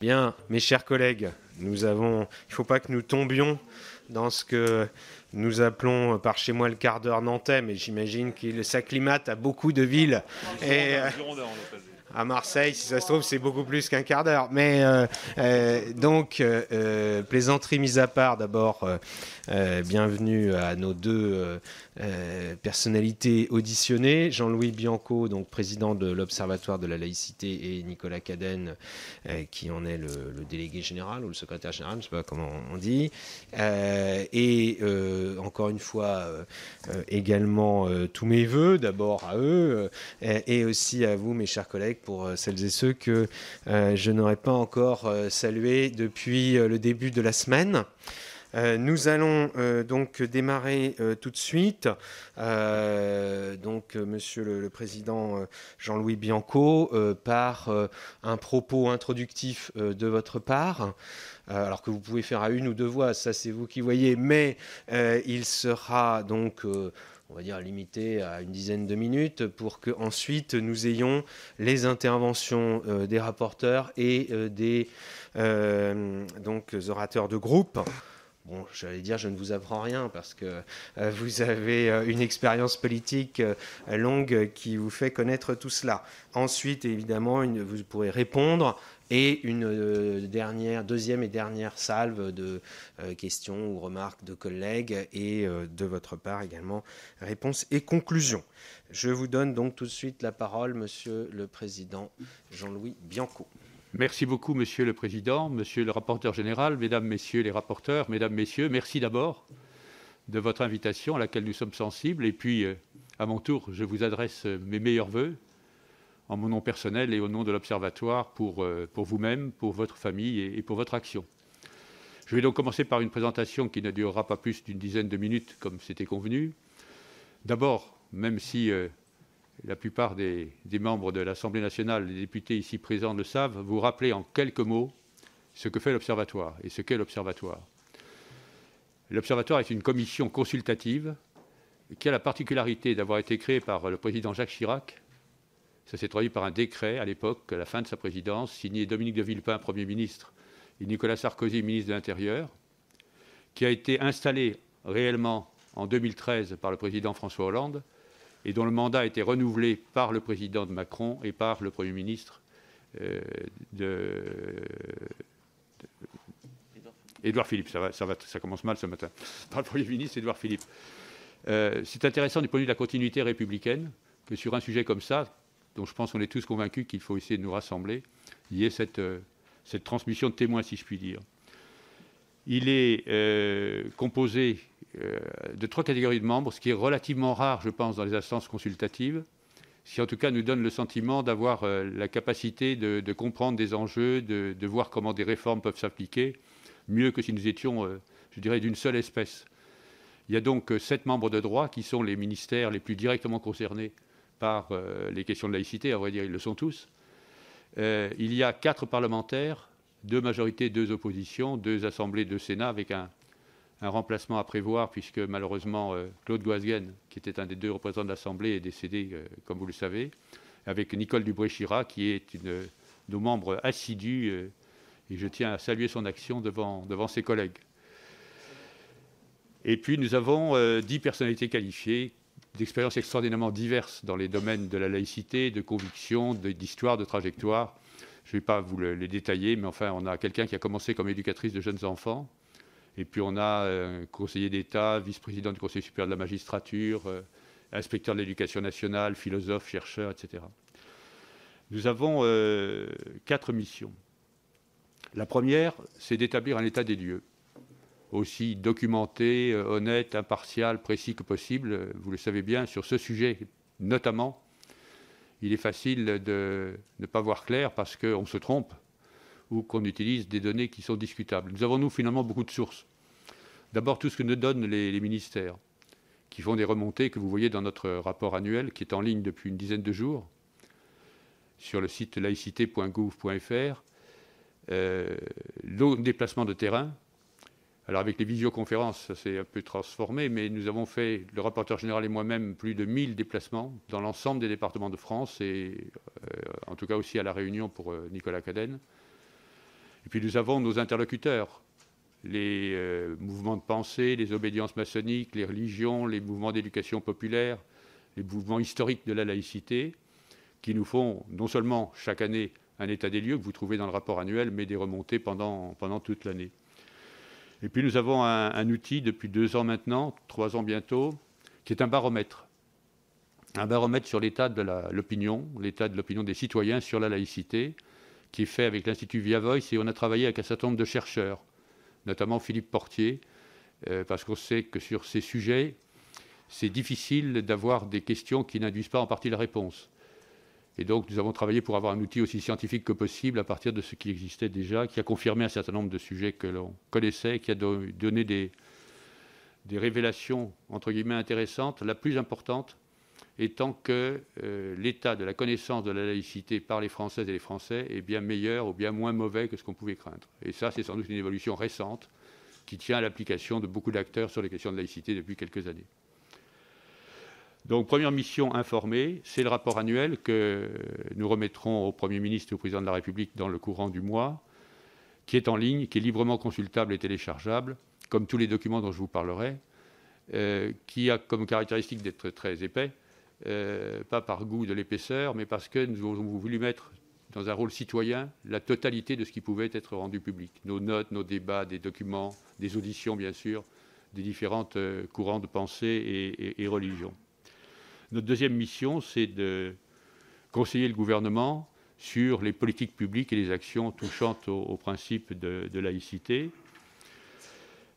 Bien, mes chers collègues, nous avons, il ne faut pas que nous tombions dans ce que nous appelons par chez moi le quart d'heure nantais, mais j'imagine qu'il s'acclimate à beaucoup de villes. Et, euh, à Marseille, si ça se trouve, c'est beaucoup plus qu'un quart d'heure. Mais euh, euh, donc, plaisanterie mise à part, d'abord, bienvenue à nos deux personnalités auditionnées. Jean-Louis Bianco, donc président de l'Observatoire de la laïcité, et Nicolas Cadenne, qui en est le, délégué général ou le secrétaire général, je ne sais pas comment on dit. et encore une fois, également tous mes voeux, d'abord à eux, et aussi à vous, mes chers collègues pour euh, celles et ceux que euh, je n'aurais pas encore euh, salués depuis le début de la semaine. Nous allons donc démarrer tout de suite. donc, Monsieur le, Président Jean-Louis Bianco, par un propos introductif de votre part. alors que vous pouvez faire à une ou deux voix, ça c'est vous qui voyez, mais il sera donc on va dire limité à une dizaine de minutes pour que ensuite nous ayons les interventions euh, des rapporteurs et euh, des euh, orateurs de groupe. Bon, j'allais dire, je ne vous apprends rien parce que vous avez une expérience politique longue qui vous fait connaître tout cela. Ensuite, évidemment, vous pourrez répondre et une euh, dernière, deuxième et dernière salve de euh, questions ou remarques de collègues et euh, de votre part également réponses et conclusions. Je vous donne donc tout de suite la parole, Monsieur le Président Jean-Louis Bianco. Merci beaucoup, Monsieur le Président, Monsieur le rapporteur général, Mesdames, Messieurs les rapporteurs, Mesdames, Messieurs, merci d'abord de votre invitation à laquelle nous sommes sensibles. Et puis, à mon tour, je vous adresse mes meilleurs voeux en mon nom personnel et au nom de l'Observatoire pour, euh, vous-même, pour votre famille et, pour votre action. Je vais donc commencer par une présentation qui ne durera pas plus d'une dizaine de minutes comme c'était convenu. D'abord, même si euh, la plupart des, membres de l'Assemblée nationale, les députés ici présents le savent, vous rappeler en quelques mots ce que fait l'Observatoire et ce qu'est l'Observatoire. L'Observatoire est une commission consultative qui a la particularité d'avoir été créée par le président Jacques Chirac ça s'est traduit par un décret à l'époque, à la fin de sa présidence, signé Dominique de Villepin, Premier ministre, et Nicolas Sarkozy, ministre de l'Intérieur, qui a été installé réellement en 2013 par le président François Hollande et dont le mandat a été renouvelé par le président de Macron et par le Premier ministre euh, de, Édouard Philippe. Ça, commence mal ce matin. Par le Premier ministre Édouard Philippe. Euh, c'est intéressant du point de vue de la continuité républicaine que sur un sujet comme ça, dont je pense qu'on est tous convaincus qu'il faut essayer de nous rassembler, il y ait cette, euh, cette transmission de témoins, si je puis dire. Il est euh, composé euh, de trois catégories de membres, ce qui est relativement rare, je pense, dans les instances consultatives, ce qui en tout cas nous donne le sentiment d'avoir la capacité de, comprendre des enjeux, de, de, voir comment des réformes peuvent s'appliquer, mieux que si nous étions, je dirais, d'une seule espèce. Il y a donc sept membres de droit qui sont les ministères les plus directement concernés par euh, les questions de laïcité, à vrai dire, ils le sont tous. Euh, il y a quatre parlementaires, deux majorités, deux oppositions, deux assemblées, deux sénats, avec un, remplacement à prévoir, puisque malheureusement, euh, Claude Guasguen, qui était un des deux représentants de l'Assemblée, est décédé, comme vous le savez, avec Nicole Dubré-Chira, qui est une de nos membres assidus, et je tiens à saluer son action devant, devant ses collègues. Et puis nous avons dix personnalités qualifiées d'expériences extraordinairement diverses dans les domaines de la laïcité, de conviction, d'histoire, de trajectoire. Je ne vais pas vous les détailler, mais enfin, on a quelqu'un qui a commencé comme éducatrice de jeunes enfants, et puis on a un conseiller d'État, vice-président du Conseil supérieur de la magistrature, euh, inspecteur de l'éducation nationale, philosophe, chercheur, etc. Nous avons euh, quatre missions. La première, c'est d'établir un état des lieux aussi documenté, euh, honnête, impartial, précis que possible. Vous le savez bien, sur ce sujet notamment, il est facile de ne pas voir clair parce qu'on se trompe ou qu'on utilise des données qui sont discutables. Nous avons, nous, finalement, beaucoup de sources. D'abord, tout ce que nous donnent les, ministères, qui font des remontées que vous voyez dans notre rapport annuel, qui est en ligne depuis une dizaine de jours, sur le site laïcité.gouv.fr. Euh, le déplacement de terrain, alors avec les visioconférences, ça s'est un peu transformé, mais nous avons fait, le rapporteur général et moi-même, plus de 1000 déplacements dans l'ensemble des départements de France et euh, en tout cas aussi à La Réunion pour euh, Nicolas Cadenne. puis nous avons nos interlocuteurs, les euh, mouvements de pensée, les obédiences maçonniques, les religions, les mouvements d'éducation populaire, les mouvements historiques de la laïcité, qui nous font non seulement chaque année un état des lieux que vous trouvez dans le rapport annuel, mais des remontées pendant toute l'année. Et puis nous avons un, outil depuis deux ans maintenant, trois ans bientôt, qui est un baromètre. Un baromètre sur l'état de l'opinion, l'état de l'opinion des citoyens sur la laïcité, qui est fait avec l'Institut Via et on a travaillé avec un certain nombre de chercheurs, notamment Philippe Portier, euh, parce qu'on sait que sur ces sujets, c'est difficile d'avoir des questions qui n'induisent pas en partie la réponse. Et donc, nous avons travaillé pour avoir un outil aussi scientifique que possible à partir de ce qui existait déjà, qui a confirmé un certain nombre de sujets que l'on connaissait, qui a donné des, révélations, entre guillemets, intéressantes. La plus importante étant que euh, l'état de la connaissance de la laïcité par les Françaises et les Français est bien meilleur ou bien moins mauvais que ce qu'on pouvait craindre. Et ça, c'est sans doute une évolution récente qui tient à l'application de beaucoup d'acteurs sur les questions de laïcité depuis quelques années. Donc, première mission informée, c'est le rapport annuel que nous remettrons au Premier ministre et au Président de la République dans le courant du mois, qui est en ligne, qui est librement consultable et téléchargeable, comme tous les documents dont je vous parlerai, euh, qui a comme caractéristique d'être très épais, euh, pas par goût de l'épaisseur, mais parce que nous avons voulu mettre dans un rôle citoyen la totalité de ce qui pouvait être rendu public. Nos notes, nos débats, des documents, des auditions, bien sûr, des différentes euh, courants de pensée et religions. Notre deuxième mission, c'est de conseiller le gouvernement sur les politiques publiques et les actions touchant au, principe de, laïcité.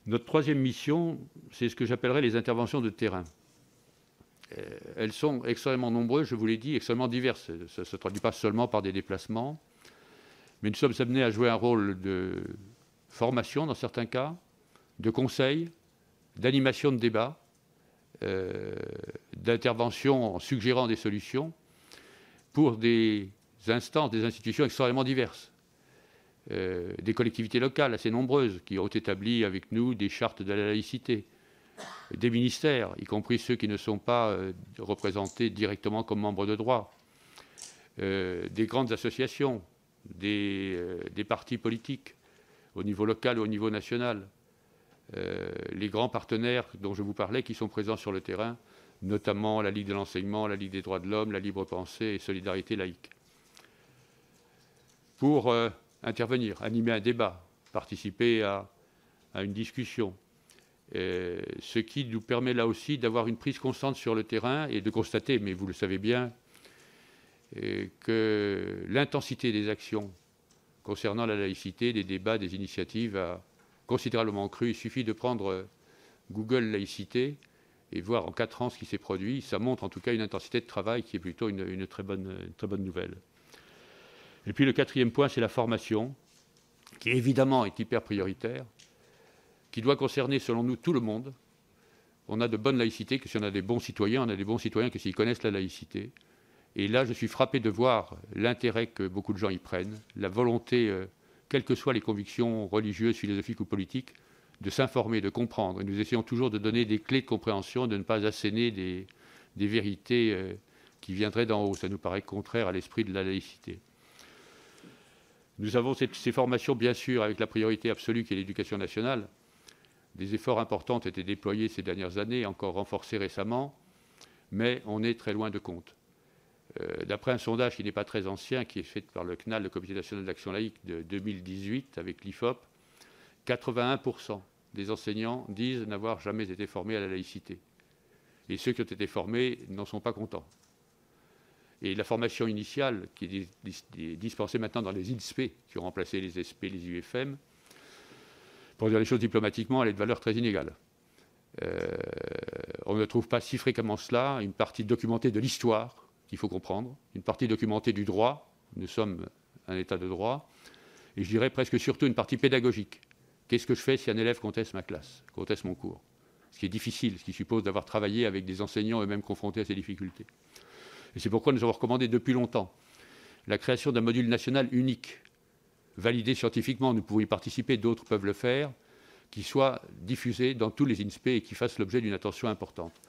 Notre troisième mission, c'est ce que j'appellerais les interventions de terrain. Euh, elles sont extrêmement nombreuses, je vous l'ai dit, extrêmement diverses. Ça ne se traduit pas seulement par des déplacements, mais nous sommes amenés à jouer un rôle de formation dans certains cas, de conseil, d'animation de débat, euh, d'intervention en suggérant des solutions pour des instances, des institutions extrêmement diverses. Euh, des collectivités locales assez nombreuses qui ont établi avec nous des chartes de la laïcité, des ministères, y compris ceux qui ne sont pas euh, représentés directement comme membres de droit, des grandes associations, des, partis politiques au niveau local ou au niveau national, euh, les grands partenaires dont je vous parlais qui sont présents sur le terrain, notamment la Ligue de l'enseignement, la Ligue des droits de l'homme, la libre pensée et Solidarité laïque. Pour euh, intervenir, animer un débat, participer à, une discussion, euh, ce qui nous permet là aussi d'avoir une prise constante sur le terrain et de constater, mais vous le savez bien, que l'intensité des actions concernant la laïcité, des débats, des initiatives a, considérablement cru. Il suffit de prendre euh, Google laïcité et voir en quatre ans ce qui s'est produit. Ça montre en tout cas une intensité de travail qui est plutôt une, très, bonne, très bonne nouvelle. Et puis le quatrième point, c'est la formation, qui évidemment est hyper prioritaire, qui doit concerner selon nous tout le monde. On a de bonnes laïcités que si on a des bons citoyens, on a des bons citoyens que s'ils connaissent la laïcité. Et là, je suis frappé de voir l'intérêt que beaucoup de gens y prennent, la volonté euh, quelles que soient les convictions religieuses, philosophiques ou politiques, de s'informer, de comprendre. Et nous essayons toujours de donner des clés de compréhension, de ne pas asséner des, vérités euh, qui viendraient d'en haut. Ça nous paraît contraire à l'esprit de la laïcité. Nous avons ces formations, bien sûr, avec la priorité absolue qui est l'éducation nationale. Des efforts importants ont été déployés ces dernières années, encore renforcés récemment, mais on est très loin de compte. Euh, d'après un sondage qui n'est pas très ancien, qui est fait par le CNAL, le Comité national d'action laïque de 2018, avec l'IFOP, 81% des enseignants disent n'avoir jamais été formés à la laïcité. Et ceux qui ont été formés n'en sont pas contents. Et la formation initiale, qui est dispensée maintenant dans les INSP, qui ont remplacé les SP, les UFM, pour dire les choses diplomatiquement, elle est de valeur très inégale. Euh, on ne trouve pas si fréquemment cela, une partie documentée de l'histoire, il faut comprendre, une partie documentée du droit, nous sommes un état de droit, et je dirais presque surtout une partie pédagogique. Qu'est-ce que je fais si un élève conteste ma classe, conteste mon cours? Ce qui est difficile, ce qui suppose d'avoir travaillé avec des enseignants eux-mêmes confrontés à ces difficultés. Et c'est pourquoi nous avons recommandé depuis longtemps la création d'un module national unique, validé scientifiquement, nous pouvons y participer, d'autres peuvent le faire, qui soit diffusé dans tous les INSPE et qui fasse l'objet d'une attention importante.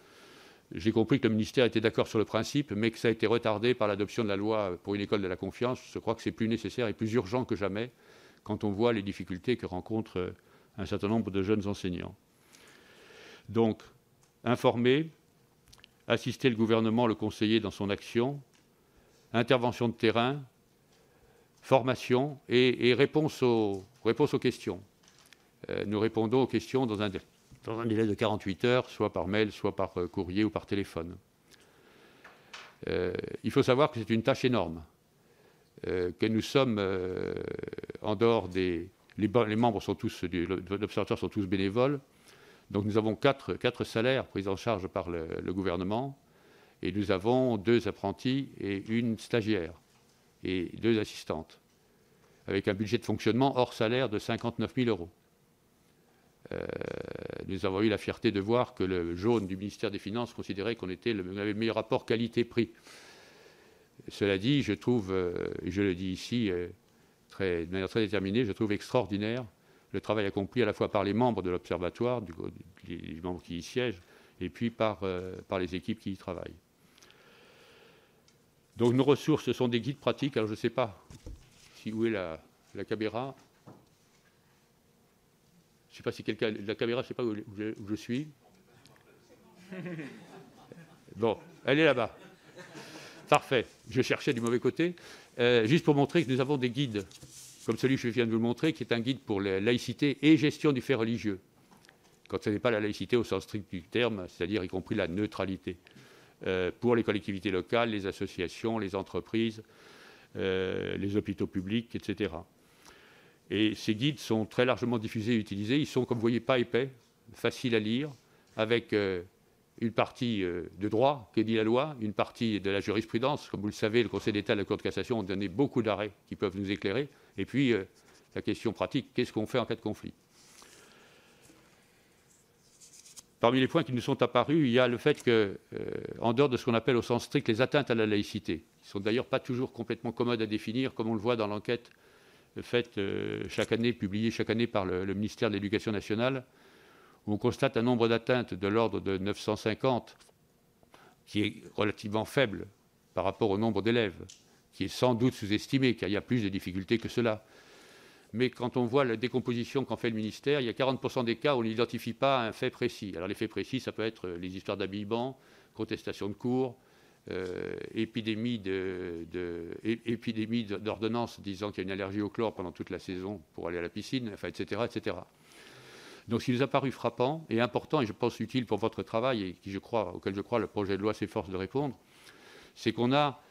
J'ai compris que le ministère était d'accord sur le principe, mais que ça a été retardé par l'adoption de la loi pour une école de la confiance. Je crois que c'est plus nécessaire et plus urgent que jamais quand on voit les difficultés que rencontrent un certain nombre de jeunes enseignants. Donc, informer, assister le gouvernement, le conseiller dans son action, intervention de terrain, formation et, réponse, aux, aux, questions. Euh, nous répondons aux questions dans un, dans un, délai de 48 heures, soit par mail, soit par euh, courrier ou par téléphone. Euh, il faut savoir que c'est une tâche énorme, que nous sommes en dehors des... Les, membres sont tous, de l'Observatoire sont tous bénévoles, donc nous avons quatre, quatre salaires pris en charge par le, le, gouvernement, et nous avons deux apprentis et une stagiaire, et deux assistantes, avec un budget de fonctionnement hors salaire de 59 000 euros. Euh, nous avons eu la fierté de voir que le jaune du ministère des Finances considérait qu'on était le, avait le meilleur rapport qualité-prix. Cela dit, je trouve, euh, et je le dis ici euh, de manière très déterminée, je trouve extraordinaire le travail accompli à la fois par les membres de l'Observatoire, les membres qui y siègent, et puis par, les équipes qui y travaillent. Donc nos ressources, ce sont des guides pratiques. Alors je ne sais pas si, où est la, la caméra. Je ne sais pas si quelqu'un. La caméra, je ne sais pas où je, suis. Bon, elle est là-bas. Parfait. Je cherchais du mauvais côté. Euh, juste pour montrer que nous avons des guides, comme celui que je viens de vous montrer, qui est un guide pour la laïcité et gestion du fait religieux. Quand ce n'est pas la laïcité au sens strict du terme, c'est-à-dire y compris la neutralité, euh, pour les collectivités locales, les associations, les entreprises, euh, les hôpitaux publics, etc. Et ces guides sont très largement diffusés et utilisés. Ils sont, comme vous voyez, pas épais, faciles à lire, avec euh, une partie euh, de droit, que dit la loi, une partie de la jurisprudence. Comme vous le savez, le Conseil d'État et la Cour de cassation ont donné beaucoup d'arrêts qui peuvent nous éclairer. Et puis, euh, la question pratique, qu'est-ce qu'on fait en cas de conflit? Parmi les points qui nous sont apparus, il y a le fait que, en dehors de ce qu'on appelle au sens strict les atteintes à la laïcité, qui sont d'ailleurs pas toujours complètement commodes à définir, comme on le voit dans l'enquête fait euh, chaque année, publié chaque année par le, ministère de l'Éducation nationale, où on constate un nombre d'atteintes de l'ordre de 950, qui est relativement faible par rapport au nombre d'élèves, qui est sans doute sous-estimé, car il y a plus de difficultés que cela. Mais quand on voit la décomposition qu'en fait le ministère, il y a 40% des cas où on n'identifie pas un fait précis. Alors les faits précis, ça peut être les histoires d'habillement, contestation de cours, euh, épidémie d'ordonnance disant qu'il y a une allergie au chlore pendant toute la saison pour aller à la piscine, etc., etc. Donc, ce qui nous a paru frappant et important, et je pense utile pour votre travail, et qui, je crois, auquel je crois le projet de loi s'efforce de répondre, c'est qu'on a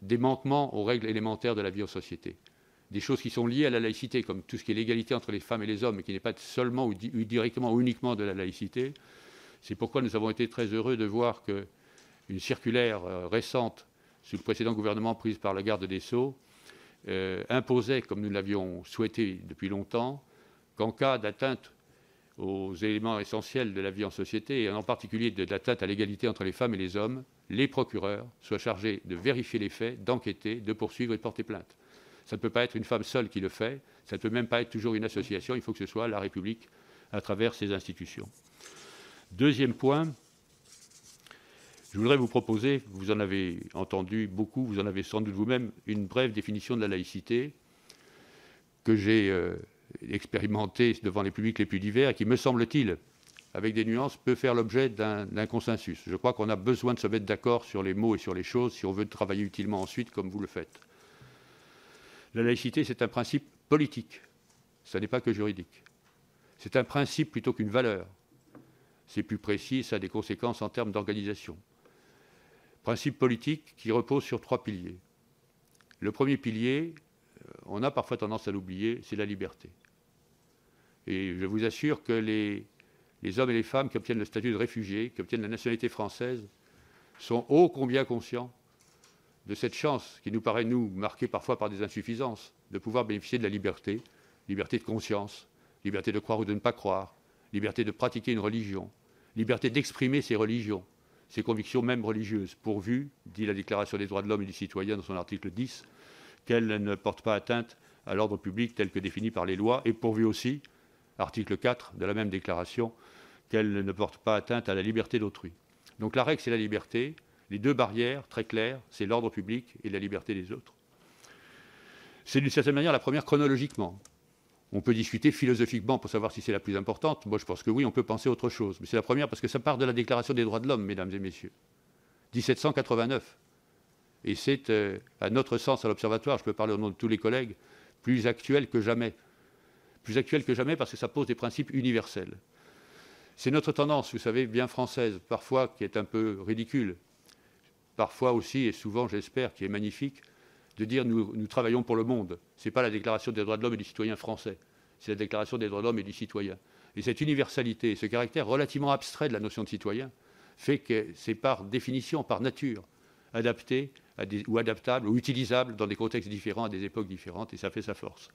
des manquements aux règles élémentaires de la vie en société. Des choses qui sont liées à la laïcité, comme tout ce qui est l'égalité entre les femmes et les hommes, et qui n'est pas seulement ou directement ou uniquement de la laïcité. C'est pourquoi nous avons été très heureux de voir que une circulaire euh, récente sous le précédent gouvernement prise par la garde des Sceaux euh, imposait, comme nous l'avions souhaité depuis longtemps, qu'en cas d'atteinte aux éléments essentiels de la vie en société, et en particulier de l'atteinte à l'égalité entre les femmes et les hommes, les procureurs soient chargés de vérifier les faits, d'enquêter, de poursuivre et de porter plainte. Ça ne peut pas être une femme seule qui le fait, ça ne peut même pas être toujours une association, il faut que ce soit la République à travers ses institutions. Deuxième point, je voudrais vous proposer, vous en avez entendu beaucoup, vous en avez sans doute vous-même, une brève définition de la laïcité que j'ai euh, expérimentée devant les publics les plus divers et qui, me semble-t-il, avec des nuances, peut faire l'objet d'un consensus. Je crois qu'on a besoin de se mettre d'accord sur les mots et sur les choses si on veut travailler utilement ensuite comme vous le faites. La laïcité, c'est un principe politique, ce n'est pas que juridique. C'est un principe plutôt qu'une valeur. C'est plus précis, ça a des conséquences en termes d'organisation. Principe politique qui repose sur trois piliers. Le premier pilier, euh, on a parfois tendance à l'oublier, c'est la liberté. Et je vous assure que les, hommes et les femmes qui obtiennent le statut de réfugié, qui obtiennent la nationalité française, sont ô combien conscients de cette chance qui nous paraît, nous, marquée parfois par des insuffisances, de pouvoir bénéficier de la liberté, liberté de conscience, liberté de croire ou de ne pas croire, liberté de pratiquer une religion, liberté d'exprimer ses religions, ses convictions même religieuses, pourvu, dit la Déclaration des droits de l'homme et du citoyen dans son article 10, qu'elle ne porte pas atteinte à l'ordre public tel que défini par les lois, et pourvu aussi, article 4 de la même déclaration, qu'elle ne porte pas atteinte à la liberté d'autrui. Donc la règle, c'est la liberté. Les deux barrières, très claires, c'est l'ordre public et la liberté des autres. C'est d'une certaine manière la première chronologiquement. On peut discuter philosophiquement pour savoir si c'est la plus importante. Moi, je pense que oui, on peut penser autre chose. Mais c'est la première parce que ça part de la Déclaration des droits de l'homme, mesdames et messieurs. 1789. Et c'est, euh, à notre sens, à l'Observatoire, je peux parler au nom de tous les collègues, plus actuel que jamais. Plus actuel que jamais parce que ça pose des principes universels. C'est notre tendance, vous savez, bien française, parfois qui est un peu ridicule, parfois aussi, et souvent j'espère, qui est magnifique, de dire nous, travaillons pour le monde. Ce n'est pas la déclaration des droits de l'homme et du citoyen français, c'est la déclaration des droits de l'homme et du citoyen. Et cette universalité, ce caractère relativement abstrait de la notion de citoyen, fait que c'est par définition, par nature, adapté ou adaptable ou utilisable dans des contextes différents, à des époques différentes, et ça fait sa force.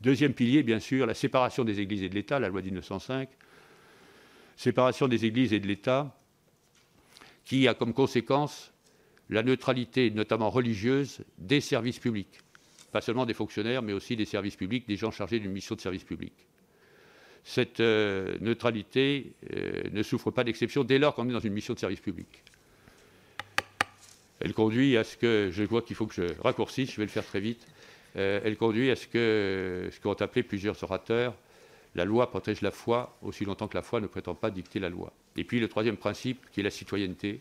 Deuxième pilier, bien sûr, la séparation des églises et de l'État, la loi de 1905. Séparation des églises et de l'État, qui a comme conséquence la neutralité, notamment religieuse, des services publics. Pas seulement des fonctionnaires, mais aussi des services publics, des gens chargés d'une mission de service public. Cette euh, neutralité euh, ne souffre pas d'exception dès lors qu'on est dans une mission de service public. Elle conduit à ce que, je vois qu'il faut que je raccourcisse, je vais le faire très vite, euh, elle conduit à ce que ce qu'ont appelé plusieurs orateurs, la loi protège la foi aussi longtemps que la foi ne prétend pas dicter la loi. Et puis le troisième principe, qui est la citoyenneté,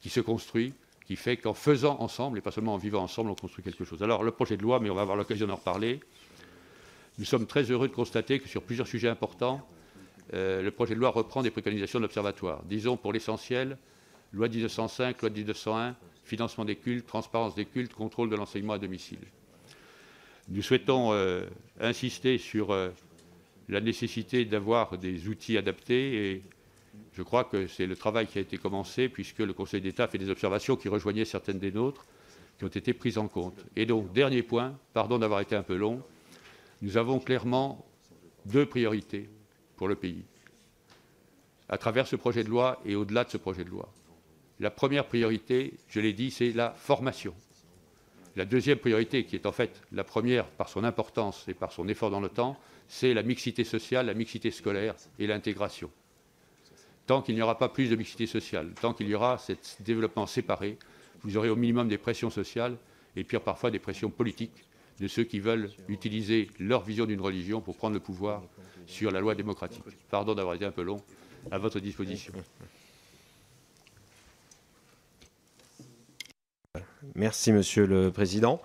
qui se construit, qui fait qu'en faisant ensemble, et pas seulement en vivant ensemble, on construit quelque chose. Alors le projet de loi, mais on va avoir l'occasion d'en reparler, nous sommes très heureux de constater que sur plusieurs sujets importants, euh, le projet de loi reprend des préconisations de l'Observatoire. Disons pour l'essentiel, loi 1905, loi 1901, financement des cultes, transparence des cultes, contrôle de l'enseignement à domicile. Nous souhaitons euh, insister sur euh, la nécessité d'avoir des outils adaptés et je crois que c'est le travail qui a été commencé puisque le Conseil d'État fait des observations qui rejoignaient certaines des nôtres qui ont été prises en compte. Et donc, dernier point, pardon d'avoir été un peu long, nous avons clairement deux priorités pour le pays à travers ce projet de loi et au-delà de ce projet de loi. La première priorité, je l'ai dit, c'est la formation. La deuxième priorité, qui est en fait la première par son importance et par son effort dans le temps, c'est la mixité sociale, la mixité scolaire et l'intégration. Tant qu'il n'y aura pas plus de mixité sociale, tant qu'il y aura ce développement séparé, vous aurez au minimum des pressions sociales et puis parfois des pressions politiques de ceux qui veulent utiliser leur vision d'une religion pour prendre le pouvoir sur la loi démocratique. Pardon d'avoir été un peu long, à votre disposition. Merci, Monsieur le Président.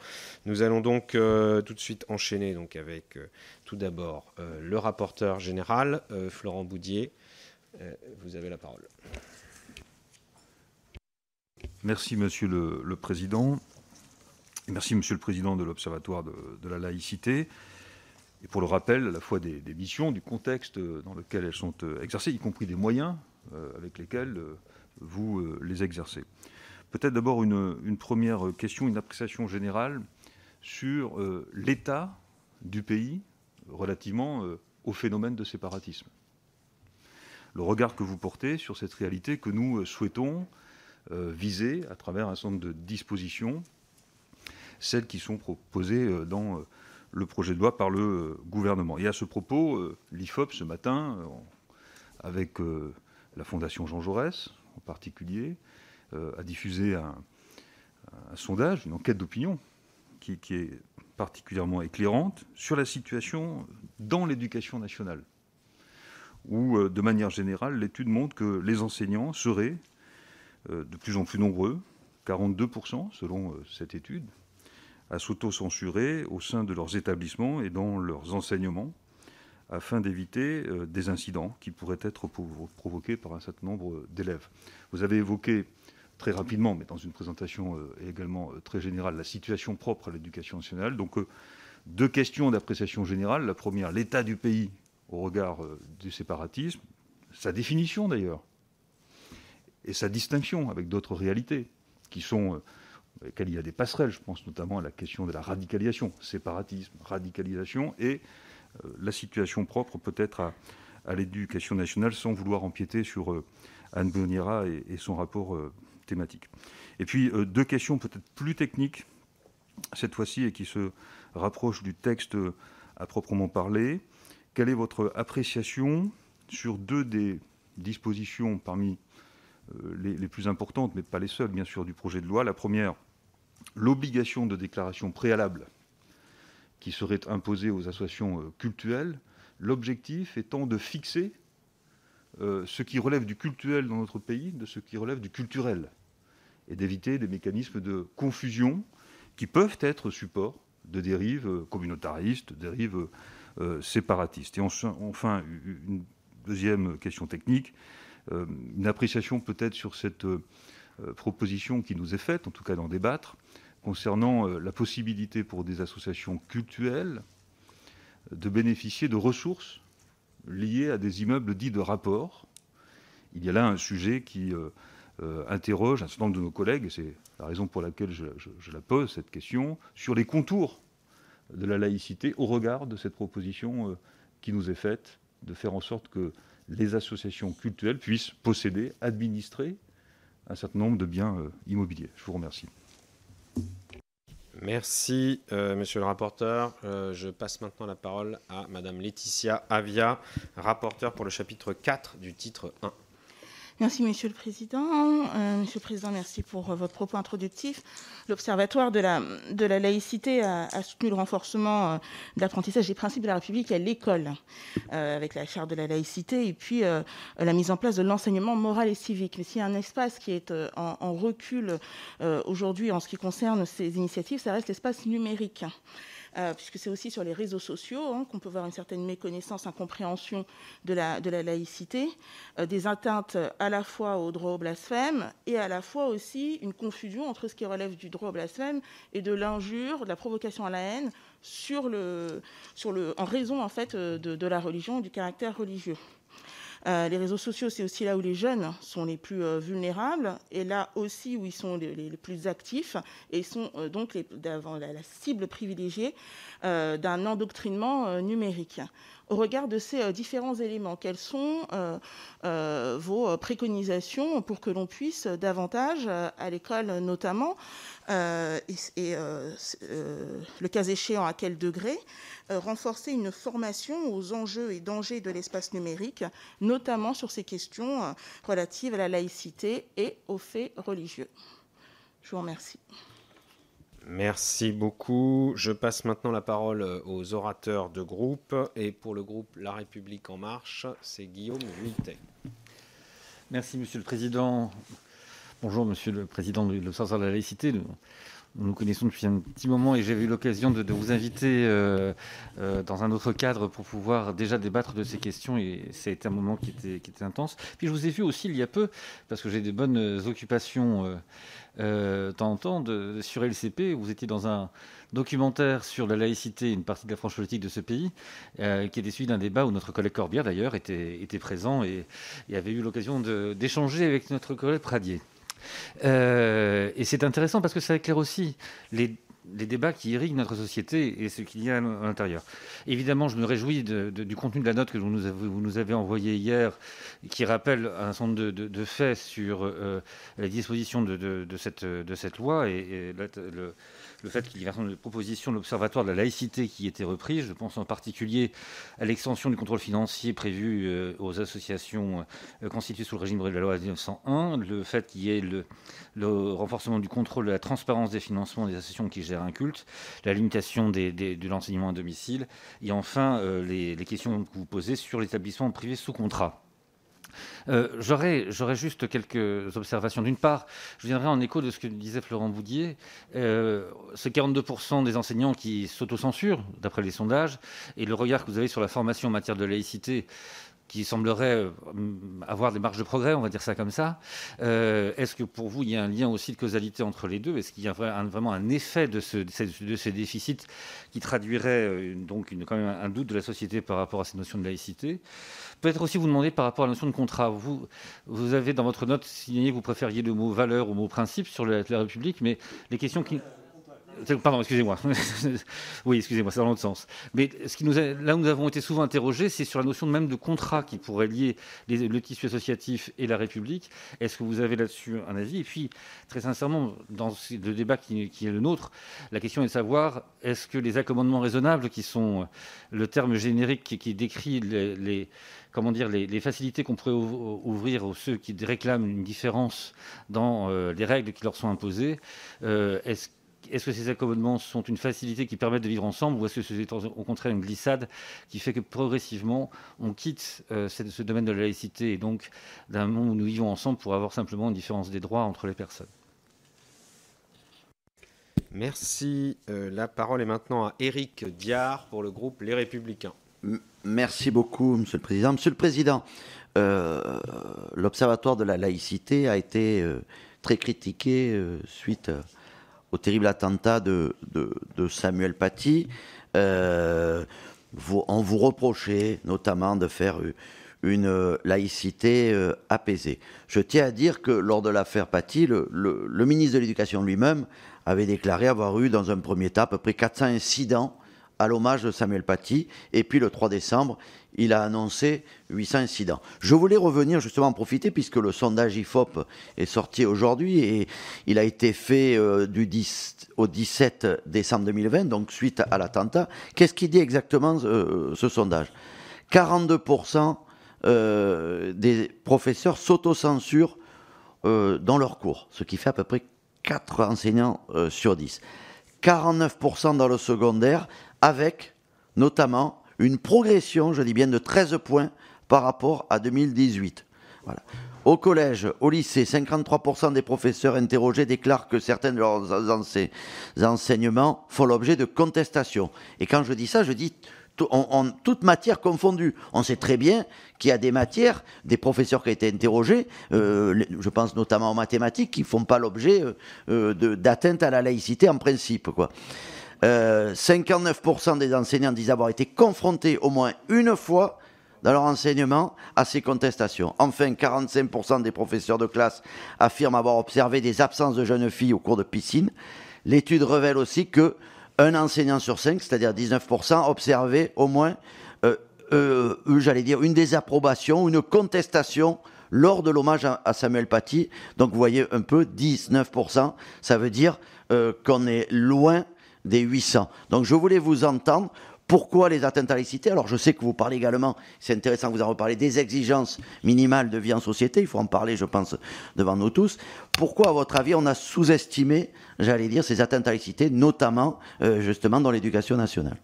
Nous allons donc euh, tout de suite enchaîner donc, avec euh, tout d'abord euh, le rapporteur général, Florent Boudier. Vous avez la parole. Merci, Monsieur le, Président. Merci, Monsieur le Président de l'Observatoire de, la laïcité. Et pour le rappel à la fois des, missions, du contexte dans lequel elles sont exercées, y compris des moyens avec lesquels vous les exercez. Peut-être d'abord une, première question, une appréciation générale sur euh, l'état du pays relativement euh, au phénomène de séparatisme. Le regard que vous portez sur cette réalité que nous euh, souhaitons viser à travers un certain de dispositions, celles qui sont proposées dans le projet de loi par le gouvernement. Et à ce propos, l'IFOP ce matin, avec la Fondation Jean Jaurès en particulier, euh, a diffusé un, sondage, une enquête d'opinion qui, est particulièrement éclairante sur la situation dans l'éducation nationale, où, euh, de manière générale, l'étude montre que les enseignants seraient euh, de plus en plus nombreux, 42% selon cette étude, à s'auto-censurer au sein de leurs établissements et dans leurs enseignements, afin d'éviter des incidents qui pourraient être provoqués par un certain nombre d'élèves. Vous avez évoqué très rapidement, mais dans une présentation euh, également euh, très générale, la situation propre à l'éducation nationale. Donc, euh, deux questions d'appréciation générale. La première, l'état du pays au regard du séparatisme, sa définition d'ailleurs, et sa distinction avec d'autres réalités qui sont avec lesquelles il y a des passerelles. Je pense notamment à la question de la radicalisation, séparatisme, radicalisation, et la situation propre peut-être à, l'éducation nationale, sans vouloir empiéter sur Anne Bonira et, son rapport thématique. Et puis euh, deux questions peut-être plus techniques, cette fois-ci, et qui se rapprochent du texte à proprement parler. Quelle est votre appréciation sur deux des dispositions parmi euh, les, plus importantes, mais pas les seules, bien sûr, du projet de loi? La première, l'obligation de déclaration préalable qui serait imposée aux associations cultuelles, l'objectif étant de fixer ce qui relève du cultuel dans notre pays de ce qui relève du culturel, et d'éviter des mécanismes de confusion qui peuvent être support de dérives communautaristes, dérives séparatistes. Et enfin, une deuxième question technique, une appréciation peut-être sur cette euh, proposition qui nous est faite, en tout cas d'en débattre, concernant euh, la possibilité pour des associations cultuelles de bénéficier de ressources liées à des immeubles dits de rapport. Il y a là un sujet qui euh, interroge un certain nombre de nos collègues, et c'est la raison pour laquelle je, je, la pose, cette question, sur les contours de la laïcité au regard de cette proposition qui nous est faite, de faire en sorte que les associations culturelles puissent posséder, administrer un certain nombre de biens euh, immobiliers. Je vous remercie. Merci, euh, monsieur le rapporteur. Euh, je passe maintenant la parole à madame Laetitia Avia, rapporteure pour le chapitre 4 du titre 1. Merci, Monsieur le Président. Euh, Monsieur le Président, merci pour euh, votre propos introductif. L'Observatoire de la, laïcité a, soutenu le renforcement euh, de l'apprentissage des principes de la République à l'école, avec la charte de la laïcité, et puis la mise en place de l'enseignement moral et civique. Mais s'il y a un espace qui est en recul aujourd'hui en ce qui concerne ces initiatives, ça reste l'espace numérique. Euh, puisque c'est aussi sur les réseaux sociaux hein, qu'on peut voir une certaine méconnaissance, incompréhension de la, laïcité, euh, des atteintes à la fois au droit au blasphème et à la fois aussi une confusion entre ce qui relève du droit au blasphème et de l'injure, de la provocation à la haine en raison fait de, de la religion, du caractère religieux. Euh, les réseaux sociaux, c'est aussi là où les jeunes sont les plus euh, vulnérables et là aussi où ils sont les, plus actifs et sont euh, donc la, cible privilégiée d'un endoctrinement numérique au regard de ces différents éléments Quelles sont vos préconisations pour que l'on puisse davantage, à l'école notamment, et, le cas échéant à quel degré, renforcer une formation aux enjeux et dangers de l'espace numérique, notamment sur ces questions relatives à la laïcité et aux faits religieux? Je vous remercie. Merci beaucoup. Je passe maintenant la parole aux orateurs de groupe. Et pour le groupe La République En Marche, c'est Guillaume Vuittet. Merci, Monsieur le Président. Bonjour, Monsieur le Président de l'Observatoire de la laïcité. Nous, nous connaissons depuis un petit moment et j'ai eu l'occasion de, vous inviter euh, euh, dans un autre cadre pour pouvoir déjà débattre de ces questions et été un moment qui était, intense. Puis je vous ai vu aussi il y a peu, parce que j'ai des bonnes occupations euh, euh, temps en temps de, sur LCP. Vous étiez dans un documentaire sur la laïcité, une partie de la franche politique de ce pays, qui était suivi d'un débat où notre collègue Corbière, d'ailleurs, était, présent et avait eu l'occasion d'échanger avec notre collègue Pradier. Euh, et c'est intéressant parce que ça éclaire aussi les, débats qui irriguent notre société et ce qu'il y a à l'intérieur. Évidemment, je me réjouis du contenu de la note que vous nous avez, envoyée hier, qui rappelle un certain nombre de, faits sur euh, les dispositions de, cette, de cette loi et, le, le fait qu'il y ait un certain nombre de l'Observatoire de la laïcité qui étaient reprises. Je pense en particulier à l'extension du contrôle financier prévu euh, aux associations euh, constituées sous le régime de la loi 1901, le fait qu'il y ait le, renforcement du contrôle de la transparence des financements des associations qui gèrent un culte, la limitation de l'enseignement à domicile, et enfin euh, les questions que vous posez sur l'établissement privé sous contrat. Euh, j'aurais, juste quelques observations. D'une part, je viendrai en écho de ce que disait Florent Boudier. Euh, c'est 42% des enseignants qui s'autocensurent, d'après les sondages, et le regard que vous avez sur la formation en matière de laïcité qui semblerait euh, avoir des marges de progrès, on va dire ça comme ça. Est-ce que pour vous, il y a un lien aussi de causalité entre les deux? Est-ce qu'il y a vraiment un effet de, ce, ces déficits qui traduirait donc quand même un doute de la société par rapport à ces notions de laïcité? Peut-être aussi vous demander par rapport à la notion de contrat. Vous, vous avez dans votre note signé que vous préfériez le mot valeur au mot principe sur la, la République, mais les questions qui. Pardon, excusez-moi. oui, excusez-moi, c'est dans l'autre sens. Mais nous là où nous avons été souvent interrogés, c'est sur la notion même de contrat qui pourrait lier le tissu associatif et la République. Est-ce que vous avez là-dessus un avis? Et puis, très sincèrement, dans le débat qui, est le nôtre, la question est de savoir est-ce que les accommodements raisonnables, qui sont le terme générique qui, décrit les comment dire, les, facilités qu'on pourrait ouvrir aux ceux qui réclament une différence dans euh, les règles qui leur sont imposées, euh, est-ce est-ce que ces accommodements sont une facilité qui permet de vivre ensemble ou est-ce que c'est au contraire une glissade qui fait que progressivement on quitte euh, ce, domaine de la laïcité et donc d'un monde où nous vivons ensemble pour avoir simplement une différence des droits entre les personnes? Merci. Euh, la parole est maintenant à Éric Diard pour le groupe Les Républicains. Merci beaucoup, Monsieur le Président. Monsieur le Président, euh, l'Observatoire de la laïcité a été très critiqué suite au terrible attentat de, Samuel Paty, euh, on vous reprochait notamment de faire une laïcité euh, apaisée. Je tiens à dire que lors de l'affaire Paty, le, le, ministre de l'Éducation lui-même avait déclaré avoir eu dans un premier temps à peu près 400 incidents à l'hommage de Samuel Paty. Et puis le 3 décembre, il a annoncé 800 incidents. Je voulais revenir justement en profiter puisque le sondage IFOP est sorti aujourd'hui et il a été fait euh, du 10 au 17 décembre 2020, donc suite à l'attentat. Qu'est-ce qu'il dit exactement euh, ce sondage? 42% euh, des professeurs s'autocensurent dans leurs cours, ce qui fait à peu près 4 enseignants sur 10. 49% dans le secondaire, avec notamment une progression, je dis bien, de 13 points par rapport à 2018. Voilà. Au collège, au lycée, 53% des professeurs interrogés déclarent que certains de leurs enseignements font l'objet de contestation. Et quand je dis ça, je dis en, toute matière confondue. On sait très bien qu'il y a des matières, des professeurs qui ont été interrogés, euh, je pense notamment en mathématiques, qui ne font pas l'objet euh, euh, d'atteinte à la laïcité en principe. Quoi. 59% des enseignants disent avoir été confrontés au moins une fois dans leur enseignement à ces contestations. Enfin, 45% des professeurs de classe affirment avoir observé des absences de jeunes filles au cours de piscine. L'étude révèle aussi que un enseignant sur cinq, c'est-à-dire 19%, observait au moins, euh, euh, j'allais dire, une désapprobation, une contestation lors de l'hommage à, Samuel Paty. Donc vous voyez un peu, 19%, ça veut dire euh, qu'on est loin des 800. Donc je voulais vous entendre. Pourquoi les atteintes à la Alors je sais que vous parlez également, c'est intéressant que vous en reparlez, des exigences minimales de vie en société, il faut en parler je pense devant nous tous. Pourquoi à votre avis on a sous-estimé, j'allais dire, ces atteintes à la notamment euh, justement dans l'éducation nationale?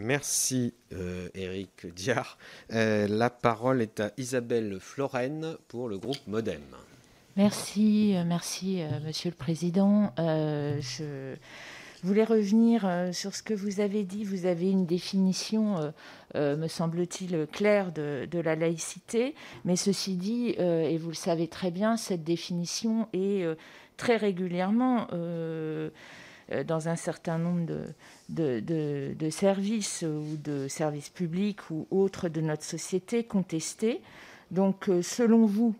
Merci euh, Eric Diard. Euh, la parole est à Isabelle Florenne pour le groupe Modem. Merci, merci Monsieur le Président. je je voulais revenir euh, sur ce que vous avez dit. Vous avez une définition, euh, euh, me semble-t-il, claire de, la laïcité. Mais ceci dit, et vous le savez très bien, cette définition est très régulièrement dans un certain nombre de, de, services ou de services publics ou autres de notre société contestée. Donc, selon vous,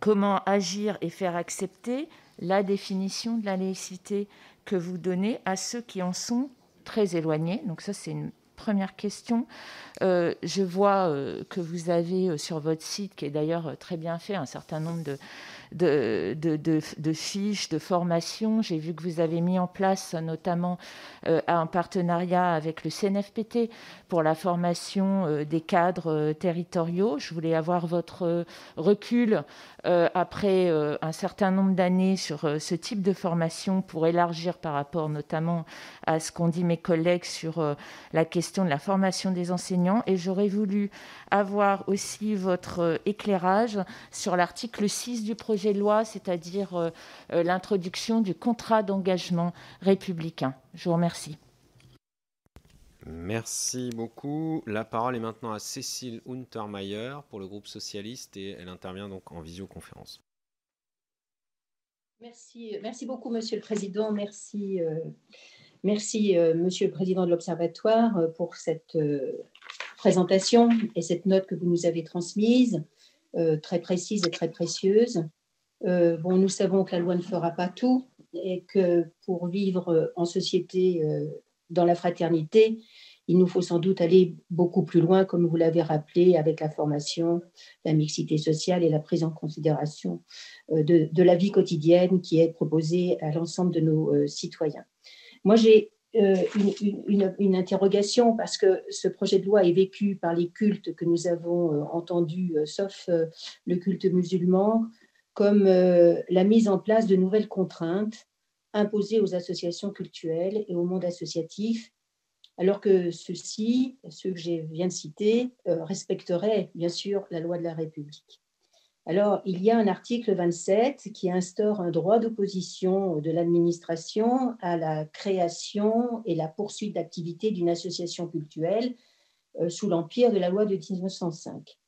comment agir et faire accepter la définition de la laïcité? Que vous donnez à ceux qui en sont très éloignés Donc ça, c'est une première question. Euh, je vois euh, que vous avez euh, sur votre site, qui est d'ailleurs très bien fait, un certain nombre de, de, fiches, de formations. J'ai vu que vous avez mis en place notamment euh, un partenariat avec le CNFPT pour la formation euh, des cadres euh, territoriaux. Je voulais avoir votre recul après un certain nombre d'années sur ce type de formation pour élargir par rapport notamment à ce qu'ont dit mes collègues sur la question de la formation des enseignants. Et j'aurais voulu avoir aussi votre éclairage sur l'article 6 du projet de loi, c'est-à-dire euh, euh, l'introduction du contrat d'engagement républicain. Je vous remercie. Merci beaucoup. La parole est maintenant à Cécile Untermeyer pour le groupe socialiste et elle intervient donc en visioconférence. Merci, merci beaucoup, Monsieur le Président. Merci, euh, merci Monsieur le Président de l'Observatoire, pour cette présentation et cette note que vous nous avez transmise, très précise et très précieuse. Euh, bon, nous savons que la loi ne fera pas tout et que pour vivre en société euh, dans la fraternité, il nous faut sans doute aller beaucoup plus loin, comme vous l'avez rappelé, avec la formation, la mixité sociale et la prise en considération euh, de, la vie quotidienne qui est proposée à l'ensemble de nos citoyens. Moi, j'ai une, une, interrogation parce que ce projet de loi est vécu par les cultes que nous avons entendus, sauf le culte musulman, comme euh, la mise en place de nouvelles contraintes imposée aux associations culturelles et au monde associatif, alors que ceux-ci, ceux que je viens de citer, euh, respecteraient bien sûr la loi de la République. Alors, il y a un article 27 qui instaure un droit d'opposition de l'administration à la création et la poursuite d'activité d'une association culturelle euh, sous l'empire de la loi de 1905.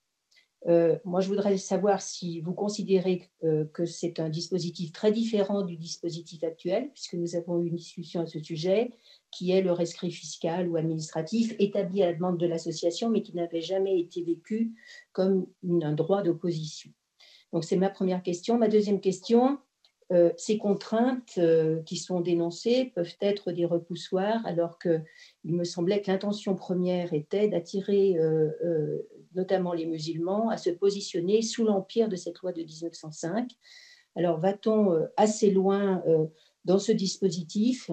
Euh, moi, je voudrais savoir si vous considérez euh, que c'est un dispositif très différent du dispositif actuel, puisque nous avons eu une discussion à ce sujet, qui est le rescrit fiscal ou administratif établi à la demande de l'association, mais qui n'avait jamais été vécu comme un droit d'opposition. Donc, c'est ma première question. Ma deuxième question, euh, ces contraintes qui sont dénoncées peuvent être des repoussoirs, alors qu'il me semblait que l'intention première était d'attirer notamment les musulmans à se positionner sous l'empire de cette loi de 1905. Alors va-t-on assez loin dans ce dispositif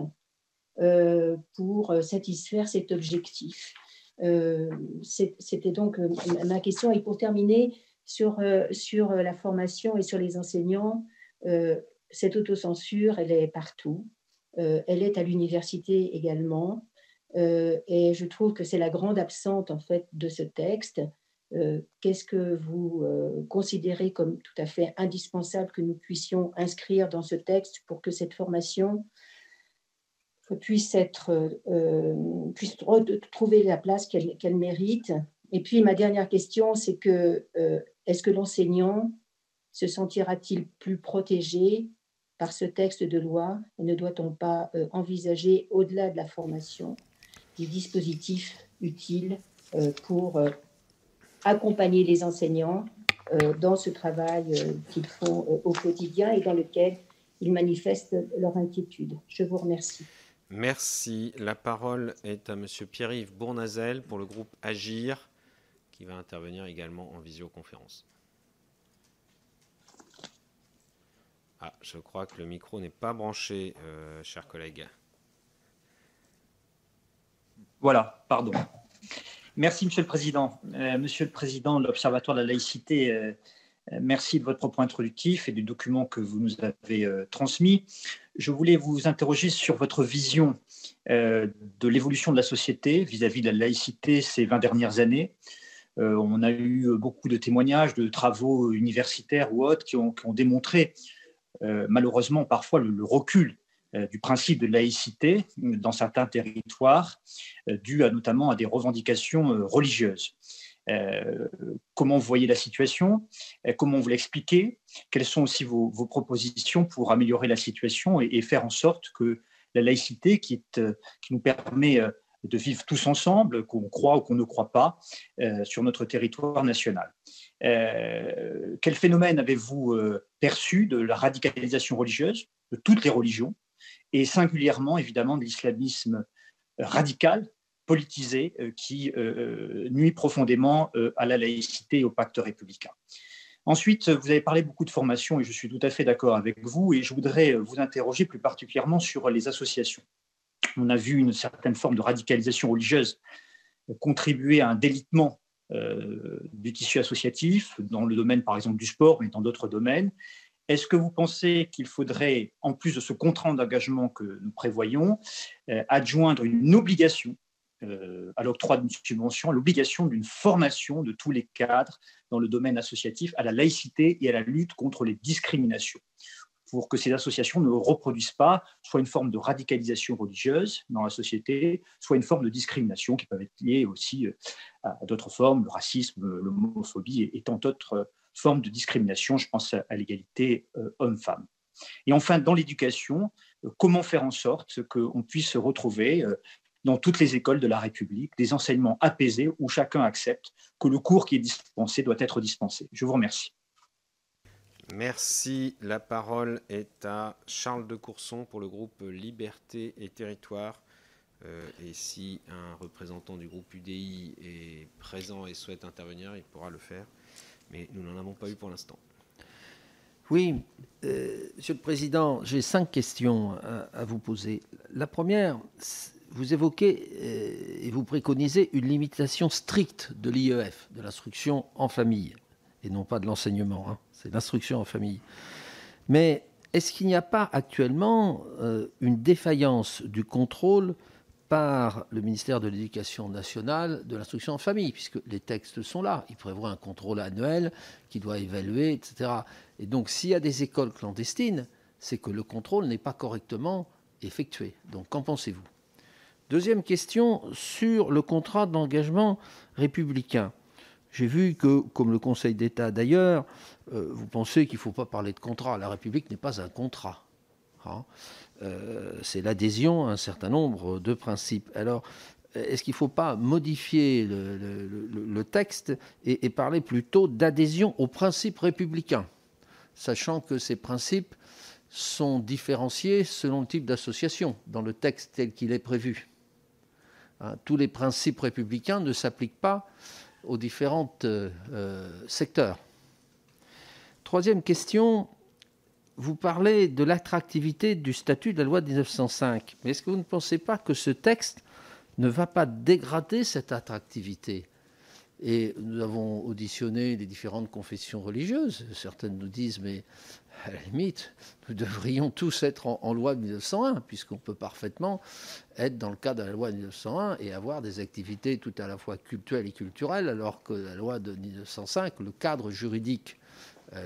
pour satisfaire cet objectif? C'était donc ma question. Et pour terminer, sur, sur la formation et sur les enseignants, cette autocensure, elle est partout. Euh, elle est à l'université également. Euh, et je trouve que c'est la grande absente en fait de ce texte. Euh, qu'est-ce que vous considérez comme tout à fait indispensable que nous puissions inscrire dans ce texte pour que cette formation puisse être puisse trouver la place qu'elle mérite? Et puis ma dernière question, c'est que est-ce que l'enseignant se sentira-t-il plus protégé par ce texte de loi et ne doit-on pas euh, envisager, au-delà de la formation, des dispositifs utiles euh, pour euh, accompagner les enseignants dans ce travail qu'ils font au quotidien et dans lequel ils manifestent leur inquiétude Je vous remercie. Merci. La parole est à Monsieur Pierre-Yves Bournazel pour le groupe Agir, qui va intervenir également en visioconférence. Ah, je crois que le micro n'est pas branché, euh, chers collègues. Voilà, pardon. Merci, Monsieur le Président. Euh, monsieur le Président de l'Observatoire de la laïcité, euh, merci de votre propos introductif et du document que vous nous avez transmis. Je voulais vous interroger sur votre vision de l'évolution de la société vis-à-vis de la laïcité ces 20 dernières années. on a eu beaucoup de témoignages, de travaux universitaires ou autres qui ont, démontré euh, malheureusement parfois le, recul euh, du principe de laïcité dans certains territoires, euh, dû à, notamment à des revendications religieuses. comment vous voyez la situation? Comment vous l'expliquez? Quelles sont aussi vos, propositions pour améliorer la situation et, faire en sorte que la laïcité, qui, qui nous permet de vivre tous ensemble, qu'on croit ou qu'on ne croit pas, sur notre territoire national? Euh, quel phénomène avez-vous euh, perçu de la radicalisation religieuse de toutes les religions? Et singulièrement évidemment de l'islamisme radical, politisé, euh, qui nuit profondément à la laïcité et au pacte républicain. Ensuite, vous avez parlé beaucoup de formation et je suis tout à fait d'accord avec vous et je voudrais vous interroger plus particulièrement sur les associations. On a vu une certaine forme de radicalisation religieuse contribuer à un délitement euh, du tissu associatif, dans le domaine par exemple du sport, mais dans d'autres domaines. Est-ce que vous pensez qu'il faudrait, en plus de ce contrat d'engagement que nous prévoyons, euh, adjoindre une obligation euh, à l'octroi d'une subvention, l'obligation d'une formation de tous les cadres dans le domaine associatif à la laïcité et à la lutte contre les discriminations pour que ces associations ne reproduisent pas soit une forme de radicalisation religieuse dans la société, soit une forme de discrimination qui peuvent être liées aussi euh, à d'autres formes, le racisme, l'homophobie et tant d'autres formes de discrimination. Je pense à l'égalité euh, homme-femme. Et enfin, dans l'éducation, euh, comment faire en sorte qu'on puisse retrouver dans toutes les écoles de la République des enseignements apaisés où chacun accepte que le cours qui est dispensé doit être dispensé. Je vous remercie. Merci. La parole est à Charles de Courson pour le groupe Liberté et Territoire. Euh, et si un représentant du groupe UDI est présent et souhaite intervenir, il pourra le faire. Mais nous n'en avons pas eu pour l'instant. Oui, euh, Monsieur le Président, j'ai cinq questions à, vous poser. La première, vous évoquez euh, et vous préconisez une limitation stricte de l'IEF, de l'instruction en famille, et non pas de l'enseignement. Hein c'est l'instruction en famille. Mais est-ce qu'il n'y a pas actuellement euh, une défaillance du contrôle par le ministère de l'Éducation nationale de l'instruction en famille, puisque les textes sont là. Il prévoit un contrôle annuel qui doit évaluer, etc. Et donc, s'il y a des écoles clandestines, c'est que le contrôle n'est pas correctement effectué. Donc, qu'en pensez-vous? Deuxième question sur le contrat d'engagement républicain. J'ai vu que, comme le Conseil d'État d'ailleurs, euh, vous pensez qu'il ne faut pas parler de contrat. La République n'est pas un contrat. Hein. Euh, c'est l'adhésion à un certain nombre de principes. Alors, est-ce qu'il ne faut pas modifier le, texte et, parler plutôt d'adhésion aux principes républicains, sachant que ces principes sont différenciés selon le type d'association dans le texte tel qu'il est prévu hein, Tous les principes républicains ne s'appliquent pas aux différents euh, secteurs. Troisième question, vous parlez de l'attractivité du statut de la loi de 1905. Mais est-ce que vous ne pensez pas que ce texte ne va pas dégrader cette attractivité? Et nous avons auditionné les différentes confessions religieuses. Certaines nous disent, mais à la limite, nous devrions tous être en, loi de 1901, puisqu'on peut parfaitement être dans le cadre de la loi de 1901 et avoir des activités tout à la fois culturelles et culturelles, alors que la loi de 1905, le cadre juridique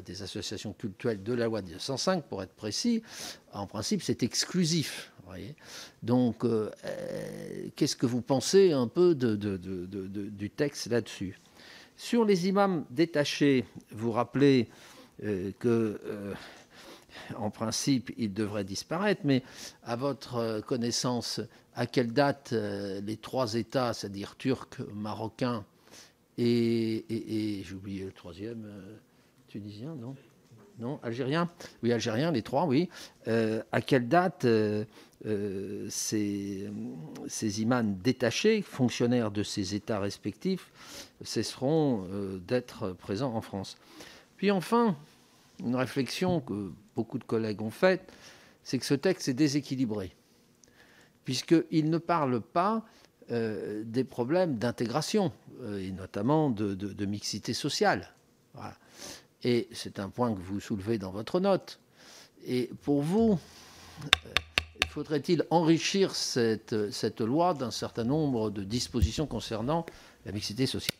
des associations culturelles de la loi de 1905, pour être précis, en principe, c'est exclusif. Donc, euh, euh, qu'est-ce que vous pensez un peu du texte là-dessus? Sur les imams détachés, vous rappelez que, en principe, ils devraient disparaître, mais à votre connaissance, à quelle date les trois États, c'est-à-dire turcs, marocains et, et j'ai oublié le troisième Tunisien, non? Non, algérien Oui, algérien, les trois, oui. Euh, à quelle date euh, euh, ces, ces, imams détachés, fonctionnaires de ces États respectifs, cesseront d'être présents en France? Puis enfin, une réflexion que beaucoup de collègues ont faite, c'est que ce texte est déséquilibré, puisqu'il ne parle pas des problèmes d'intégration, et notamment de, de mixité sociale. Et c'est un point que vous soulevez dans votre note. Et pour vous, euh, faudrait-il enrichir cette, cette loi d'un certain nombre de dispositions concernant la mixité sociale?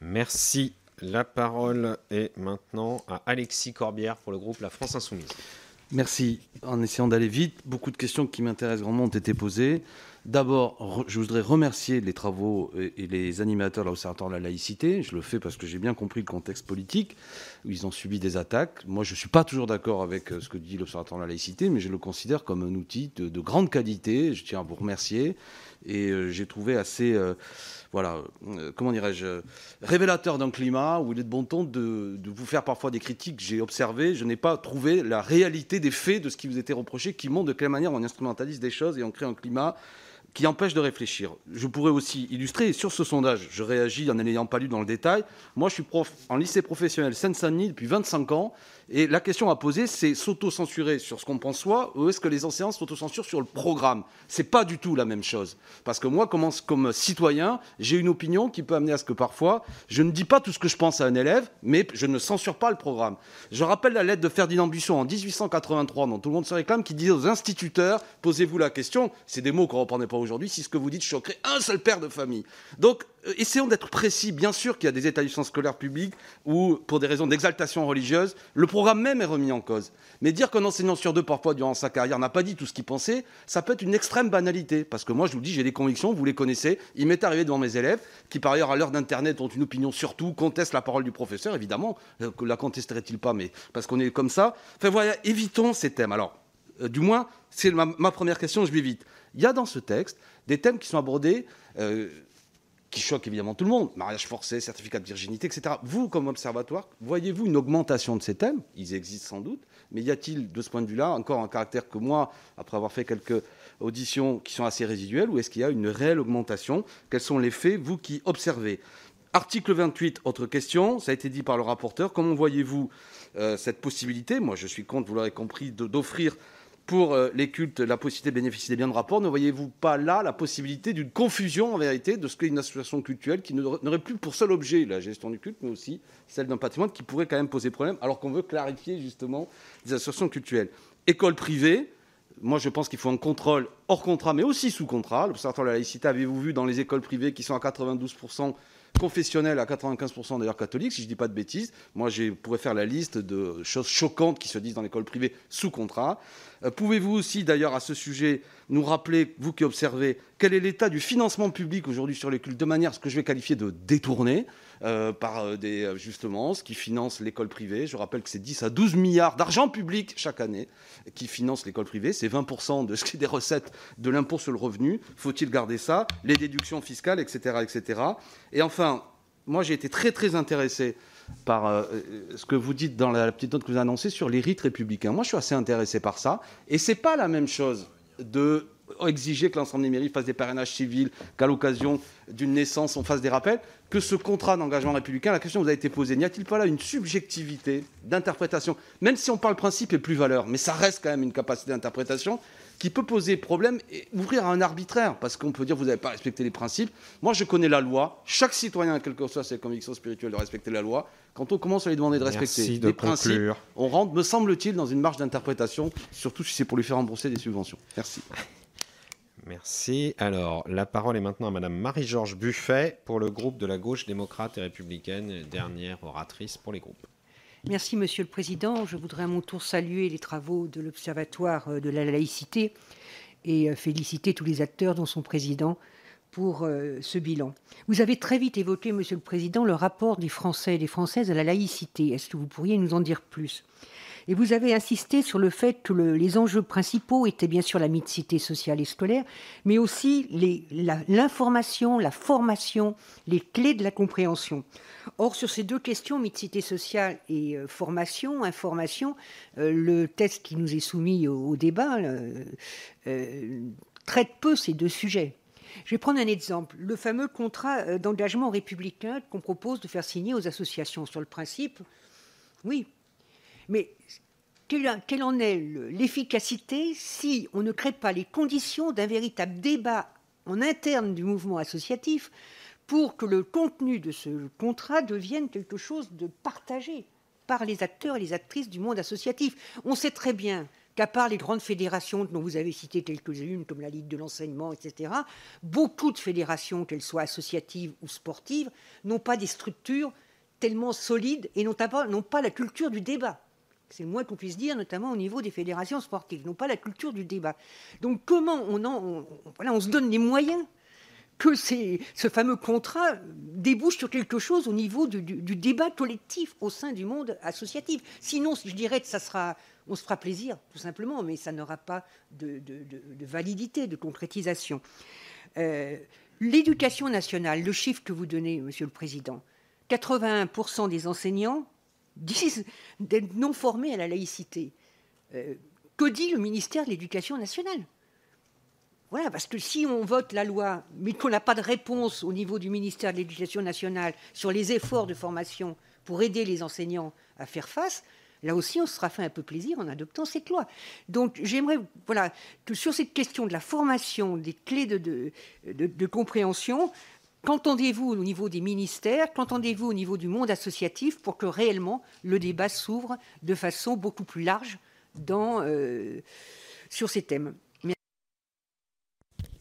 Merci. La parole est maintenant à Alexis Corbière pour le groupe La France Insoumise. Merci. En essayant d'aller vite, beaucoup de questions qui m'intéressent vraiment ont été posées. D'abord, je voudrais remercier les travaux et les animateurs de l'Observatoire de la laïcité. Je le fais parce que j'ai bien compris le contexte politique, où ils ont subi des attaques. Moi, je ne suis pas toujours d'accord avec euh, ce que dit l'Observatoire de la laïcité, mais je le considère comme un outil de, grande qualité. Je tiens à vous remercier. Et euh, j'ai trouvé assez, euh, voilà, comment dirais-je, révélateur d'un climat où il est de bon ton de, de vous faire parfois des critiques. J'ai observé, je n'ai pas trouvé la réalité des faits de ce qui vous était reproché, qui montre de quelle manière on instrumentalise des choses et on crée un climat qui empêche de réfléchir. Je pourrais aussi illustrer, sur ce sondage, je réagis en n'ayant pas lu dans le détail. Moi, je suis prof en lycée professionnel Seine-Saint-Denis depuis 25 ans. Et la question à poser, c'est s'auto-censurer sur ce qu'on pense soi ou est-ce que les enseignants s'auto-censurent sur le programme? C'est pas du tout la même chose. Parce que moi, comme, comme citoyen, j'ai une opinion qui peut amener à ce que parfois, je ne dis pas tout ce que je pense à un élève, mais je ne censure pas le programme. Je rappelle la lettre de Ferdinand Buisson en 1883, dont tout le monde se réclame, qui dit aux instituteurs, posez-vous la question, c'est des mots qu'on ne reprendrait pas aujourd'hui, si ce que vous dites choquerait un seul père de famille. Donc, euh, essayons d'être précis. Bien sûr qu'il y a des établissements scolaires publics où, pour des raisons d'exaltation religieuse, le programme même est remis en cause. Mais dire qu'un enseignant sur deux, parfois, durant sa carrière, n'a pas dit tout ce qu'il pensait, ça peut être une extrême banalité. Parce que moi, je vous dis, j'ai des convictions, vous les connaissez. Il m'est arrivé devant mes élèves, qui par ailleurs, à l'heure d'Internet, ont une opinion sur tout, contestent la parole du professeur, évidemment. Euh, la contesterait-il pas, mais parce qu'on est comme ça. Enfin voilà, évitons ces thèmes. Alors, euh, du moins, c'est ma, première question, je vais vite. Il y a dans ce texte des thèmes qui sont abordés qui choque évidemment tout le monde, mariage forcé, certificat de virginité, etc. Vous, comme observatoire, voyez-vous une augmentation de ces thèmes? Ils existent sans doute, mais y a-t-il, de ce point de vue-là, encore un caractère que moi, après avoir fait quelques auditions qui sont assez résiduelles, ou est-ce qu'il y a une réelle augmentation? Quels sont les faits, vous qui observez? Article 28, autre question, ça a été dit par le rapporteur. Comment voyez-vous euh, cette possibilité? Moi, je suis contre, vous l'aurez compris, d'offrir pour euh, les cultes la possibilité de bénéficier des biens de rapport, ne voyez-vous pas là la possibilité d'une confusion en vérité de ce qu'est une association culturelle qui n'aurait plus pour seul objet la gestion du culte, mais aussi celle d'un patrimoine qui pourrait quand même poser problème, alors qu'on veut clarifier justement les associations culturelles école privée, moi, je pense qu'il faut un contrôle hors contrat, mais aussi sous contrat. L'Observatoire de la laïcité, avez-vous vu dans les écoles privées qui sont à 92% confessionnelles, à 95% d'ailleurs catholiques, si je ne dis pas de bêtises. Moi, je pourrais faire la liste de choses choquantes qui se disent dans l'école privée sous contrat. Euh, pouvez-vous aussi, d'ailleurs, à ce sujet, nous rappeler, vous qui observez, quel est l'état du financement public aujourd'hui sur les cultes, de manière ce que je vais qualifier de détourné? Euh, par euh, des, justement, ce qui finance l'école privée. Je rappelle que c'est 10 à 12 milliards d'argent public chaque année qui finance l'école privée. C'est 20% de ce qui des recettes de l'impôt sur le revenu. Faut-il garder ça? Les déductions fiscales, etc. etc. Et enfin, moi j'ai été très très intéressé par euh, ce que vous dites dans la petite note que vous annoncez sur les rites républicains. Moi, je suis assez intéressé par ça. Et ce n'est pas la même chose de exiger que l'ensemble des mairies fassent des parrainages civils, qu'à l'occasion d'une naissance, on fasse des rappels, que ce contrat d'engagement républicain, la question vous a été posée, n'y a-t-il pas là une subjectivité d'interprétation Même si on parle principe et plus-valeur, mais ça reste quand même une capacité d'interprétation qui peut poser problème et ouvrir à un arbitraire, parce qu'on peut dire vous n'avez pas respecté les principes. Moi, je connais la loi. Chaque citoyen, quelle que soit ses convictions spirituelles, de respecter la loi. Quand on commence à lui demander de respecter les principes, on rentre, me semble-t-il, dans une marge d'interprétation, surtout si c'est pour lui faire rembourser des subventions. Merci. Merci. Alors, la parole est maintenant à Madame Marie-Georges Buffet pour le groupe de la gauche démocrate et républicaine, dernière oratrice pour les groupes. Merci, Monsieur le Président. Je voudrais à mon tour saluer les travaux de l'Observatoire euh, de la laïcité et euh, féliciter tous les acteurs, dont son président, pour euh, ce bilan. Vous avez très vite évoqué, Monsieur le Président, le rapport des Français et des Françaises à la laïcité. Est-ce que vous pourriez nous en dire plus? Et vous avez insisté sur le fait que les enjeux principaux étaient bien sûr la mixité sociale et scolaire, mais aussi l'information, la, formation, les clés de la compréhension. Or, sur ces deux questions, mixité sociale et euh, formation, information, euh, le texte qui nous est soumis au, débat euh, traite peu ces deux sujets. Je vais prendre un exemple. Le fameux contrat d'engagement républicain qu'on propose de faire signer aux associations. Sur le principe, oui, mais quelle en est l'efficacité si on ne crée pas les conditions d'un véritable débat en interne du mouvement associatif pour que le contenu de ce contrat devienne quelque chose de partagé par les acteurs et les actrices du monde associatif? On sait très bien qu'à part les grandes fédérations dont vous avez cité quelques-unes, comme la Ligue de l'enseignement, etc., beaucoup de fédérations, qu'elles soient associatives ou sportives, n'ont pas des structures tellement solides et n'ont pas la culture du débat. C'est le moins qu'on puisse dire, notamment au niveau des fédérations sportives, n'ont pas la culture du débat. Donc comment on se donne les moyens que ce fameux contrat débouche sur quelque chose au niveau du, débat collectif au sein du monde associatif. Sinon, je dirais que ça sera, on se fera plaisir, tout simplement, mais ça n'aura pas de, validité, de concrétisation. Euh, l'éducation nationale, le chiffre que vous donnez, Monsieur le Président, 81% des enseignants disent d'être non formés à la laïcité. Euh, que dit le ministère de l'Éducation nationale? Voilà, parce que si on vote la loi, mais qu'on n'a pas de réponse au niveau du ministère de l'Éducation nationale sur les efforts de formation pour aider les enseignants à faire face, là aussi, on se sera fait un peu plaisir en adoptant cette loi. Donc, j'aimerais, voilà, que sur cette question de la formation, des clés de, de, de compréhension, Qu'entendez-vous au niveau des ministères Qu'entendez-vous au niveau du monde associatif pour que réellement le débat s'ouvre de façon beaucoup plus large euh, sur ces thèmes?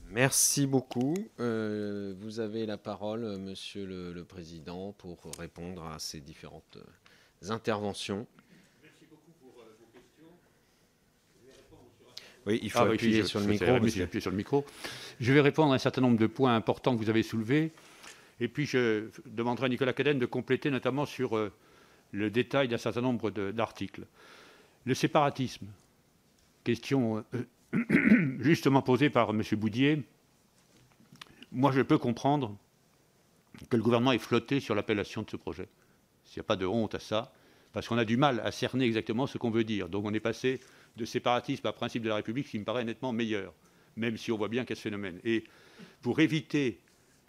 Merci beaucoup. Euh, vous avez la parole, Monsieur le, Président, pour répondre à ces différentes interventions. Merci beaucoup pour vos questions. Oui, il faut ah appuyer sur le micro. Appuyer sur le micro. Je vais répondre à un certain nombre de points importants que vous avez soulevés. Et puis, je demanderai à Nicolas Cadenne de compléter notamment sur euh, le détail d'un certain nombre d'articles. Le séparatisme, question euh, justement posée par M. Boudier. Moi, je peux comprendre que le gouvernement ait flotté sur l'appellation de ce projet. Il n'y a pas de honte à ça, parce qu'on a du mal à cerner exactement ce qu'on veut dire. Donc on est passé de séparatisme à principe de la République, qui me paraît nettement meilleur même si on voit bien qu'il y a ce phénomène. Et pour éviter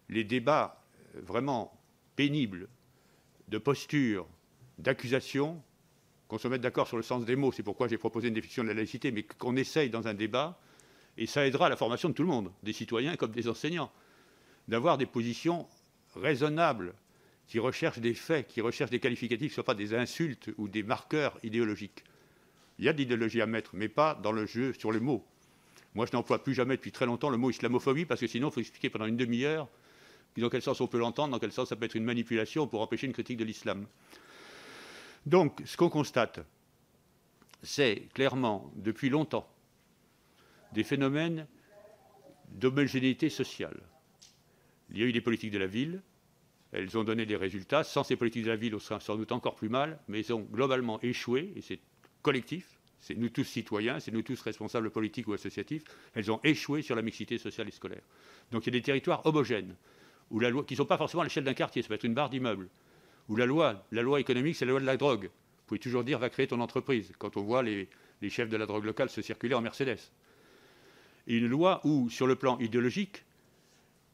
les débats vraiment pénibles de posture, d'accusation, qu'on se mette d'accord sur le sens des mots, c'est pourquoi j'ai proposé une définition de la laïcité, mais qu'on essaye dans un débat, et ça aidera à la formation de tout le monde, des citoyens comme des enseignants, d'avoir des positions raisonnables, qui recherchent des faits, qui recherchent des qualificatifs, ce ne pas des insultes ou des marqueurs idéologiques. Il y a de l'idéologie à mettre, mais pas dans le jeu sur le mot. Moi, je n'emploie plus jamais depuis très longtemps le mot islamophobie, parce que sinon, il faut expliquer pendant une demi-heure dans quel sens on peut l'entendre, dans quel sens ça peut être une manipulation pour empêcher une critique de l'islam. Donc, ce qu'on constate, c'est clairement, depuis longtemps, des phénomènes d'homogénéité sociale. Il y a eu des politiques de la ville, elles ont donné des résultats. Sans ces politiques de la ville, on serait sans doute encore plus mal, mais elles ont globalement échoué, et c'est collectif, c'est nous tous citoyens, c'est nous tous responsables politiques ou associatifs, elles ont échoué sur la mixité sociale et scolaire. Donc il y a des territoires homogènes, où la loi, qui ne sont pas forcément à l'échelle d'un quartier, ça peut être une barre d'immeuble, où la loi, la loi économique, c'est la loi de la drogue. Vous pouvez toujours dire, va créer ton entreprise, quand on voit les, chefs de la drogue locale se circuler en Mercedes. Et une loi où, sur le plan idéologique,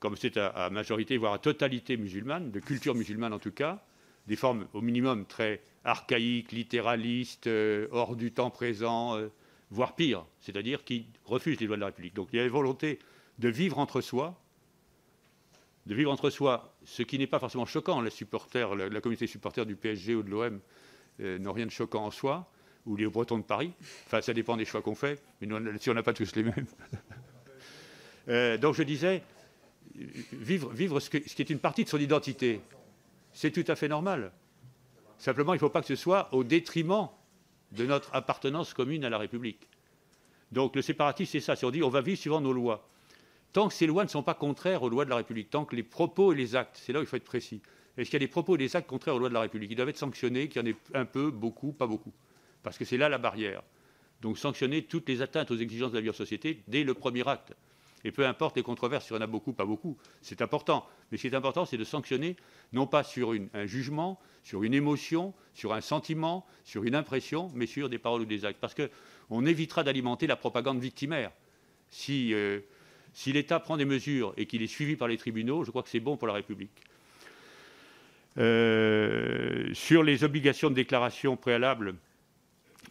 comme c'est à, majorité, voire à totalité musulmane, de culture musulmane en tout cas, des formes au minimum très archaïques, littéralistes, euh, hors du temps présent, euh, voire pire, c'est-à-dire qui refusent les lois de la République. Donc il y a une volonté de vivre entre soi, de vivre entre soi, ce qui n'est pas forcément choquant. Les supporters, la, communauté supporter du PSG ou de l'OM euh, n'ont rien de choquant en soi, ou les Bretons de Paris. Enfin, ça dépend des choix qu'on fait, mais si on n'a pas tous les mêmes. donc je disais, vivre, vivre ce, qui est une partie de son identité, c'est tout à fait normal. Simplement, il ne faut pas que ce soit au détriment de notre appartenance commune à la République. Donc le séparatisme, c'est ça. C'est on dit on va vivre suivant nos lois. Tant que ces lois ne sont pas contraires aux lois de la République, tant que les propos et les actes, c'est là où il faut être précis. Est-ce qu'il y a des propos et des actes contraires aux lois de la République? Ils doivent être sanctionnés, qu'il y en ait un peu, beaucoup, pas beaucoup. Parce que c'est là la barrière. Donc sanctionner toutes les atteintes aux exigences de la vie en société dès le premier acte. Et peu importe les controverses, il y en a beaucoup, pas beaucoup, c'est important. Mais ce qui est important, c'est de sanctionner, non pas sur un jugement, sur une émotion, sur un sentiment, sur une impression, mais sur des paroles ou des actes. Parce qu'on évitera d'alimenter la propagande victimaire. Si, euh, si l'État prend des mesures et qu'il est suivi par les tribunaux, je crois que c'est bon pour la République. Euh, sur les obligations de déclaration préalable,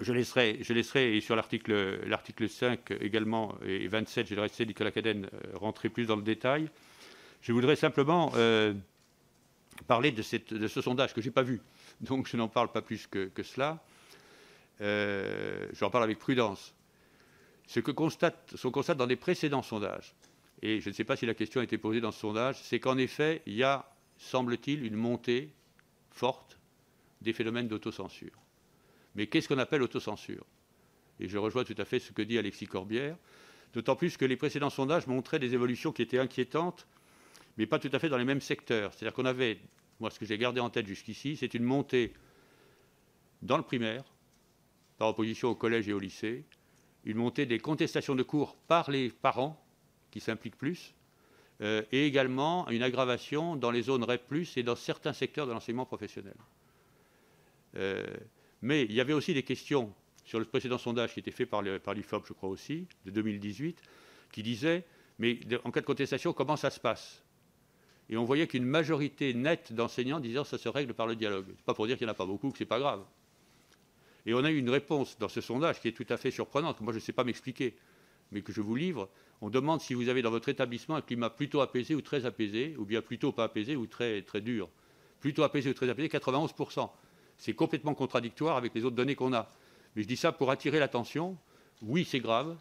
je laisserai, et sur l'article 5 également, et 27, je laisserai Nicolas Cadenne euh, rentrer plus dans le détail. Je voudrais simplement euh, parler de, ce sondage que je n'ai pas vu, donc je n'en parle pas plus que, cela. Euh, J'en parle avec prudence. Ce que constate, ce constate dans les précédents sondages, et je ne sais pas si la question a été posée dans ce sondage, c'est qu'en effet, il y a, semble-t-il, une montée forte des phénomènes d'autocensure. Mais qu'est-ce qu'on appelle autocensure? Et je rejoins tout à fait ce que dit Alexis Corbière, d'autant plus que les précédents sondages montraient des évolutions qui étaient inquiétantes, mais pas tout à fait dans les mêmes secteurs. C'est-à-dire qu'on avait, moi ce que j'ai gardé en tête jusqu'ici, c'est une montée dans le primaire, par opposition au collège et au lycée, une montée des contestations de cours par les parents, qui s'impliquent plus, euh, et également une aggravation dans les zones REP, et dans certains secteurs de l'enseignement professionnel. Euh, mais il y avait aussi des questions sur le précédent sondage qui était fait par l'IFOP, je crois aussi, de 2018, qui disait mais en cas de contestation, comment ça se passe? Et on voyait qu'une majorité nette d'enseignants disaient ça se règle par le dialogue. Ce n'est pas pour dire qu'il n'y en a pas beaucoup, que ce n'est pas grave. Et on a eu une réponse dans ce sondage qui est tout à fait surprenante, que moi je ne sais pas m'expliquer, mais que je vous livre. On demande si vous avez dans votre établissement un climat plutôt apaisé ou très apaisé, ou bien plutôt pas apaisé ou très, très dur. Plutôt apaisé ou très apaisé, 91%. C'est complètement contradictoire avec les autres données qu'on a. Mais je dis ça pour attirer l'attention. Oui, c'est grave.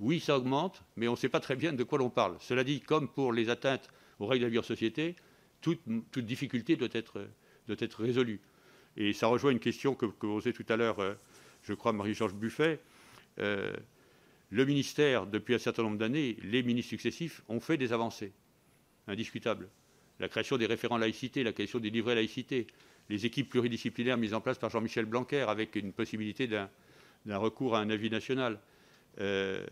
Oui, ça augmente, mais on ne sait pas très bien de quoi l'on parle. Cela dit, comme pour les atteintes aux règles de la vie en société, toute, difficulté doit être, résolue. Et ça rejoint une question que, que posait tout à l'heure, euh, je crois, Marie-Georges Buffet. Euh, le ministère, depuis un certain nombre d'années, les ministres successifs ont fait des avancées indiscutables. La création des référents laïcité, la création des livrets laïcité, les équipes pluridisciplinaires mises en place par Jean-Michel Blanquer avec une possibilité d'un recours à un avis national. Euh,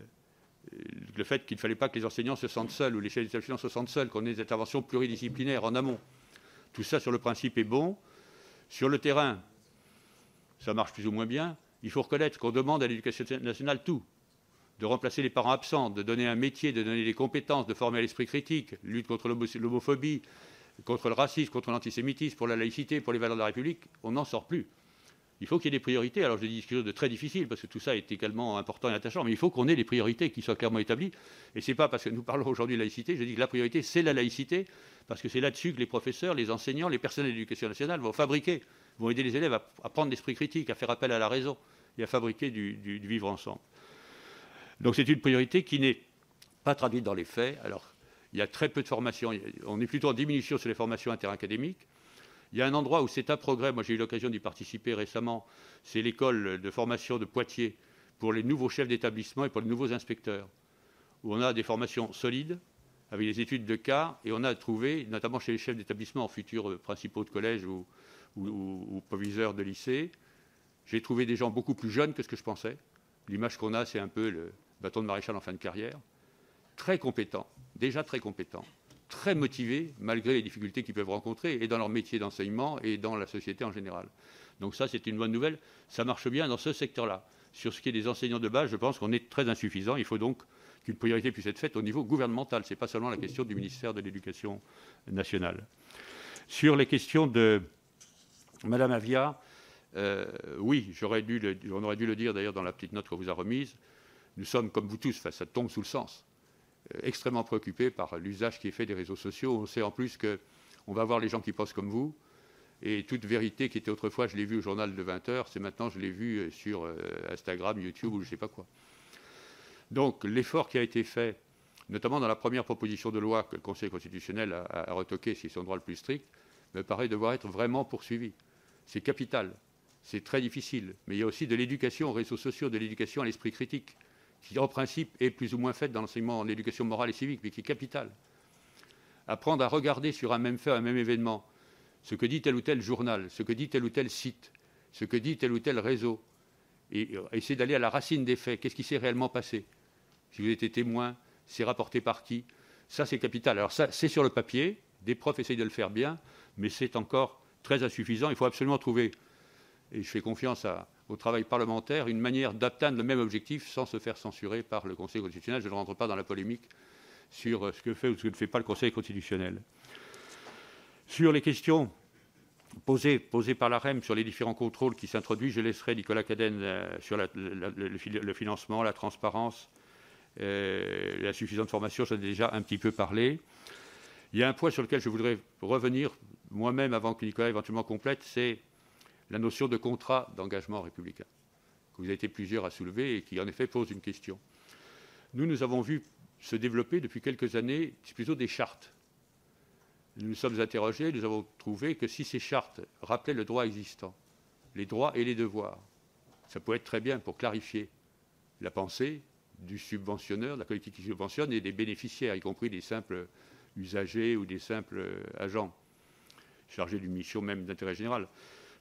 le fait qu'il ne fallait pas que les enseignants se sentent seuls ou les chefs d'établissement se sentent seuls, qu'on ait des interventions pluridisciplinaires en amont. Tout ça, sur le principe, est bon. Sur le terrain, ça marche plus ou moins bien. Il faut reconnaître qu'on demande à l'éducation nationale tout. De remplacer les parents absents, de donner un métier, de donner des compétences, de former l'esprit critique, lutte contre l'homophobie, contre le racisme, contre l'antisémitisme, pour la laïcité, pour les valeurs de la République, on n'en sort plus. Il faut qu'il y ait des priorités. Alors je dis quelque chose de très difficile, parce que tout ça est également important et attachant, mais il faut qu'on ait des priorités qui soient clairement établies. Et ce n'est pas parce que nous parlons aujourd'hui de laïcité, je dis que la priorité, c'est la laïcité, parce que c'est là-dessus que les professeurs, les enseignants, les personnels de l'éducation nationale vont fabriquer, vont aider les élèves à, prendre l'esprit critique, à faire appel à la raison. et à fabriquer du vivre ensemble. Donc c'est une priorité qui n'est pas traduite dans les faits. Alors, il y a très peu de formations. On est plutôt en diminution sur les formations interacadémiques. Il y a un endroit où c'est un progrès. Moi, j'ai eu l'occasion d'y participer récemment. C'est l'école de formation de Poitiers pour les nouveaux chefs d'établissement et pour les nouveaux inspecteurs, où on a des formations solides avec des études de cas, et on a trouvé, notamment chez les chefs d'établissement, futurs principaux de collège ou, ou proviseurs de lycée, j'ai trouvé des gens beaucoup plus jeunes que ce que je pensais. L'image qu'on a, c'est un peu le bâton de maréchal en fin de carrière. Très compétents, déjà très compétents, très motivés, malgré les difficultés qu'ils peuvent rencontrer, et dans leur métier d'enseignement et dans la société en général. Donc ça, c'est une bonne nouvelle. Ça marche bien dans ce secteur-là. Sur ce qui est des enseignants de base, je pense qu'on est très insuffisant. Il faut donc qu'une priorité puisse être faite au niveau gouvernemental. Ce n'est pas seulement la question du ministère de l'Éducation nationale. Sur les questions de Madame Avia, euh, oui, on aurait dû le dire d'ailleurs dans la petite note qu'on vous a remise. Nous sommes, comme vous tous, ça tombe sous le sens, euh, extrêmement préoccupés par l'usage qui est fait des réseaux sociaux. On sait en plus qu'on va voir les gens qui pensent comme vous, et toute vérité qui était autrefois, je l'ai vu au journal de 20 heures, c'est maintenant, je l'ai vu euh, sur euh, Instagram, YouTube ou je ne sais pas quoi. Donc l'effort qui a été fait, notamment dans la première proposition de loi que le Conseil constitutionnel a, retoqué, si c'est son droit le plus strict, me paraît devoir être vraiment poursuivi. C'est capital, c'est très difficile, mais il y a aussi de l'éducation aux réseaux sociaux, de l'éducation à l'esprit critique, qui en principe est plus ou moins faite dans l'enseignement en éducation morale et civique, mais qui est capital. Apprendre à regarder sur un même fait, un même événement, ce que dit tel ou tel journal, ce que dit tel ou tel site, ce que dit tel ou tel réseau, et euh, essayer d'aller à la racine des faits. Qu'est-ce qui s'est réellement passé? Si vous été témoin, c'est rapporté par qui? Ça, c'est capital. Alors ça, c'est sur le papier, des profs essayent de le faire bien, mais c'est encore très insuffisant. Il faut absolument trouver, et je fais confiance au travail parlementaire, une manière d'atteindre le même objectif sans se faire censurer par le Conseil constitutionnel. Je ne rentre pas dans la polémique sur euh, ce que fait ou ce que ne fait pas le Conseil constitutionnel. Sur les questions posées, par la REM sur les différents contrôles qui s'introduisent, je laisserai Nicolas Cadenne euh, sur le, financement, la transparence, euh, la suffisante formation, j'en ai déjà un petit peu parlé. Il y a un point sur lequel je voudrais revenir moi-même avant que Nicolas éventuellement complète, c'est la notion de contrat d'engagement républicain, que vous avez été plusieurs à soulever et qui en effet pose une question. Nous, nous avons vu se développer depuis quelques années plutôt des chartes nous nous sommes interrogés, nous avons trouvé que si ces chartes rappelaient le droit existant, les droits et les devoirs, ça pourrait être très bien pour clarifier la pensée du subventionneur, de la collectivité qui subventionne, et des bénéficiaires, y compris des simples usagers ou des simples agents chargés d'une mission même d'intérêt général.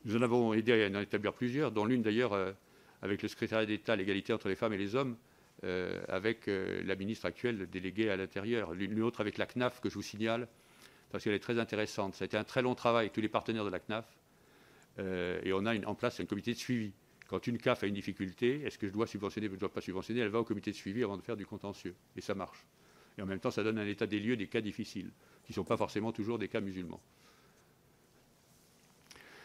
Nous en avons aidé à en établir plusieurs, dont l'une d'ailleurs euh, avec le secrétariat d'État l'égalité entre les femmes et les hommes, euh, avec euh, la ministre actuelle déléguée à l'intérieur, l'une autre avec la CNAF que je vous signale, parce qu'elle est très intéressante. Ça a été un très long travail avec tous les partenaires de la CNAF. Et on a en place un comité de suivi. Quand une CAF a une difficulté, est-ce que je dois subventionner ou je ne dois pas subventionner Elle va au comité de suivi avant de faire du contentieux. Et ça marche. Et en même temps, ça donne un état des lieux des cas difficiles, qui ne sont pas forcément toujours des cas musulmans.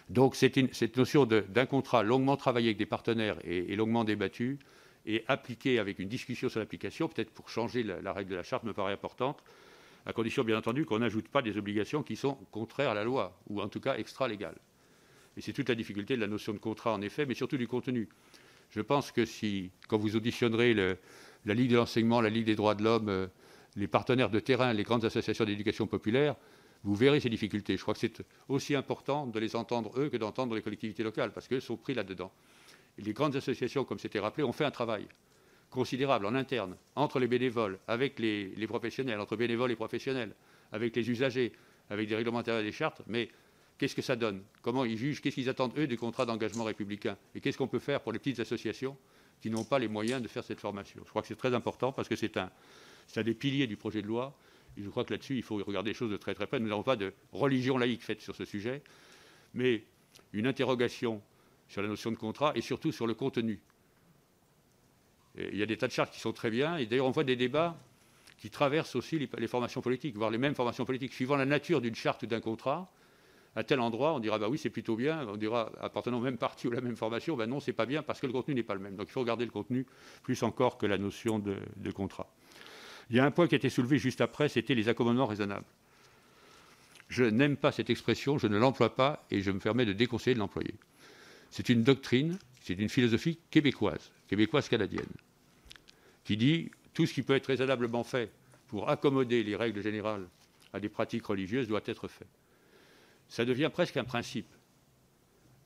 Donc cette notion d'un contrat longuement travaillé avec des partenaires et, longuement débattu, et appliqué avec une discussion sur l'application, peut-être pour changer la, règle de la charte, me paraît importante à condition bien entendu qu'on n'ajoute pas des obligations qui sont contraires à la loi, ou en tout cas extra-légales. Et c'est toute la difficulté de la notion de contrat en effet, mais surtout du contenu. Je pense que si, quand vous auditionnerez la Ligue de l'enseignement, la Ligue des droits de l'homme, euh, les partenaires de terrain, les grandes associations d'éducation populaire, vous verrez ces difficultés. Je crois que c'est aussi important de les entendre eux que d'entendre les collectivités locales, parce qu'eux sont pris là-dedans. les grandes associations, comme c'était rappelé, ont fait un travail considérable en interne, entre les bénévoles, avec les, professionnels, entre bénévoles et professionnels, avec les usagers, avec des réglementaires et des chartes, mais qu'est-ce que ça donne? Comment ils jugent? Qu'est-ce qu'ils attendent, eux, du contrat d'engagement républicain? Et qu'est-ce qu'on peut faire pour les petites associations qui n'ont pas les moyens de faire cette formation? Je crois que c'est très important parce que c'est un, un des piliers du projet de loi. Je crois que là-dessus, il faut regarder les choses de très très près. Nous n'avons pas de religion laïque faite sur ce sujet, mais une interrogation sur la notion de contrat et surtout sur le contenu il y a des tas de chartes qui sont très bien, et d'ailleurs on voit des débats qui traversent aussi les, formations politiques, voire les mêmes formations politiques, suivant la nature d'une charte ou d'un contrat. À tel endroit, on dira bah oui, c'est plutôt bien. On dira appartenant au même parti ou à la même formation, ben non, c'est pas bien parce que le contenu n'est pas le même. Donc il faut regarder le contenu plus encore que la notion de contrat. Il y a un point qui a été soulevé juste après, c'était les accommodements raisonnables. Je n'aime pas cette expression, je ne l'emploie pas et je me permets de déconseiller de l'employer. C'est une doctrine C'est une philosophie québécoise, québécoise-canadienne, qui dit tout ce qui peut être raisonnablement fait pour accommoder les règles générales à des pratiques religieuses doit être fait. Ça devient presque un principe.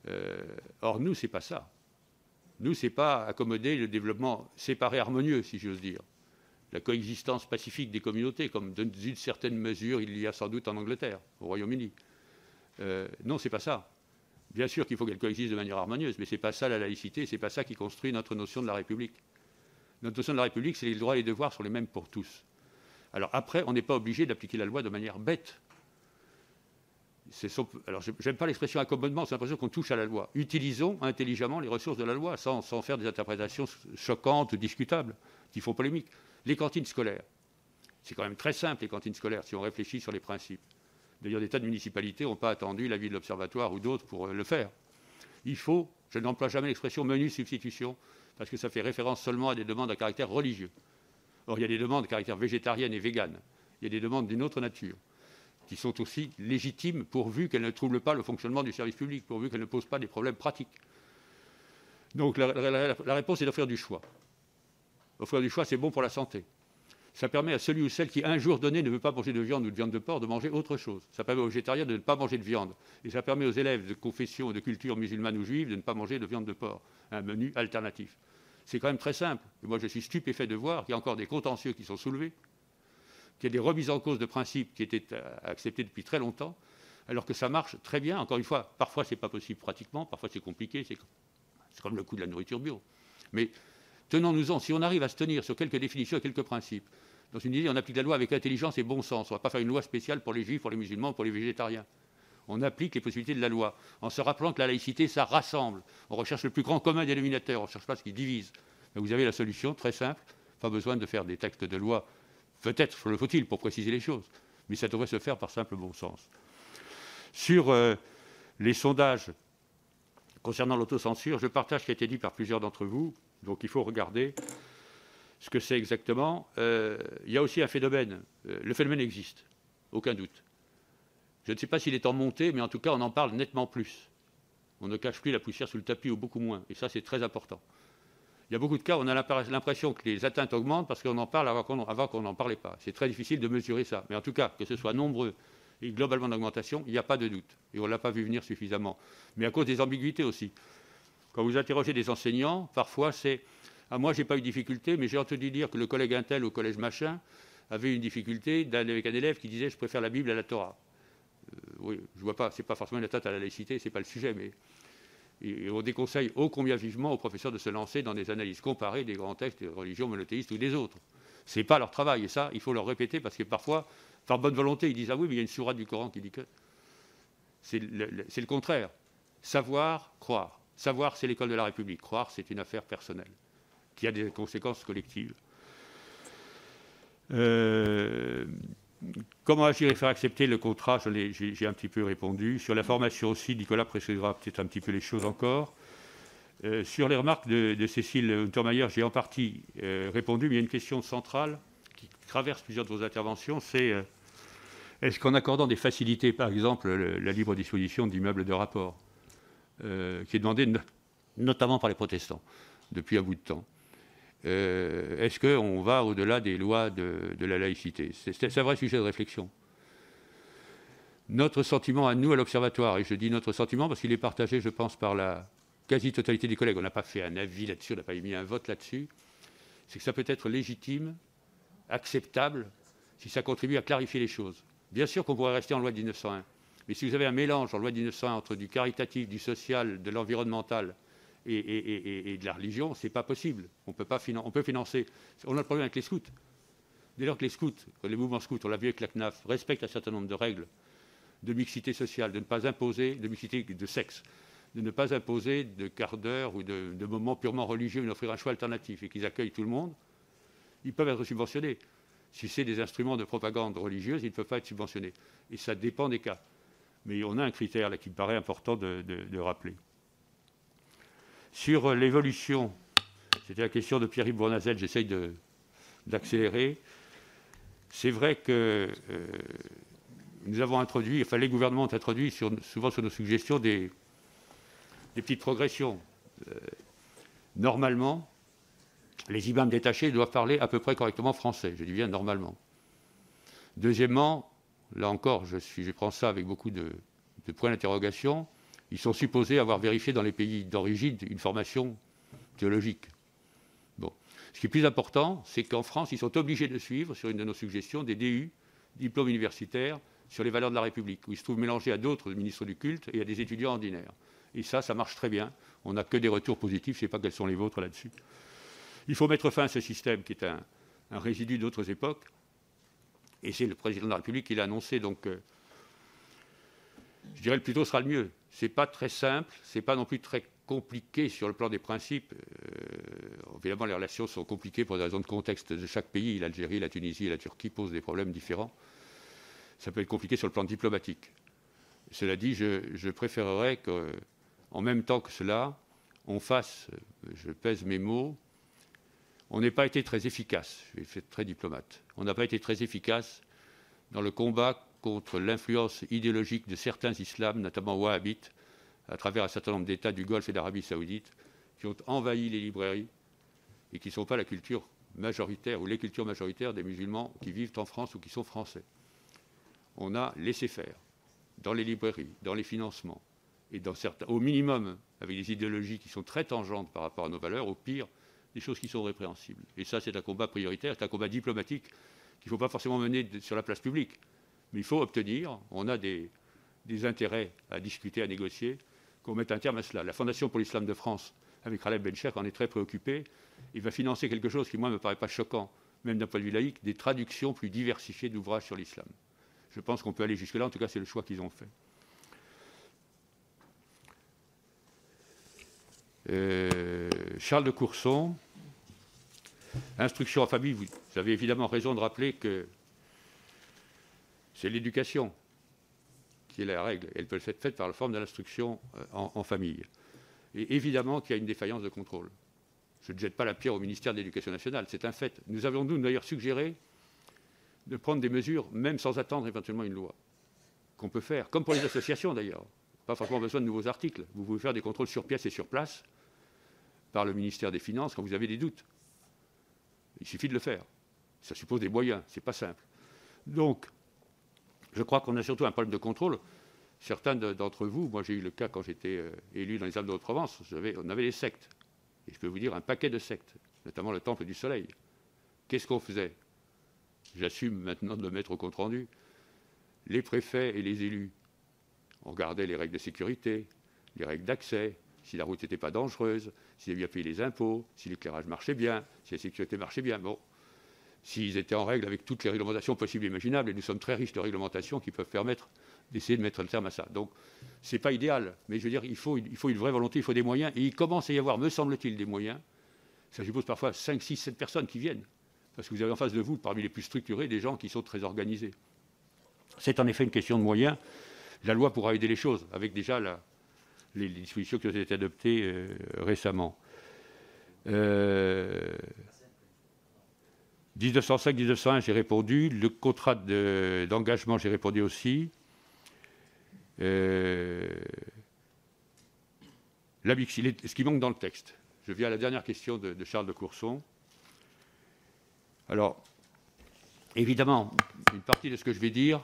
Euh, or, nous, ce n'est pas ça. Nous, ce n'est pas accommoder le développement séparé, harmonieux, si j'ose dire. La coexistence pacifique des communautés, comme dans une certaine mesure il y a sans doute en Angleterre, au Royaume-Uni. Euh, non, ce n'est pas ça. Bien sûr qu'il faut qu'elle coexiste de manière harmonieuse, mais ce n'est pas ça la laïcité, ce n'est pas ça qui construit notre notion de la République. Notre notion de la République, c'est les droits et les devoirs sont les mêmes pour tous. Alors après, on n'est pas obligé d'appliquer la loi de manière bête. Alors, je n'aime pas l'expression accommodement, c'est l'impression qu'on touche à la loi. Utilisons intelligemment les ressources de la loi sans, faire des interprétations choquantes ou discutables qui font polémique. Les cantines scolaires, c'est quand même très simple, les cantines scolaires, si on réfléchit sur les principes. D'ailleurs, des tas de municipalités n'ont pas attendu l'avis de l'Observatoire ou d'autres pour euh, le faire. Il faut, je n'emploie jamais l'expression menu substitution, parce que ça fait référence seulement à des demandes à caractère religieux. Or, il y a des demandes à caractère végétarien et végane. Il y a des demandes d'une autre nature qui sont aussi légitimes pourvu qu'elles ne troublent pas le fonctionnement du service public, pourvu qu'elles ne posent pas des problèmes pratiques. Donc la, réponse est d'offrir du choix. Offrir du choix, c'est bon pour la santé. Ça permet à celui ou celle qui, un jour donné, ne veut pas manger de viande ou de viande de porc, de manger autre chose. Ça permet aux végétariens de ne pas manger de viande. Et ça permet aux élèves de confession et de culture musulmane ou juive de ne pas manger de viande de porc. Un menu alternatif. C'est quand même très simple. Moi, je suis stupéfait de voir qu'il y a encore des contentieux qui sont soulevés qu'il y a des remises en cause de principes qui étaient euh, acceptés depuis très longtemps, alors que ça marche très bien. Encore une fois, parfois c'est pas possible pratiquement, parfois c'est compliqué, c'est comme le coût de la nourriture bio. Mais tenons-nous-en, si on arrive à se tenir sur quelques définitions et quelques principes, dans une idée, on applique la loi avec intelligence et bon sens. On ne va pas faire une loi spéciale pour les juifs, pour les musulmans, pour les végétariens. On applique les possibilités de la loi, en se rappelant que la laïcité, ça rassemble. On recherche le plus grand commun dénominateur, on ne cherche pas ce qui divise. Vous avez la solution, très simple, pas besoin de faire des textes de loi Peut-être le faut-il pour préciser les choses, mais ça devrait se faire par simple bon sens. Sur euh, les sondages concernant l'autocensure, je partage ce qui a été dit par plusieurs d'entre vous, donc il faut regarder ce que c'est exactement. Euh, il y a aussi un phénomène, euh, le phénomène existe, aucun doute. Je ne sais pas s'il est en montée, mais en tout cas on en parle nettement plus. On ne cache plus la poussière sous le tapis ou beaucoup moins, et ça c'est très important. Il y a beaucoup de cas où on a l'impression que les atteintes augmentent parce qu'on en parle avant qu'on n'en parlait pas. C'est très difficile de mesurer ça. Mais en tout cas, que ce soit nombreux et globalement d'augmentation, il n'y a pas de doute. Et on ne l'a pas vu venir suffisamment. Mais à cause des ambiguïtés aussi. Quand vous interrogez des enseignants, parfois c'est ah, moi, je n'ai pas eu de difficulté, mais j'ai entendu dire que le collègue Intel au collège machin avait une difficulté avec un élève qui disait Je préfère la Bible à la Torah. Euh, oui, je ne vois pas, ce n'est pas forcément une atteinte à la laïcité, ce n'est pas le sujet, mais et on déconseille ô combien vivement aux professeurs de se lancer dans des analyses comparées des grands textes des religions monothéistes ou des autres. Ce n'est pas leur travail, et ça, il faut leur répéter, parce que parfois, par bonne volonté, ils disent Ah oui, mais il y a une sourate du Coran qui dit que. C'est le, contraire. Savoir, croire. Savoir, c'est l'école de la République. Croire, c'est une affaire personnelle, qui a des conséquences collectives. Euh, Comment agir et faire accepter le contrat J'ai un petit peu répondu. Sur la formation aussi, Nicolas précisera peut-être un petit peu les choses encore. Euh, sur les remarques de, Cécile Untermaier, j'ai en partie euh, répondu, mais il y a une question centrale qui traverse plusieurs de vos interventions, c'est est-ce qu'en accordant des facilités, par exemple la libre disposition d'immeubles de rapport, qui est demandée notamment par les protestants depuis un bout de temps, euh, est-ce qu'on va au-delà des lois de, la laïcité? C'est un vrai sujet de réflexion. Notre sentiment à nous, à l'Observatoire, et je dis notre sentiment parce qu'il est partagé, je pense, par la quasi-totalité des collègues, on n'a pas fait un avis là-dessus, on n'a pas émis un vote là-dessus, c'est que ça peut être légitime, acceptable, si ça contribue à clarifier les choses. Bien sûr qu'on pourrait rester en loi de 1901, mais si vous avez un mélange en loi de 1901 entre du caritatif, du social, de l'environnemental, et, de la religion, ce n'est pas possible. On peut, pas financer. On a le problème avec les scouts. Dès lors que les scouts, les mouvements scouts, on l'a vu avec la CNAF, respectent un certain nombre de règles de mixité sociale, de ne pas imposer, de mixité de sexe, de ne pas imposer de quart d'heure ou de, de, moments purement religieux, mais d'offrir un choix alternatif et qu'ils accueillent tout le monde, ils peuvent être subventionnés. Si c'est des instruments de propagande religieuse, ils ne peuvent pas être subventionnés. Et ça dépend des cas. Mais on a un critère là qui me paraît important de rappeler. Sur l'évolution, c'était la question de Pierre-Yves Bournazel, j'essaye d'accélérer. C'est vrai que euh, nous avons introduit, enfin les gouvernements ont introduit souvent sur nos suggestions des, petites progressions. Euh, Normalement, les imams détachés doivent parler à peu près correctement français. Je dis bien normalement. Deuxièmement, là encore, je, prends ça avec beaucoup de, points d'interrogation. Ils sont supposés avoir vérifié dans les pays d'origine une formation théologique. Ce qui est plus important, c'est qu'en France, ils sont obligés de suivre, sur une de nos suggestions, des DU, diplômes universitaires, sur les valeurs de la République, où ils se trouvent mélangés à d'autres ministres du culte et à des étudiants ordinaires. Et ça, ça marche très bien. On n'a que des retours positifs. Je ne sais pas quels sont les vôtres là-dessus. Il faut mettre fin à ce système qui est un, résidu d'autres époques. Et c'est le président de la République qui l'a annoncé. Donc, euh, je dirais le plus tôt sera le mieux. Ce n'est pas très simple, ce n'est pas non plus très compliqué sur le plan des principes. Euh, évidemment, les relations sont compliquées pour des raisons de contexte de chaque pays. L'Algérie, la Tunisie et la Turquie posent des problèmes différents. Ça peut être compliqué sur le plan diplomatique. Cela dit, je, je préférerais qu'en même temps que cela, on fasse, je pèse mes mots, on n'a pas été très efficace, je vais être très diplomate, on n'a pas été très efficace dans le combat contre l'influence idéologique de certains islams, notamment wahhabites, à travers un certain nombre d'États du Golfe et d'Arabie saoudite, qui ont envahi les librairies et qui ne sont pas la culture majoritaire ou les cultures majoritaires des musulmans qui vivent en France ou qui sont français. On a laissé faire dans les librairies, dans les financements, et au minimum avec des idéologies qui sont très tangentes par rapport à nos valeurs, au pire des choses qui sont répréhensibles. Et ça, c'est un combat prioritaire, c'est un combat diplomatique qu'il ne faut pas forcément mener sur la place publique. Mais il faut obtenir, on a des, intérêts à discuter, à négocier, qu'on mette un terme à cela. La Fondation pour l'islam de France, avec Khaled Benchek, en est très préoccupée. Il va financer quelque chose qui, moi, ne me paraît pas choquant, même d'un point de vue laïque, des traductions plus diversifiées d'ouvrages sur l'islam. Je pense qu'on peut aller jusque-là, en tout cas, c'est le choix qu'ils ont fait. Euh, Charles de Courson, instruction en famille, vous avez évidemment raison de rappeler que c'est l'éducation qui est la règle. Elle peut être faite par la forme de l'instruction euh, en, famille. Et évidemment qu'il y a une défaillance de contrôle. Je ne jette pas la pierre au ministère de l'Éducation nationale, c'est un fait. Nous avons, d'ailleurs, suggéré de prendre des mesures, même sans attendre éventuellement une loi, qu'on peut faire, comme pour les associations d'ailleurs. Pas forcément besoin de nouveaux articles. Vous pouvez faire des contrôles sur pièce et sur place par le ministère des Finances quand vous avez des doutes. Il suffit de le faire. Ça suppose des moyens, ce n'est pas simple. Donc, je crois qu'on a surtout un problème de contrôle. Certains d'entre vous, moi j'ai eu le cas quand j'étais euh, élu dans les Alpes de Haute-Provence, on avait des sectes. Et je peux vous dire un paquet de sectes, notamment le Temple du Soleil. Qu'est-ce qu'on faisait? J'assume maintenant de le mettre au compte rendu. Les préfets et les élus, on regardait les règles de sécurité, les règles d'accès, si la route n'était pas dangereuse, s'ils avaient bien payé les impôts, si l'éclairage marchait bien, si la sécurité marchait bien. Bon, s'ils étaient en règle avec toutes les réglementations possibles et imaginables, et nous sommes très riches de réglementations qui peuvent permettre d'essayer de mettre un terme à ça. Donc, ce n'est pas idéal, mais je veux dire, il faut, il faut une vraie volonté, il faut des moyens, et il commence à y avoir, me semble-t-il, des moyens. Ça suppose parfois 5, 6, 7 personnes qui viennent, parce que vous avez en face de vous, parmi les plus structurés, des gens qui sont très organisés. C'est en effet une question de moyens. La loi pourra aider les choses, avec déjà la, les, dispositions qui ont été adoptées euh, récemment. 1905-1901, euh, j'ai répondu. Le contrat d'engagement, j'ai répondu aussi. Euh, ce qui manque dans le texte. Je viens à la dernière question de, Charles de Courson. Alors, évidemment, une partie de ce que je vais dire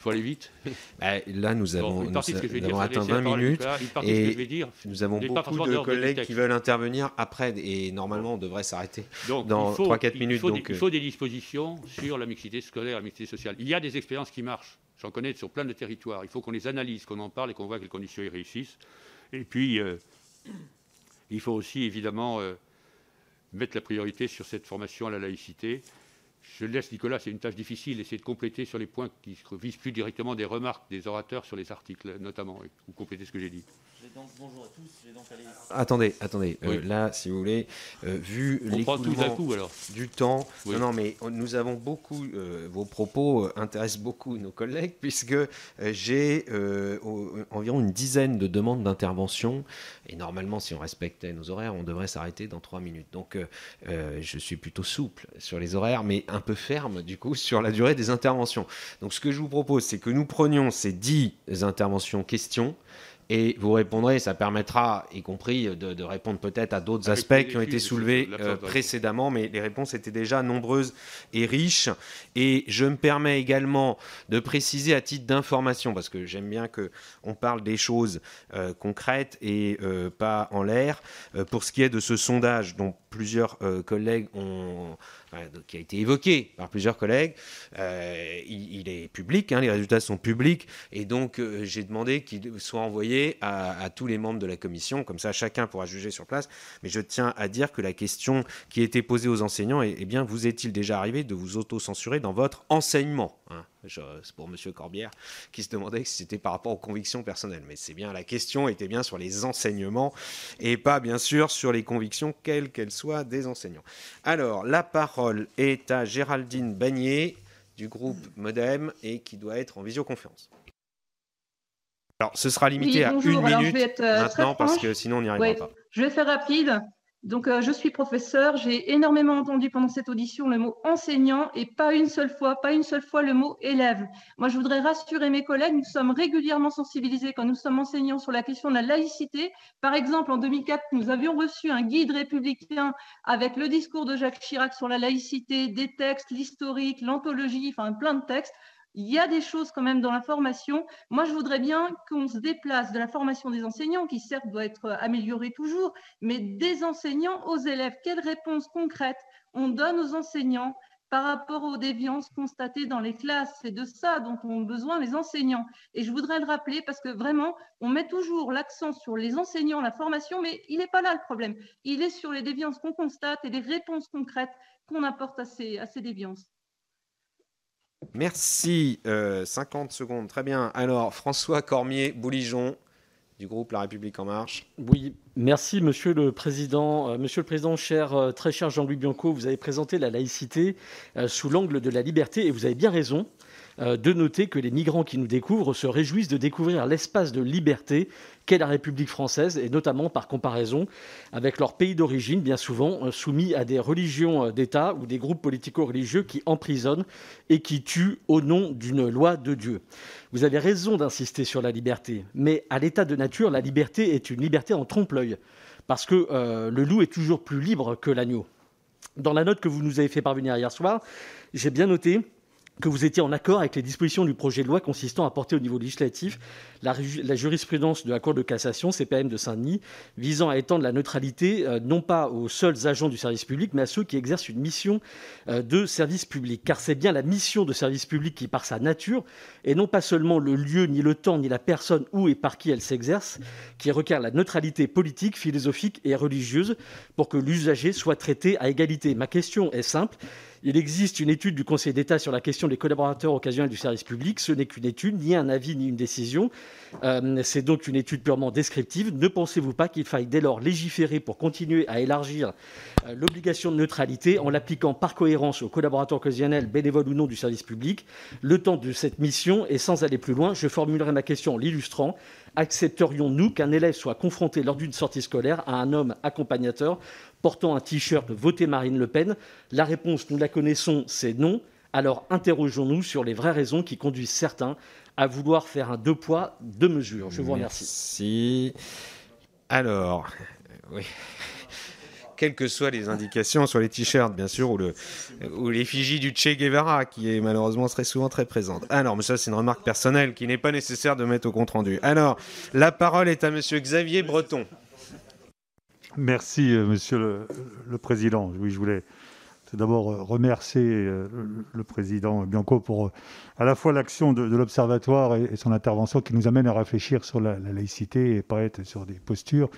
faut aller vite. Bah, là, nous avons, nous, atteint 20 minutes et nous avons beaucoup de collègues qui veulent intervenir après et normalement on devrait s'arrêter dans 3-4 minutes. Il il faut des dispositions sur la mixité scolaire, la mixité sociale. Il y a des expériences qui marchent. J'en connais sur plein de territoires. Il faut qu'on les analyse, qu'on en parle et qu'on voit quelles conditions ils réussissent. Et puis, euh, il faut aussi évidemment euh, mettre la priorité sur cette formation à la laïcité je laisse Nicolas, c'est une tâche difficile, essayer de compléter sur les points qui visent plus directement des remarques des orateurs sur les articles, notamment, ou compléter ce que j'ai dit bonjour à tous. Attendez, attendez. Euh, là, si vous voulez, euh, vu l'écoulement du temps, non, non, mais nous avons beaucoup, euh, vos propos intéressent beaucoup nos collègues, puisque j'ai environ une dizaine de demandes d'intervention, et normalement, si on respectait nos horaires, on devrait s'arrêter dans trois minutes. Donc, je suis plutôt souple sur les horaires, mais un peu ferme, du coup, sur la durée des interventions. Donc, ce que je vous propose, c'est que nous prenions ces dix interventions questions, et vous répondrez. Ça permettra, y compris, de, répondre peut-être à d'autres aspects qui ont été soulevés euh, précédemment, mais les réponses étaient déjà nombreuses et riches. Et je me permets également de préciser à titre d'information, parce que j'aime bien qu'on parle des choses euh, concrètes et euh, pas en l'air, pour ce qui est de ce sondage dont plusieurs collègues ont qui a été évoqué par plusieurs collègues. Euh, il, est public, hein, les résultats sont publics, et donc euh, j'ai demandé qu'il soit envoyé à, tous les membres de la commission, comme ça chacun pourra juger sur place. Mais je tiens à dire que la question qui été posée aux enseignants est, eh bien, vous est-il déjà arrivé de vous auto-censurer dans votre enseignement hein? C'est pour M. Corbière qui se demandait si c'était par rapport aux convictions personnelles. Mais c'est bien la question était bien sur les enseignements et pas bien sûr sur les convictions, quelles qu'elles soient, des enseignants. Alors, la parole est à Géraldine Bagnier du groupe Modem et qui doit être en visioconférence. Alors, ce sera limité à une minute euh, maintenant parce que sinon on n'y arrivera pas. Je vais faire rapide. Donc, euh, je suis professeur. J'ai énormément entendu pendant cette audition le mot enseignant et pas une seule fois, pas une seule fois le mot élève. Moi, je voudrais rassurer mes collègues. Nous sommes régulièrement sensibilisés quand nous sommes enseignants sur la question de la laïcité. Par exemple, en 2004, nous avions reçu un guide républicain avec le discours de Jacques Chirac sur la laïcité, des textes, l'historique, l'anthologie, enfin plein de textes il y a des choses quand même dans la formation. Moi, je voudrais bien qu'on se déplace de la formation des enseignants, qui certes doit être améliorée toujours, mais des enseignants aux élèves. Quelles réponses concrètes on donne aux enseignants par rapport aux déviances constatées dans les classes? C'est de ça dont ont besoin les enseignants. Et je voudrais le rappeler parce que vraiment, on met toujours l'accent sur les enseignants, la formation, mais il n'est pas là le problème. Il est sur les déviances qu'on constate et les réponses concrètes qu'on apporte à ces, à ces déviances. Merci. 50 euh, secondes, très bien. Alors, François Cormier-Bouligeon du groupe La République En Marche. Oui, merci Monsieur le Président. Euh, monsieur le Président, cher, euh, très cher Jean-Louis Bianco, vous avez présenté la laïcité sous l'angle de la liberté et vous avez bien raison. Euh, de noter que les migrants qui nous découvrent se réjouissent de découvrir l'espace de liberté qu'est la République française, et notamment par comparaison avec leur pays d'origine, bien souvent euh, soumis à des religions euh, d'État ou des groupes politico-religieux qui emprisonnent et qui tuent au nom d'une loi de Dieu. Vous avez raison d'insister sur la liberté, mais à l'état de nature, la liberté est une liberté en trompe-l'œil, parce que le loup est toujours plus libre que l'agneau. Dans la note que vous nous avez fait parvenir hier soir, j'ai bien noté que vous étiez en accord avec les dispositions du projet de loi consistant à porter au niveau législatif la, jurisprudence de la Cour de cassation, CPM de Saint-Denis, visant à étendre la neutralité euh, non pas aux seuls agents du service public, mais à ceux qui exercent une mission euh, de service public. Car c'est bien la mission de service public qui, par sa nature, et non pas seulement le lieu, ni le temps, ni la personne où et par qui elle s'exerce, qui requiert la neutralité politique, philosophique et religieuse pour que l'usager soit traité à égalité. Ma question est simple. Il existe une étude du Conseil d'État sur la question des collaborateurs occasionnels du service public. Ce n'est qu'une étude, ni un avis, ni une décision. Euh, c'est donc une étude purement descriptive. Ne pensez-vous pas qu'il faille dès lors légiférer pour continuer à élargir euh, l'obligation de neutralité en l'appliquant par cohérence aux collaborateurs occasionnels, bénévoles ou non du service public, le temps de cette mission Et sans aller plus loin, je formulerai ma question en l'illustrant. Accepterions-nous qu'un élève soit confronté lors d'une sortie scolaire à un homme accompagnateur portant un t-shirt Votez Marine Le Pen? La réponse, nous la connaissons, c'est non. Alors interrogeons-nous sur les vraies raisons qui conduisent certains à vouloir faire un deux poids, deux mesures. Je vous remercie. Merci. Alors, oui quelles que soient les indications sur les t-shirts, bien sûr, ou, le, ou l'effigie du Che Guevara, qui est malheureusement très souvent très présente. Alors, mais ça, c'est une remarque personnelle qui n'est pas nécessaire de mettre au compte-rendu. Alors, la parole est à Monsieur Xavier Breton. Merci, euh, Monsieur le, Président. Oui, je voulais tout d'abord euh, remercier euh, le président Bianco pour à la fois l'action de, l'Observatoire et, son intervention qui nous amène à réfléchir sur la, laïcité et pas être sur des postures.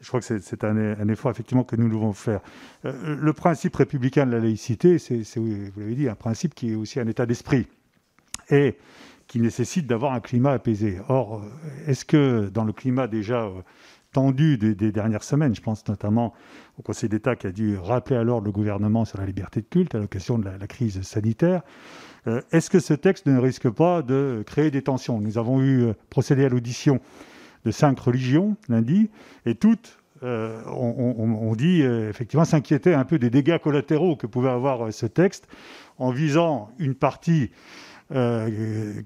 Je crois que c'est un, effort effectivement que nous devons faire. le principe républicain de la laïcité, c'est, vous l'avez dit, un principe qui est aussi un état d'esprit et qui nécessite d'avoir un climat apaisé. Or, est-ce que dans le climat déjà tendu des, dernières semaines. Je pense notamment au Conseil d'État qui a dû rappeler alors le gouvernement sur la liberté de culte à l'occasion de la, crise sanitaire. Euh, est-ce que ce texte ne risque pas de créer des tensions? Nous avons eu euh, procédé à l'audition de cinq religions lundi et toutes euh, on, dit effectivement s'inquiéter un peu des dégâts collatéraux que pouvait avoir ce texte en visant une partie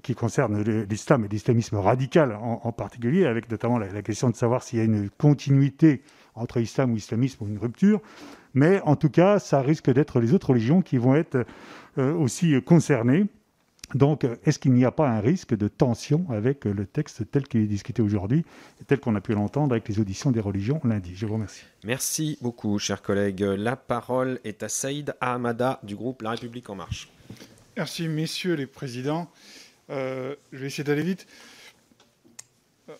qui concerne l'islam et l'islamisme radical en, particulier, avec notamment la, question de savoir s'il y a une continuité entre islam ou islamisme ou une rupture. Mais en tout cas, ça risque d'être les autres religions qui vont être aussi concernées. Donc, est-ce qu'il n'y a pas un risque de tension avec le texte tel qu'il est discuté aujourd'hui, tel qu'on a pu l'entendre avec les auditions des religions lundi? Je vous remercie. Merci beaucoup, chers collègues. La parole est à Saïd Ahmada du groupe La République En Marche. Merci, messieurs les présidents. Euh, je vais essayer d'aller vite. Euh,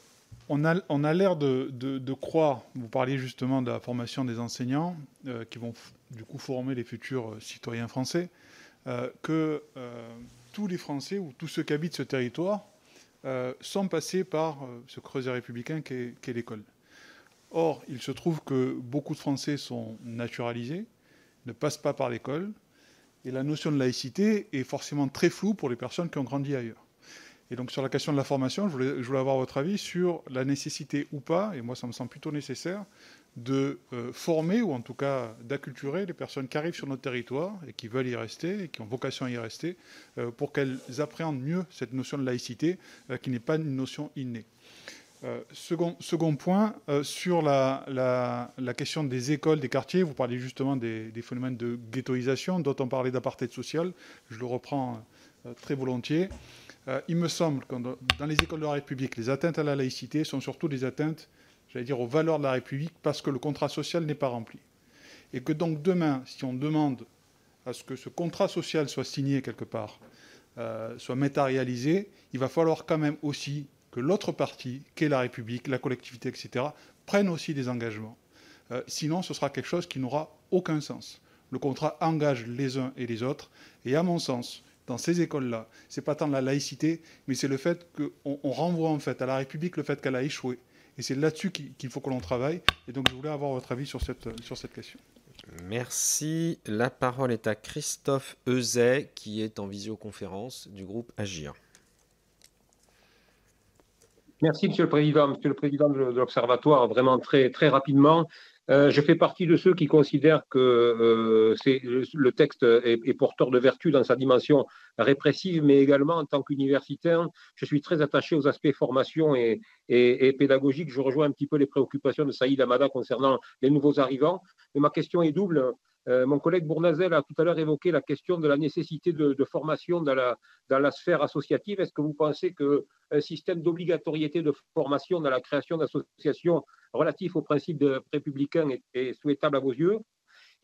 on a, on a l'air de, croire, vous parliez justement de la formation des enseignants, euh, qui vont du coup former les futurs citoyens français, que tous les Français ou tous ceux qui habitent ce territoire euh, sont passés par euh, ce creuset républicain qu'est l'école. Or, il se trouve que beaucoup de Français sont naturalisés, ne passent pas par l'école, et la notion de laïcité est forcément très floue pour les personnes qui ont grandi ailleurs. Et donc sur la question de la formation, je je voulais avoir votre avis sur la nécessité ou pas, et moi ça me semble plutôt nécessaire, de euh, former ou en tout cas d'acculturer les personnes qui arrivent sur notre territoire et qui veulent y rester et qui ont vocation à y rester euh, pour qu'elles appréhendent mieux cette notion de laïcité euh, qui n'est pas une notion innée. Second, point, sur la, question des écoles, des quartiers, vous parlez justement des, phénomènes de ghettoisation, d'autres ont parlé d'apartheid social, je le reprends très volontiers. il me semble que dans les écoles de la République, les atteintes à la laïcité sont surtout des atteintes j'allais dire, aux valeurs de la République parce que le contrat social n'est pas rempli. Et que donc demain, si on demande à ce que ce contrat social soit signé quelque part, euh, soit matérialisé, il va falloir quand même aussi que l'autre partie, qu'est la République, la collectivité, etc., prenne aussi des engagements. Euh, sinon, ce sera quelque chose qui n'aura aucun sens. Le contrat engage les uns et les autres. Et à mon sens, dans ces écoles-là, ce n'est pas tant la laïcité, mais c'est le fait qu'on renvoie en fait à la République le fait qu'elle a échoué et c'est là-dessus qu'il faut que l'on travaille. Et donc, je voulais avoir votre avis sur cette, sur cette question. Merci. La parole est à Christophe Euzet, qui est en visioconférence du groupe Agir. Merci, Monsieur le Président. Monsieur le Président de l'Observatoire, vraiment très, très rapidement. Euh, je fais partie de ceux qui considèrent que euh, le texte est, porteur de vertu dans sa dimension répressive, mais également en tant qu'universitaire, je suis très attaché aux aspects formation et, pédagogique. Je rejoins un petit peu les préoccupations de Saïd Amada concernant les nouveaux arrivants. Mais ma question est double. Euh, mon collègue Bournazel a tout à l'heure évoqué la question de la nécessité de, formation dans la, sphère associative. Est-ce que vous pensez qu'un système d'obligatoriété de formation dans la création d'associations relatif au principe de républicain est, souhaitable à vos yeux?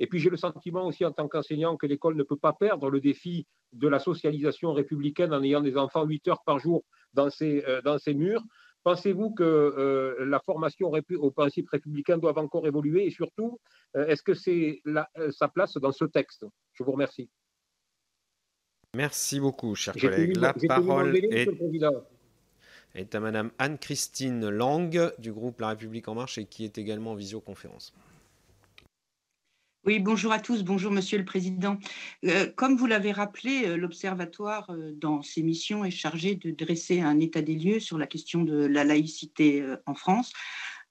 Et puis j'ai le sentiment aussi en tant qu'enseignant que l'école ne peut pas perdre le défi de la socialisation républicaine en ayant des enfants 8 heures par jour dans ces, euh, dans ces murs. Pensez-vous que euh, la formation au principe républicain doit encore évoluer? Et surtout, euh, est-ce que c'est sa place dans ce texte? Je vous remercie. Merci beaucoup, cher collègue. La parole est... à Madame Anne-Christine Lang du groupe La République En Marche et qui est également en visioconférence. Oui, bonjour à tous, bonjour Monsieur le Président. Euh, comme vous l'avez rappelé, euh, l'Observatoire, euh, dans ses missions, est chargé de dresser un état des lieux sur la question de la laïcité en France.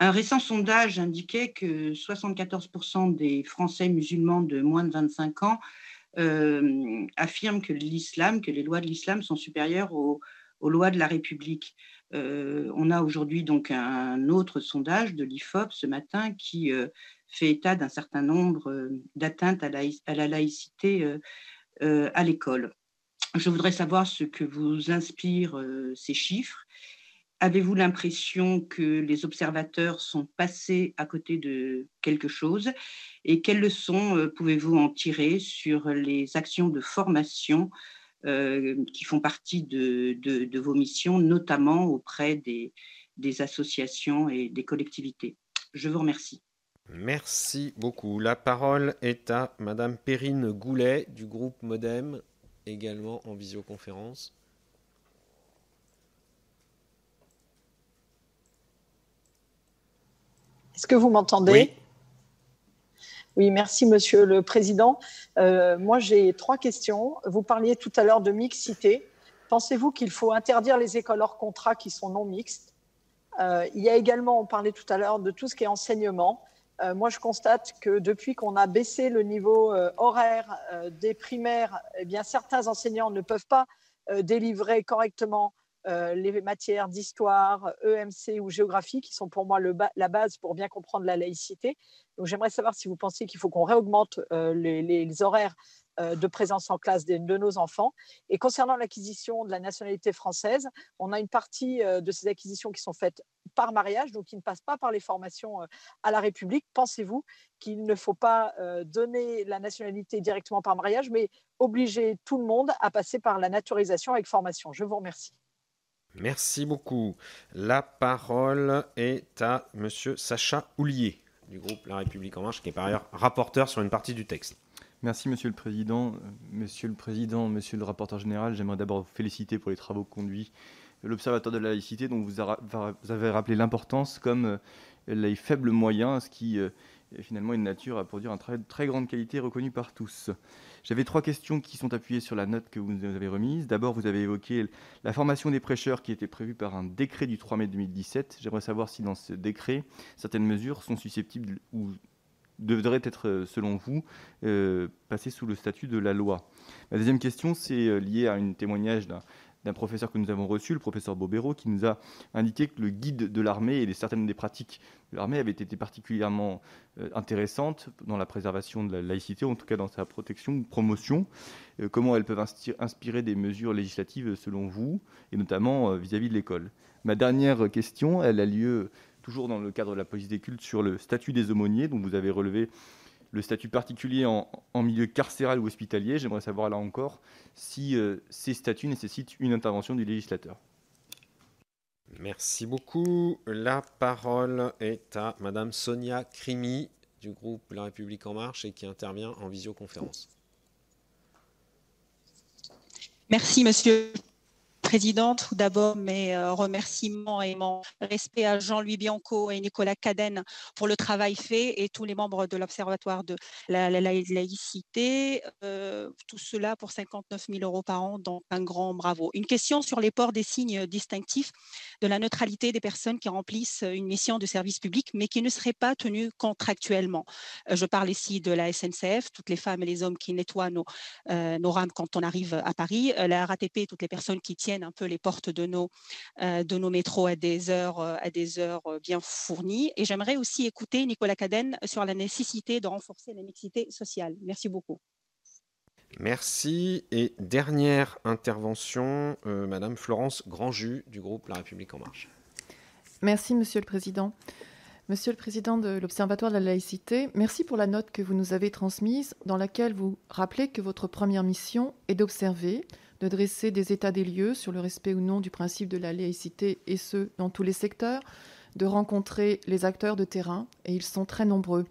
Un récent sondage indiquait que 74% des Français musulmans de moins de 25 ans affirment que l'islam, que les lois de l'islam sont supérieures aux, lois de la République. On a aujourd'hui donc un autre sondage de l'IFOP ce matin qui fait état d'un certain nombre euh, d'atteintes à, la laïcité euh, euh, à l'école. Je voudrais savoir ce que vous inspirent ces chiffres. Avez-vous l'impression que les observateurs sont passés à côté de quelque chose? Et quelles leçons pouvez-vous en tirer sur les actions de formation qui font partie de, vos missions, notamment auprès des associations et des collectivités Je vous remercie. Merci beaucoup. La parole est à Madame Perrine Goulet du groupe Modem, également en visioconférence. Est-ce que vous m'entendez? Oui. Merci Monsieur le Président. Euh, moi, j'ai trois questions. Vous parliez tout à l'heure de mixité. Pensez-vous qu'il faut interdire les écoles hors contrat qui sont non mixtes? Euh, Il y a également, on parlait tout à l'heure de tout ce qui est enseignement. Euh, moi, je constate que depuis qu'on a baissé le niveau horaire des primaires, eh certains enseignants ne peuvent pas délivrer correctement les matières d'histoire, EMC ou géographie, qui sont pour moi la base pour bien comprendre la laïcité. Donc j'aimerais savoir si vous pensez qu'il faut qu'on réaugmente les, horaires de présence en classe de, nos enfants. Et concernant l'acquisition de la nationalité française, on a une partie de ces acquisitions qui sont faites par mariage, donc qui ne passent pas par les formations à la République. Pensez-vous qu'il ne faut pas donner la nationalité directement par mariage, mais obliger tout le monde à passer par la naturalisation avec formation? Je vous remercie. Merci beaucoup. La parole est à Monsieur Sacha Houlier du groupe La République En Marche, qui est par ailleurs rapporteur sur une partie du texte. Merci Monsieur le Président. Monsieur le Président, Monsieur le rapporteur général, j'aimerais d'abord vous féliciter pour les travaux conduits l'Observatoire de la laïcité, dont vous avez rappelé l'importance comme euh, les faibles moyens, ce qui euh, est finalement une nature à produire un travail de très grande qualité reconnu par tous. J'avais trois questions qui sont appuyées sur la note que vous nous avez remise. D'abord, vous avez évoqué la formation des prêcheurs qui était prévue par un décret du 3 mai 2017. J'aimerais savoir si dans ce décret, certaines mesures sont susceptibles ou devraient être, selon vous, euh, passées sous le statut de la loi. La deuxième question, c'est euh, lié à un témoignage d'un d'un professeur que nous avons reçu, le professeur Bobero, qui nous a indiqué que le guide de l'armée et certaines des pratiques de l'armée avaient été particulièrement euh, intéressantes dans la préservation de la laïcité, en tout cas dans sa protection ou promotion. Euh, comment elles peuvent inspirer des mesures législatives selon vous, et notamment euh, vis-à-vis de l'école? Ma dernière question, elle a lieu toujours dans le cadre de la police des cultes sur le statut des aumôniers, dont vous avez relevé le statut particulier en, milieu carcéral ou hospitalier. J'aimerais savoir là encore si euh, ces statuts nécessitent une intervention du législateur. Merci beaucoup. La parole est à Madame Sonia Crimi du groupe La République En Marche et qui intervient en visioconférence. Merci, Monsieur Présidente, tout d'abord mes euh, remerciements et mon respect à Jean-Louis Bianco et Nicolas Cadenne pour le travail fait et tous les membres de l'Observatoire de la, laïcité. Euh, tout cela pour 59 000 euros par an, donc un grand bravo. Une question sur les ports des signes distinctifs de la neutralité des personnes qui remplissent une mission de service public mais qui ne seraient pas tenues contractuellement. Euh, je parle ici de la SNCF, toutes les femmes et les hommes qui nettoient nos, nos rames quand on arrive à Paris, la RATP, toutes les personnes qui tiennent un peu les portes de nos, euh, de nos métros à des heures, euh, à des heures euh, bien fournies. Et j'aimerais aussi écouter Nicolas Cadenne sur la nécessité de renforcer la mixité sociale. Merci beaucoup. Merci. Et dernière intervention, Madame Florence Grandjus du groupe La République En Marche. Merci, Monsieur le Président. Monsieur le Président de l'Observatoire de la laïcité, merci pour la note que vous nous avez transmise dans laquelle vous rappelez que votre première mission est d'observer, de dresser des états des lieux sur le respect ou non du principe de la laïcité, et ce, dans tous les secteurs, de rencontrer les acteurs de terrain, et ils sont très nombreux.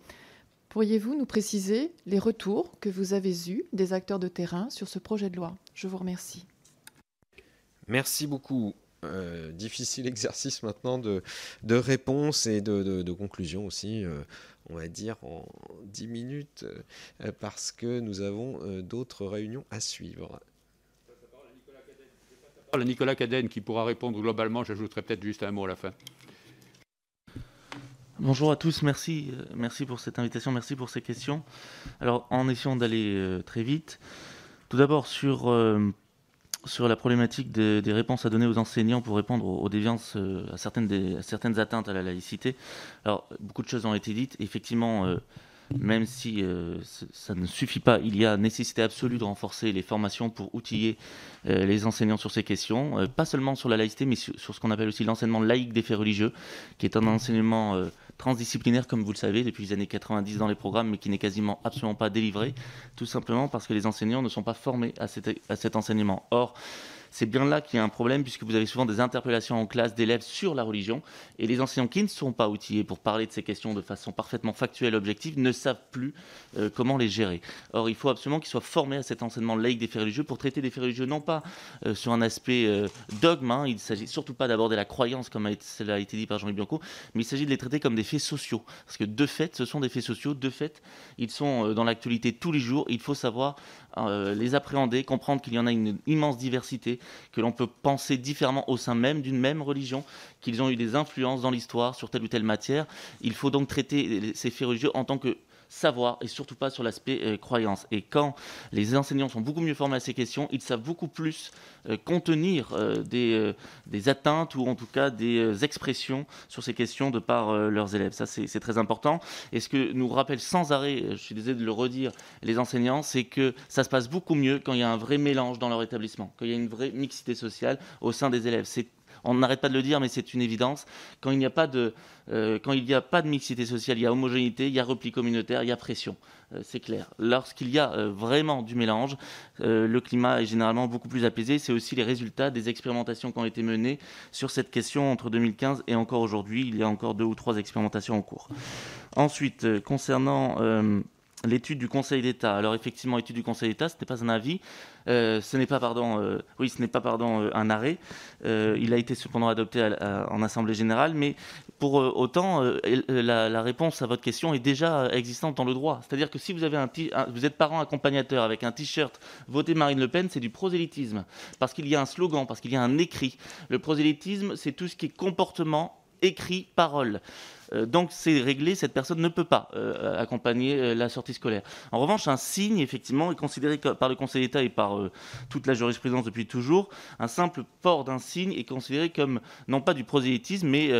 Pourriez-vous nous préciser les retours que vous avez eus des acteurs de terrain sur ce projet de loi? Je vous remercie. Merci beaucoup. Euh, difficile exercice maintenant de, de réponse et de, de, conclusion aussi, euh, on va dire en 10 minutes, euh, parce que nous avons d'autres réunions à suivre. Nicolas Cadenne qui pourra répondre globalement. J'ajouterai peut-être juste un mot à la fin. Bonjour à tous, merci, euh, merci pour cette invitation, merci pour ces questions. Alors, en essayant d'aller euh, très vite, tout d'abord sur, euh, sur la problématique des, réponses à donner aux enseignants pour répondre aux, déviances, à, certaines à certaines atteintes à la laïcité. Alors, beaucoup de choses ont été dites. Effectivement, même si euh, ça ne suffit pas, il y a nécessité absolue de renforcer les formations pour outiller euh, les enseignants sur ces questions, euh, pas seulement sur la laïcité, mais sur, ce qu'on appelle aussi l'enseignement laïque des faits religieux, qui est un enseignement transdisciplinaire, comme vous le savez, depuis les années 90 dans les programmes, mais qui n'est quasiment absolument pas délivré, tout simplement parce que les enseignants ne sont pas formés à cet enseignement. Or, c'est bien là qu'il y a un problème, puisque vous avez souvent des interpellations en classe d'élèves sur la religion, et les enseignants qui ne sont pas outillés pour parler de ces questions de façon parfaitement factuelle objective ne savent plus euh, comment les gérer. Or, il faut absolument qu'ils soient formés à cet enseignement laïque des faits religieux pour traiter des faits religieux non pas euh, sur un aspect euh, dogme, hein. il ne s'agit surtout pas d'aborder la croyance comme cela a été dit par Jean-Louis Bianco, mais il s'agit de les traiter comme des faits sociaux. Parce que de fait, ce sont des faits sociaux, de fait, ils sont dans l'actualité tous les jours, il faut savoir euh, les appréhender, comprendre qu'il y en a une immense diversité, que l'on peut penser différemment au sein même d'une même religion, qu'ils ont eu des influences dans l'histoire sur telle ou telle matière. Il faut donc traiter ces faits religieux en tant que savoir et surtout pas sur l'aspect euh, croyance. Et quand les enseignants sont beaucoup mieux formés à ces questions, ils savent beaucoup plus euh, contenir euh, des, des, atteintes ou en tout cas des expressions sur ces questions de par leurs élèves. Ça, c'est très important. Et ce que nous rappellent sans arrêt, je suis désolé de le redire, les enseignants, c'est que ça se passe beaucoup mieux quand il y a un vrai mélange dans leur établissement, quand il y a une vraie mixité sociale au sein des élèves. C'est on n'arrête pas de le dire, mais c'est une évidence. Quand il n'y a pas de, euh, quand il n'y a pas de mixité sociale, il y a homogénéité, il y a repli communautaire, il y a pression. Euh, c'est clair. Lorsqu'il y a euh, vraiment du mélange, le climat est généralement beaucoup plus apaisé. C'est aussi les résultats des expérimentations qui ont été menées sur cette question entre 2015 et encore aujourd'hui. Il y a encore deux ou trois expérimentations en cours. Ensuite, concernant l'étude du Conseil d'État. Alors effectivement, l'étude du Conseil d'État, ce n'est pas un avis, euh, ce n'est pas pardon, euh, oui, ce n'est pas pardon euh, un arrêt. il a été cependant adopté en assemblée générale, mais pour autant, la, réponse à votre question est déjà existante dans le droit. C'est-à-dire que si vous avez un, vous êtes parent accompagnateur avec un t-shirt voté Marine Le Pen, c'est du prosélytisme parce qu'il y a un slogan, parce qu'il y a un écrit. Le prosélytisme, c'est tout ce qui est comportement, écrit, parole. Euh, donc c'est réglé, cette personne ne peut pas euh, accompagner euh, la sortie scolaire. En revanche, un signe, effectivement, est considéré par le Conseil d'État et par toute la jurisprudence depuis toujours, un simple port d'un signe est considéré comme non pas du prosélytisme, mais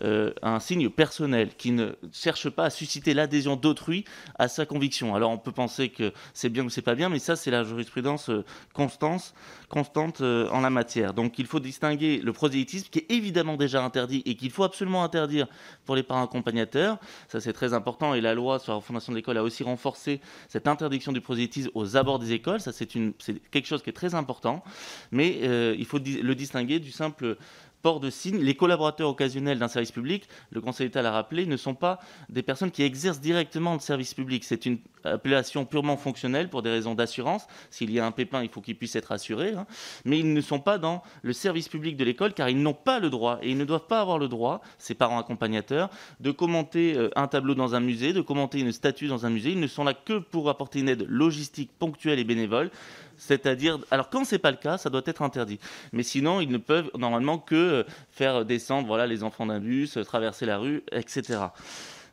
un signe personnel qui ne cherche pas à susciter l'adhésion d'autrui à sa conviction. Alors on peut penser que c'est bien ou c'est pas bien, mais ça c'est la jurisprudence constante, constante en la matière. Donc il faut distinguer le prosélytisme qui est évidemment déjà interdit et qu'il faut absolument interdire pour les parents accompagnateur. Ça, c'est très important. Et la loi sur la fondation de l'école a aussi renforcé cette interdiction du prosélytisme aux abords des écoles. Ça, c'est quelque chose qui est très important. Mais euh, il faut le distinguer du simple port de signe. Les collaborateurs occasionnels d'un service public, le Conseil d'État l'a rappelé, ne sont pas des personnes qui exercent directement le service public. C'est une appellation purement fonctionnelle pour des raisons d'assurance. S'il y a un pépin, il faut qu'ils puissent être assurés. Hein. Mais ils ne sont pas dans le service public de l'école car ils n'ont pas le droit et ils ne doivent pas avoir le droit, ces parents accompagnateurs, de commenter euh, un tableau dans un musée, de commenter une statue dans un musée. Ils ne sont là que pour apporter une aide logistique ponctuelle et bénévole. C'est-à-dire, alors quand c'est pas le cas, ça doit être interdit. Mais sinon, ils ne peuvent normalement que euh, faire descendre les enfants d'un bus, euh, traverser la rue, etc.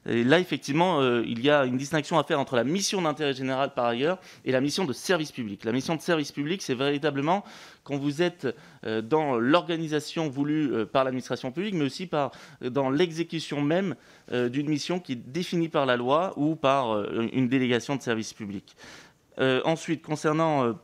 Et là, effectivement, euh, il y a une distinction à faire entre la mission d'intérêt général, par ailleurs, et la mission de service public. La mission de service public, c'est véritablement quand vous êtes dans l'organisation voulue par l'administration publique, mais aussi dans l'exécution même d'une mission qui est définie par la loi ou par une délégation de service public. ensuite, concernant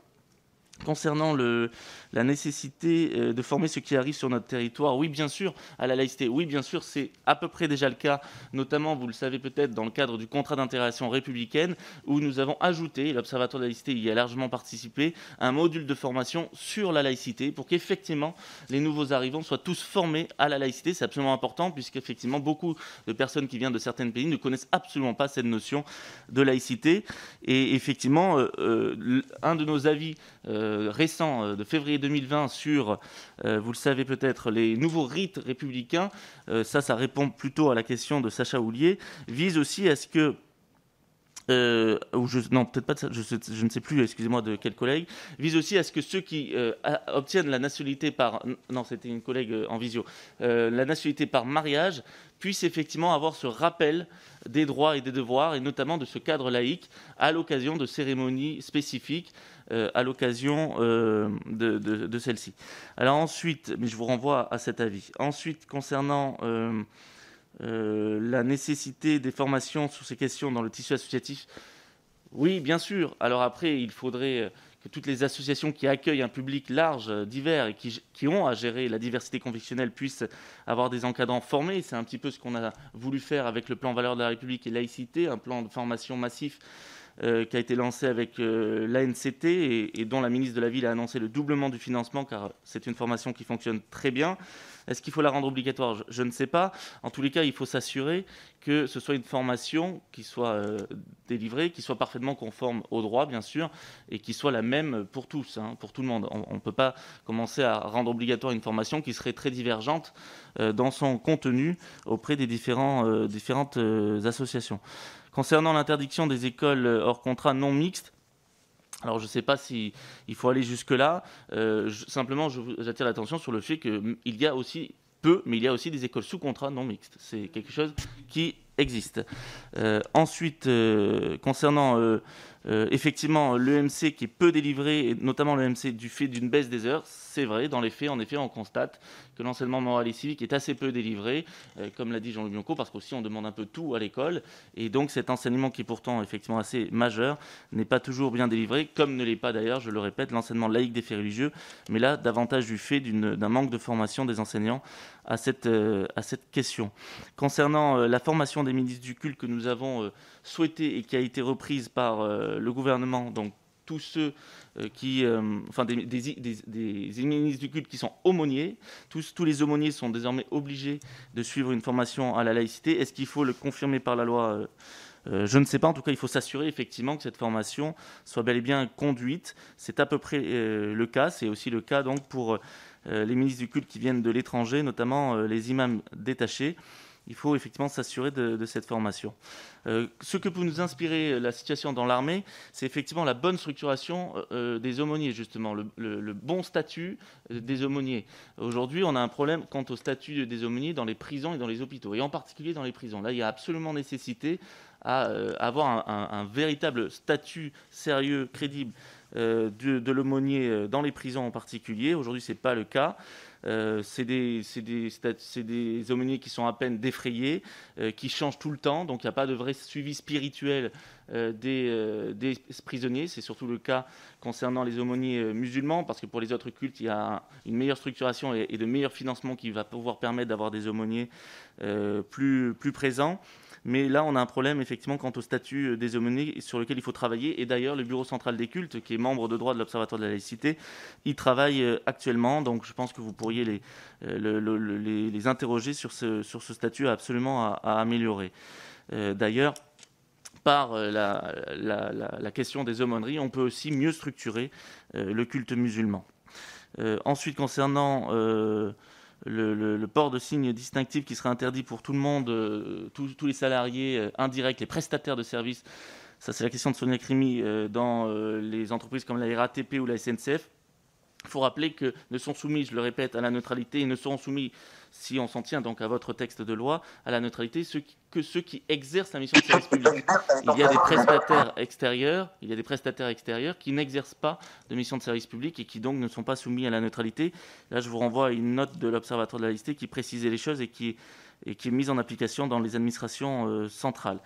Concernant le, la nécessité euh, de former ceux qui arrivent sur notre territoire, oui, bien sûr, à la laïcité, oui, bien sûr, c'est à peu près déjà le cas, notamment, vous le savez peut-être, dans le cadre du contrat d'intégration républicaine, où nous avons ajouté, l'Observatoire de la laïcité y a largement participé, un module de formation sur la laïcité pour qu'effectivement les nouveaux arrivants soient tous formés à la laïcité. C'est absolument important, puisqu'effectivement, beaucoup de personnes qui viennent de certains pays ne connaissent absolument pas cette notion de laïcité. Et effectivement, euh, euh, un de nos avis récent euh, de février 2020 sur, euh, vous le savez peut-être, les nouveaux rites républicains, ça, ça répond plutôt à la question de Sacha Houlier, vise aussi à ce que ou je, non, peut-être pas de je, je, ne sais plus, excusez-moi, de quel collègue, vise aussi à ce que ceux qui obtiennent la nationalité par, non, c'était une collègue en visio, la nationalité par mariage, puissent effectivement avoir ce rappel des droits et des devoirs, et notamment de ce cadre laïque, à l'occasion de cérémonies spécifiques euh, à l'occasion euh, de, celle-ci. Alors ensuite, mais je vous renvoie à cet avis. Ensuite, concernant euh, la nécessité des formations sur ces questions dans le tissu associatif, oui, bien sûr. Alors après, il faudrait que toutes les associations qui accueillent un public large, divers et qui, qui, ont à gérer la diversité confessionnelle puissent avoir des encadrants formés. C'est un petit peu ce qu'on a voulu faire avec le plan Valeurs de la République et laïcité, un plan de formation massif euh, qui a été lancé avec euh, l'ANCT et, dont la ministre de la Ville a annoncé le doublement du financement car c'est une formation qui fonctionne très bien. Est-ce qu'il faut la rendre obligatoire? Je, ne sais pas. En tous les cas, il faut s'assurer que ce soit une formation qui soit euh, délivrée, qui soit parfaitement conforme au droit, bien sûr, et qui soit la même pour tous, hein, pour tout le monde. On ne peut pas commencer à rendre obligatoire une formation qui serait très divergente dans son contenu auprès des différentes associations. Concernant l'interdiction des écoles hors contrat non mixtes, Alors je ne sais pas s'il faut aller jusque-là. simplement, j'attire l'attention sur le fait qu'il y a aussi peu, mais il y a aussi des écoles sous contrat non mixtes. C'est quelque chose qui existe. ensuite, concernant euh, effectivement, l'EMC qui est peu délivré, notamment l'EMC du fait d'une baisse des heures, c'est vrai, dans les faits, en effet, on constate que l'enseignement moral et civique est assez peu délivré, euh, comme l'a dit Jean-Louis Bianco, parce qu'aussi on demande un peu tout à l'école, et donc cet enseignement qui est pourtant effectivement assez majeur n'est pas toujours bien délivré, comme ne l'est pas d'ailleurs, je le répète, l'enseignement laïque des faits religieux, mais là, davantage du fait d'un manque de formation des enseignants à cette, euh, question. Concernant la formation des ministres du culte que nous avons souhaité et qui a été reprise par euh, le gouvernement, donc tous ceux euh, qui, euh, enfin des, ministres du culte qui sont aumôniers, tous, tous les aumôniers sont désormais obligés de suivre une formation à la laïcité. Est-ce qu'il faut le confirmer par la loi je ne sais pas, en tout cas, il faut s'assurer effectivement que cette formation soit bel et bien conduite. C'est à peu près le cas. C'est aussi le cas donc pour les ministres du culte qui viennent de l'étranger, notamment les imams détachés il faut effectivement s'assurer de, cette formation. Euh, ce que peut nous inspirer la situation dans l'armée, c'est effectivement la bonne structuration euh, des aumôniers, justement, le, bon statut euh, des aumôniers. Aujourd'hui, on a un problème quant au statut des aumôniers dans les prisons et dans les hôpitaux, et en particulier dans les prisons. Là, il y a absolument nécessité à avoir un, véritable statut sérieux, crédible de, de l'aumônier dans les prisons en particulier. Aujourd'hui, ce n'est pas le cas. Euh, c'est des, aumôniers qui sont à peine défrayés, euh, qui changent tout le temps, donc il n'y a pas de vrai suivi spirituel euh, des, prisonniers. C'est surtout le cas concernant les aumôniers musulmans, parce que pour les autres cultes, il y a une meilleure structuration et, de meilleurs financements qui va pouvoir permettre d'avoir des aumôniers plus présents. Mais là, on a un problème effectivement quant au statut euh, des aumôniers sur lequel il faut travailler. Et d'ailleurs, le Bureau central des cultes, qui est membre de droit de l'Observatoire de la laïcité, y travaille euh, actuellement. Donc je pense que vous pourriez les, euh, les, interroger sur ce, sur ce statut absolument à, améliorer. D'ailleurs, par la, la, question des aumôneries, on peut aussi mieux structurer le culte musulman. ensuite, concernant le, port de signes distinctifs qui sera interdit pour tout le monde, euh, tous, les salariés euh, indirects, les prestataires de services. Ça, c'est la question de Sonia Crimi euh, dans les entreprises comme la RATP ou la SNCF. Il faut rappeler que ne sont soumis, je le répète, à la neutralité et ne seront soumis si on s'en tient donc à votre texte de loi, à la neutralité, que ceux qui exercent la mission de service public. Il y a des prestataires extérieurs, il y a des prestataires extérieurs qui n'exercent pas de mission de service public et qui donc ne sont pas soumis à la neutralité. Là, je vous renvoie à une note de l'Observatoire de la laïcité qui précisait les choses et qui, et qui est mise en application dans les administrations euh, centrales.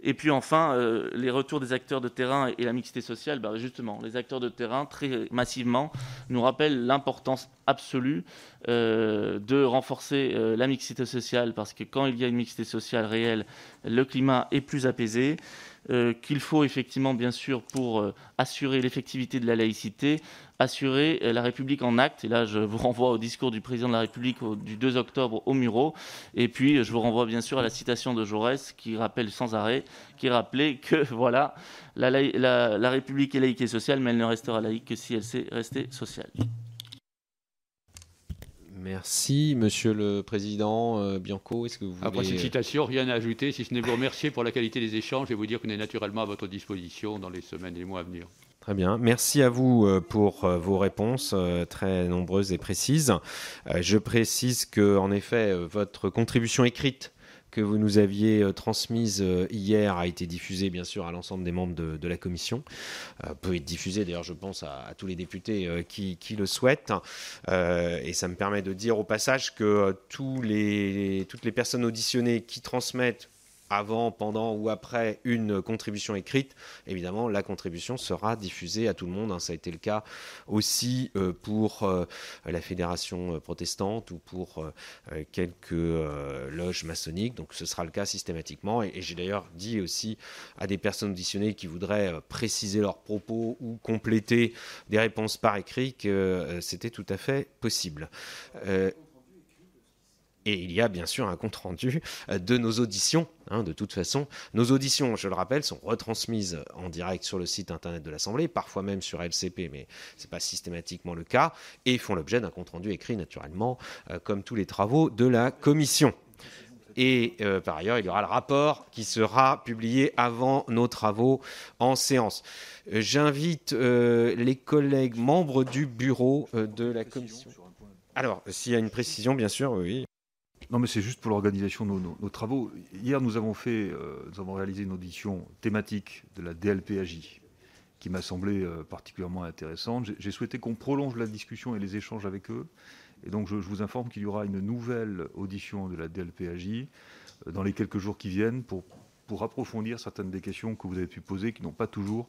Et puis enfin, euh, les retours des acteurs de terrain et la mixité sociale, bah, justement, les acteurs de terrain, très massivement, nous rappellent l'importance absolue euh, de renforcer euh, la mixité sociale, parce que quand il y a une mixité sociale réelle, le climat est plus apaisé. Euh, qu'il faut effectivement, bien sûr, pour euh, assurer l'effectivité de la laïcité, assurer euh, la République en acte. Et là, je vous renvoie au discours du président de la République du 2 octobre au Muro. Et puis, je vous renvoie bien sûr à la citation de Jaurès qui rappelle sans arrêt, qui rappelait que voilà, la, la République est laïque et sociale, mais elle ne restera laïque que si elle sait rester sociale. Merci, Monsieur le Président euh, Bianco. Est-ce que vous Après cette citation, rien à ajouter, si ce n'est vous remercier pour la qualité des échanges et vous dire qu'on est naturellement à votre disposition dans les semaines et les mois à venir. Très bien. Merci à vous euh, pour euh, vos réponses très nombreuses et précises. Je précise que, en effet, votre contribution écrite que vous nous aviez euh, transmise euh, hier a été diffusée bien sûr à l'ensemble des membres de, la commission. Euh, peut être diffusée d'ailleurs je pense à, tous les députés qui, le souhaitent. et ça me permet de dire au passage que toutes les personnes auditionnées qui transmettent avant, pendant ou après une contribution écrite, évidemment, la contribution sera diffusée à tout le monde. Hein. Ça a été le cas aussi euh, pour euh, la fédération euh, protestante ou pour quelques loges maçonniques. Donc, ce sera le cas systématiquement. Et, j'ai d'ailleurs dit aussi à des personnes auditionnées qui voudraient préciser leurs propos ou compléter des réponses par écrit que c'était tout à fait possible. Et il y a bien sûr un compte-rendu euh, de nos auditions. Hein, de toute façon, nos auditions, je le rappelle, sont retransmises en direct sur le site internet de l'Assemblée, parfois même sur LCP, mais ce n'est pas systématiquement le cas, et font l'objet d'un compte-rendu écrit naturellement, euh, comme tous les travaux de la commission. et par ailleurs, il y aura le rapport qui sera publié avant nos travaux en séance. J'invite les collègues membres du bureau de la commission. Alors, s'il y a une précision, bien sûr, oui. Non, mais c'est juste pour l'organisation de nos, travaux. Hier, nous avons fait, nous avons réalisé une audition thématique de la DLPAJ, qui m'a semblé particulièrement intéressante. J'ai souhaité qu'on prolonge la discussion et les échanges avec eux. Et donc, je, vous informe qu'il y aura une nouvelle audition de la DLPAJ dans les quelques jours qui viennent pour, pour approfondir certaines des questions que vous avez pu poser, qui n'ont pas toujours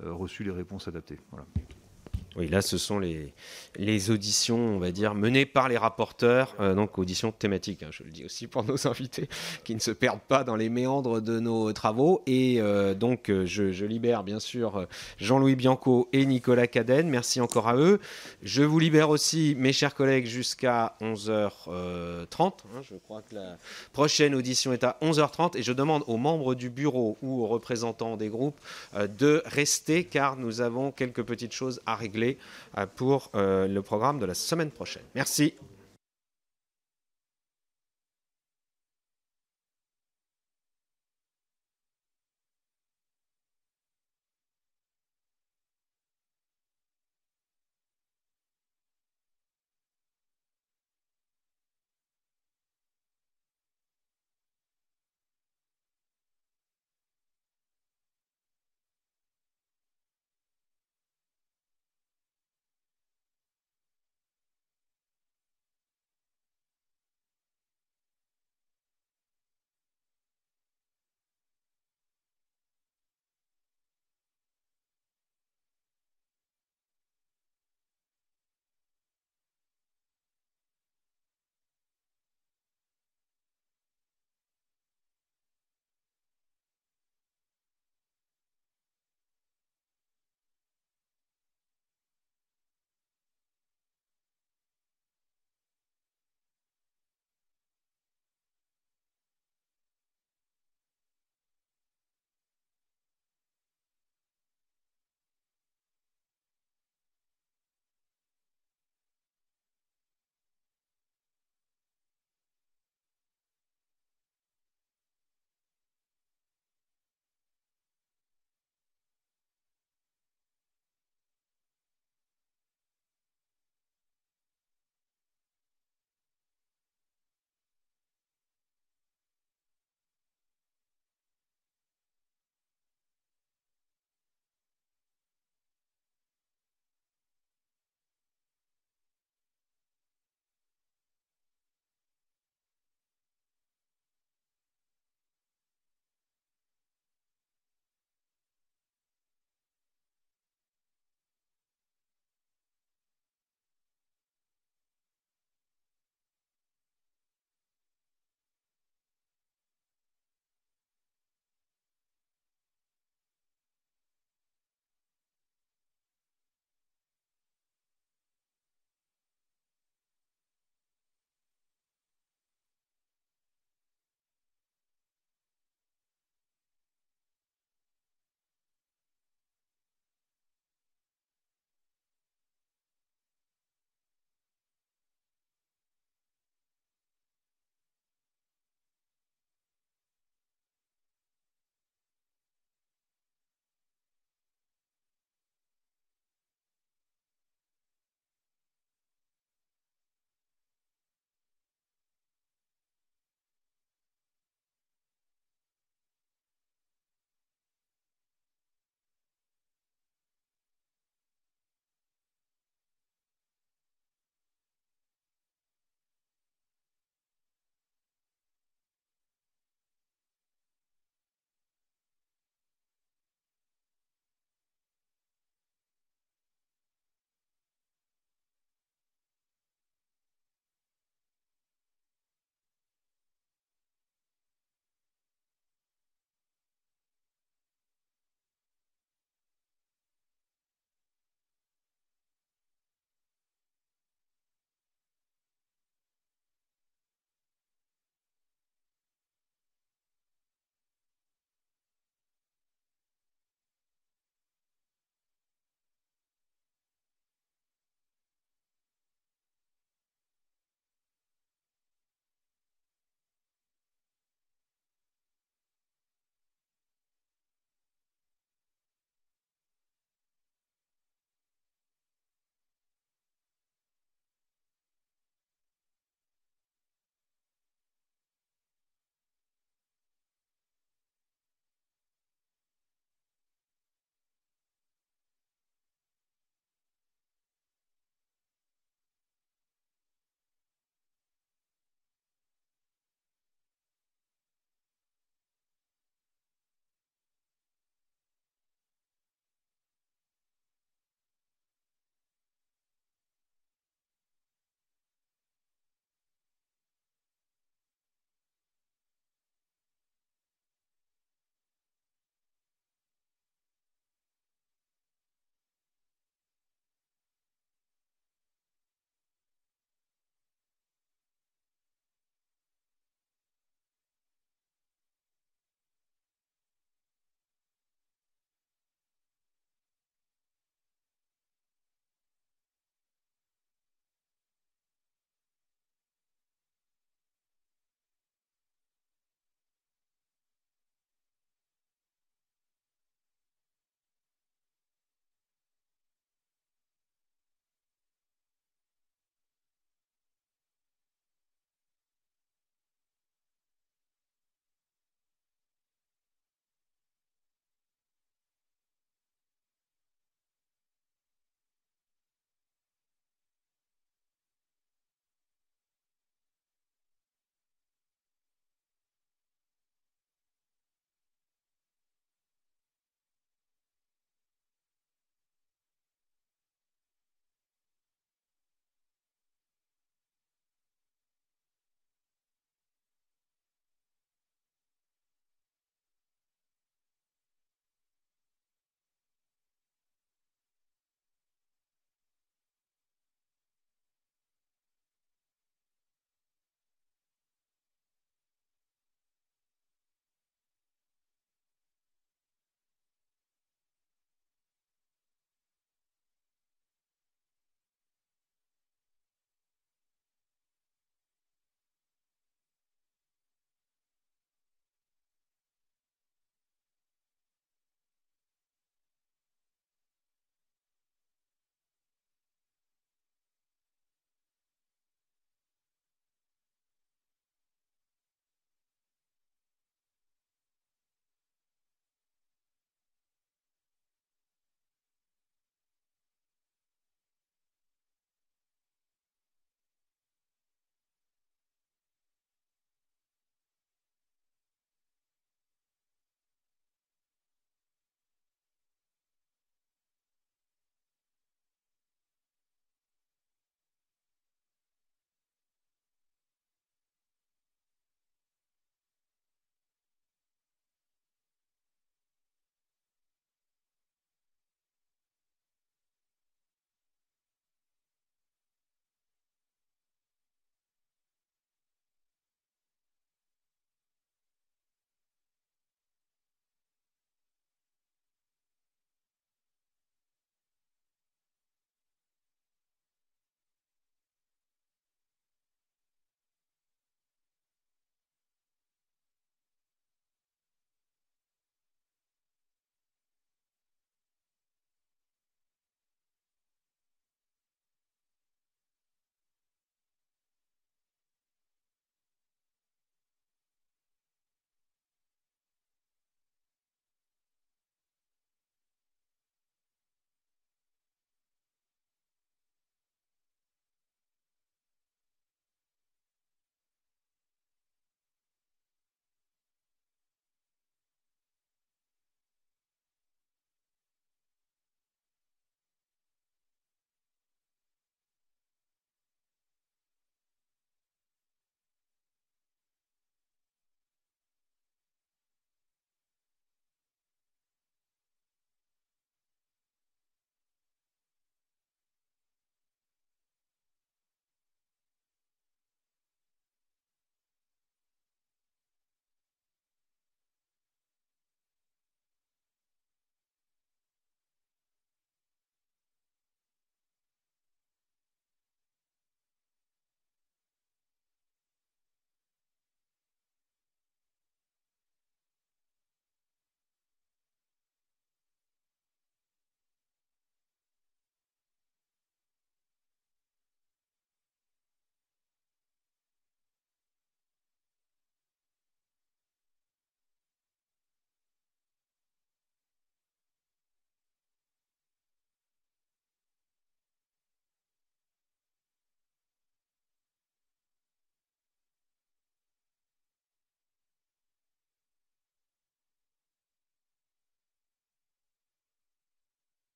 reçu les réponses adaptées. Voilà. Oui, là, ce sont les, auditions, on va dire, menées par les rapporteurs, euh, donc auditions thématiques, hein, je le dis aussi pour nos invités, qui ne se perdent pas dans les méandres de nos travaux. Et euh, donc, euh, je, libère bien sûr Jean-Louis Bianco et Nicolas Cadenne. Merci encore à eux. Je vous libère aussi, mes chers collègues, jusqu'à 11h30. Hein. je crois que la prochaine audition est à 11h30. Et je demande aux membres du bureau ou aux représentants des groupes de rester, car nous avons quelques petites choses à régler euh, pour euh, le programme de la semaine prochaine. Merci.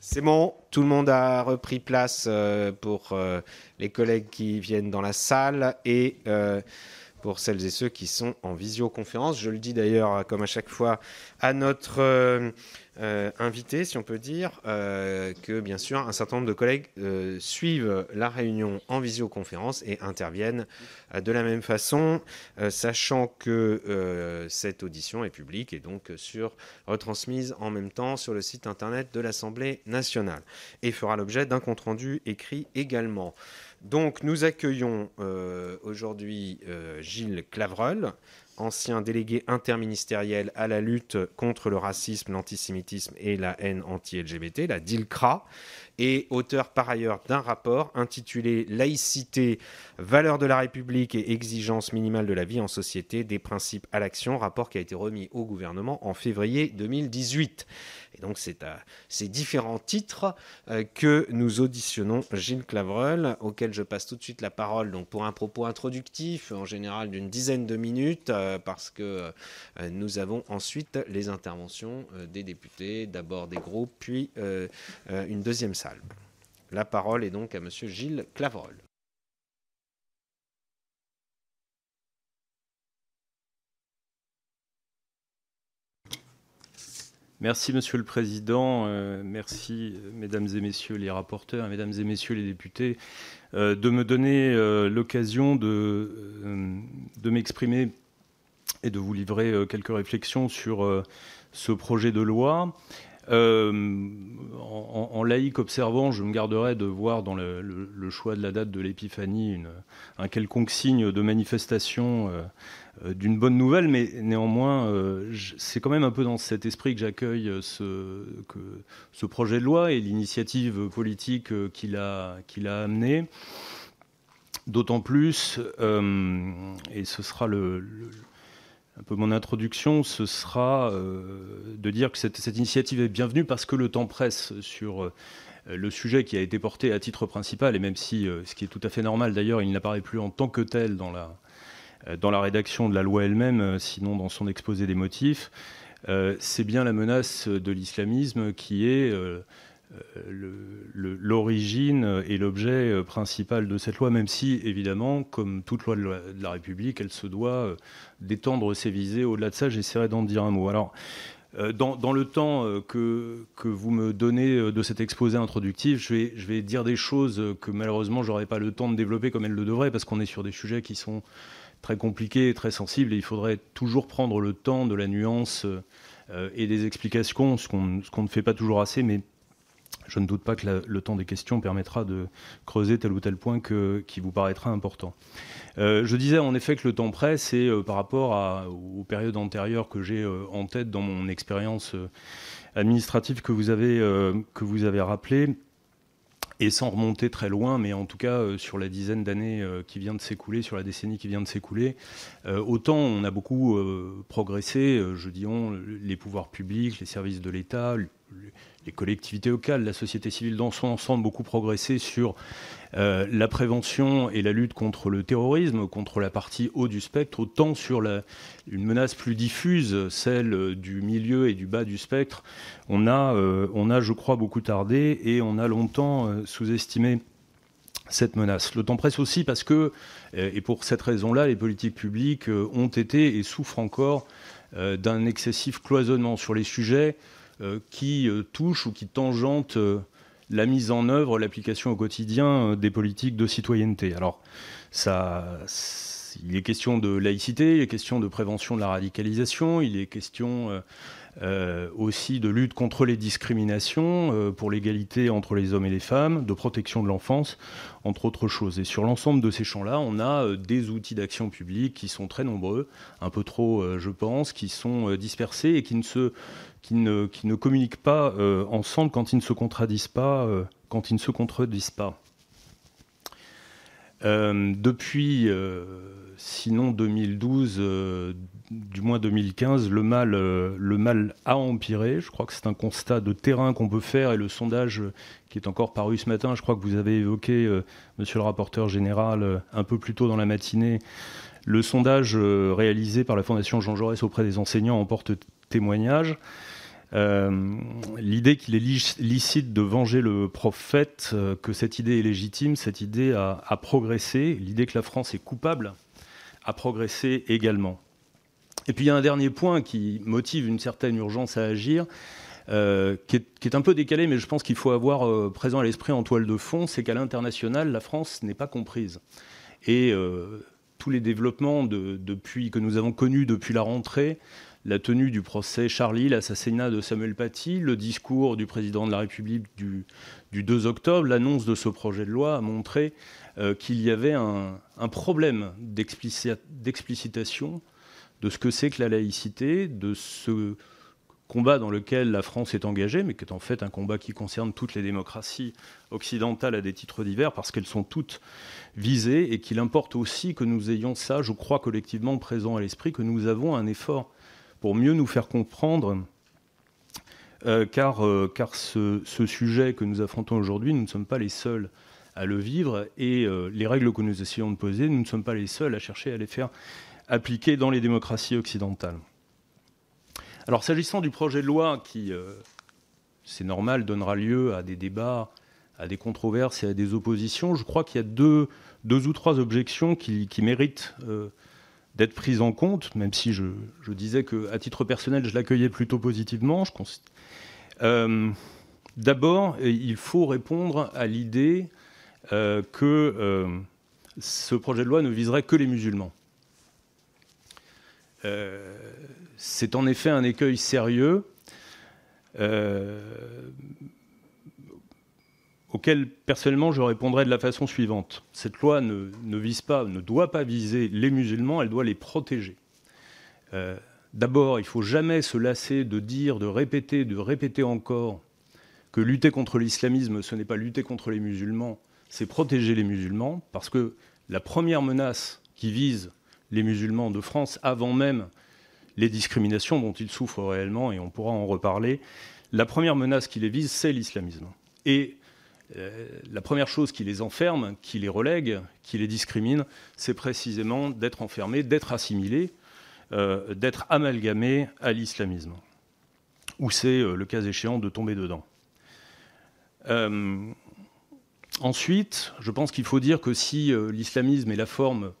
C'est bon, tout le monde a repris place euh, pour euh, les collègues qui viennent dans la salle et euh, pour celles et ceux qui sont en visioconférence. Je le dis d'ailleurs, comme à chaque fois, à notre invité, si on peut dire, euh, que bien sûr un certain nombre de collègues euh, suivent la réunion en visioconférence et interviennent de la même façon, sachant que cette audition est publique et donc sur, retransmise en même temps sur le site internet de l'Assemblée nationale et fera l'objet d'un compte-rendu écrit également. Donc nous accueillons aujourd'hui Gilles Clavreul, ancien délégué interministériel à la lutte contre le racisme, l'antisémitisme et la haine anti-LGBT, la DILCRA, et auteur par ailleurs d'un rapport intitulé Laïcité, valeurs de la République et exigences minimales de la vie en société, des principes à l'action, rapport qui a été remis au gouvernement en février 2018. Et donc c'est à ces différents titres euh, que nous auditionnons Gilles Clavreul, auquel je passe tout de suite la parole donc pour un propos introductif, en général d'une dizaine de minutes, euh, parce que euh, nous avons ensuite les interventions des députés, d'abord des groupes, puis une deuxième salle. La parole est donc à Monsieur Gilles Clavreul. Merci Monsieur le Président, euh, merci Mesdames et Messieurs les rapporteurs, Mesdames et Messieurs les députés, euh, de me donner euh, l'occasion de, m'exprimer et de vous livrer quelques réflexions sur ce projet de loi. En, laïque observant, je me garderai de voir dans le, choix de la date de l'épiphanie un quelconque signe de manifestation d'une bonne nouvelle, mais néanmoins, euh, c'est quand même un peu dans cet esprit que j'accueille ce, ce, projet de loi et l'initiative politique euh, qu'il a, qu'il a amené. D'autant plus, et ce sera le, un peu mon introduction, ce sera de dire que cette, initiative est bienvenue parce que le temps presse sur le sujet qui a été porté à titre principal, et même si, ce qui est tout à fait normal d'ailleurs, il n'apparaît plus en tant que tel dans la, euh, dans la rédaction de la loi elle-même, euh, sinon dans son exposé des motifs, euh, c'est bien la menace de l'islamisme qui est l'origine et l'objet principal de cette loi, même si, évidemment, comme toute loi de la, République, elle se doit d'étendre ses visées. Au-delà de ça, j'essaierai d'en dire un mot. Alors, dans, le temps que, que, vous me donnez de cet exposé introductif, je vais, je vais dire des choses que malheureusement, je n'aurai pas le temps de développer comme elles le devraient, parce qu'on est sur des sujets qui sont très compliqué et très sensible, et il faudrait toujours prendre le temps de la nuance euh, et des explications, ce qu'on ne fait pas toujours assez, mais je ne doute pas que le temps des questions permettra de creuser tel ou tel point qui vous paraîtra important. Euh, je disais en effet que le temps presse et euh, par rapport aux périodes antérieures que j'ai en tête dans mon expérience administrative que vous avez, que vous avez rappelée, et sans remonter très loin, mais en tout cas euh, sur la dizaine d'années euh, qui vient de s'écouler, sur la décennie qui vient de s'écouler, euh, autant on a beaucoup progressé, je dis on, les pouvoirs publics, les services de l'État, les collectivités locales, la société civile dans son ensemble beaucoup progressé sur euh, la prévention et la lutte contre le terrorisme, contre la partie haut du spectre, autant sur une menace plus diffuse, celle du milieu et du bas du spectre. On a, euh, on a je crois, beaucoup tardé et on a longtemps euh, sous-estimé cette menace. Le temps presse aussi parce que, et pour cette raison-là, les politiques publiques ont été et souffrent encore d'un excessif cloisonnement sur les sujets qui touchent ou qui tangentent la mise en œuvre, l'application au quotidien euh, des politiques de citoyenneté. Alors, ça, il est question de laïcité, il est question de prévention de la radicalisation, il est question euh, euh, aussi de lutte contre les discriminations, pour l'égalité entre les hommes et les femmes, de protection de l'enfance, entre autres choses. Et sur l'ensemble de ces champs-là, on a des outils d'action publique qui sont très nombreux, un peu trop, je pense, qui sont dispersés et qui ne qui ne, communiquent pas euh, ensemble quand ils ne se contradisent pas. Euh, quand ils ne se contredisent pas. Euh, depuis, sinon 2012, du moins 2015, le mal, le mal a empiré. Je crois que c'est un constat de terrain qu'on peut faire et le sondage qui est encore paru ce matin, je crois que vous avez évoqué, monsieur le rapporteur général, un peu plus tôt dans la matinée, le sondage réalisé par la Fondation Jean Jaurès auprès des enseignants en porte témoignage. l'idée qu'il est licite de venger le prophète, que cette idée est légitime, cette idée a progressé. L'idée que la France est coupable a progressé également. Et puis il y a un dernier point qui motive une certaine urgence à agir, euh, qui, est, un peu décalé, mais je pense qu'il faut avoir euh, présent à l'esprit en toile de fond, c'est qu'à l'international, la France n'est pas comprise. Et euh, tous les développements depuis, que nous avons connus depuis la rentrée, la tenue du procès Charlie, l'assassinat de Samuel Paty, le discours du président de la République du, 2 octobre, l'annonce de ce projet de loi a montré qu'il y avait un, un problème d'explicitation de ce que c'est que la laïcité, de ce combat dans lequel la France est engagée, mais qui est en fait un combat qui concerne toutes les démocraties occidentales à des titres divers, parce qu'elles sont toutes visées, et qu'il importe aussi que nous ayons ça, je crois, collectivement présent à l'esprit, que nous avons un effort pour mieux nous faire comprendre, euh, car, euh, ce, sujet que nous affrontons aujourd'hui, nous ne sommes pas les seuls à le vivre, et euh, les règles que nous essayons de poser, nous ne sommes pas les seuls à chercher à les faire appliquée dans les démocraties occidentales. Alors s'agissant du projet de loi qui, euh, c'est normal, donnera lieu à des débats, à des controverses et à des oppositions, je crois qu'il y a deux, ou trois objections qui, méritent euh, d'être prises en compte, même si je, disais qu'à titre personnel, je l'accueillais plutôt positivement. Euh, d'abord, il faut répondre à l'idée que ce projet de loi ne viserait que les musulmans. Euh, c'est en effet un écueil sérieux euh, auquel personnellement je répondrai de la façon suivante. Cette loi ne, vise pas, ne doit pas viser les musulmans, elle doit les protéger. Euh, d'abord, il ne faut jamais se lasser de dire, de répéter, de répéter encore que lutter contre l'islamisme, ce n'est pas lutter contre les musulmans, c'est protéger les musulmans, parce que la première menace qui vise les musulmans de France avant même les discriminations dont ils souffrent réellement, et on pourra en reparler. La première menace qui les vise, c'est l'islamisme. Et euh, la première chose qui les enferme, qui les relègue, qui les discrimine, c'est précisément d'être enfermés, d'être assimilés, euh, d'être amalgamés à l'islamisme. Ou c'est, euh, le cas échéant, de tomber dedans. ensuite, je pense qu'il faut dire que si l'islamisme est la forme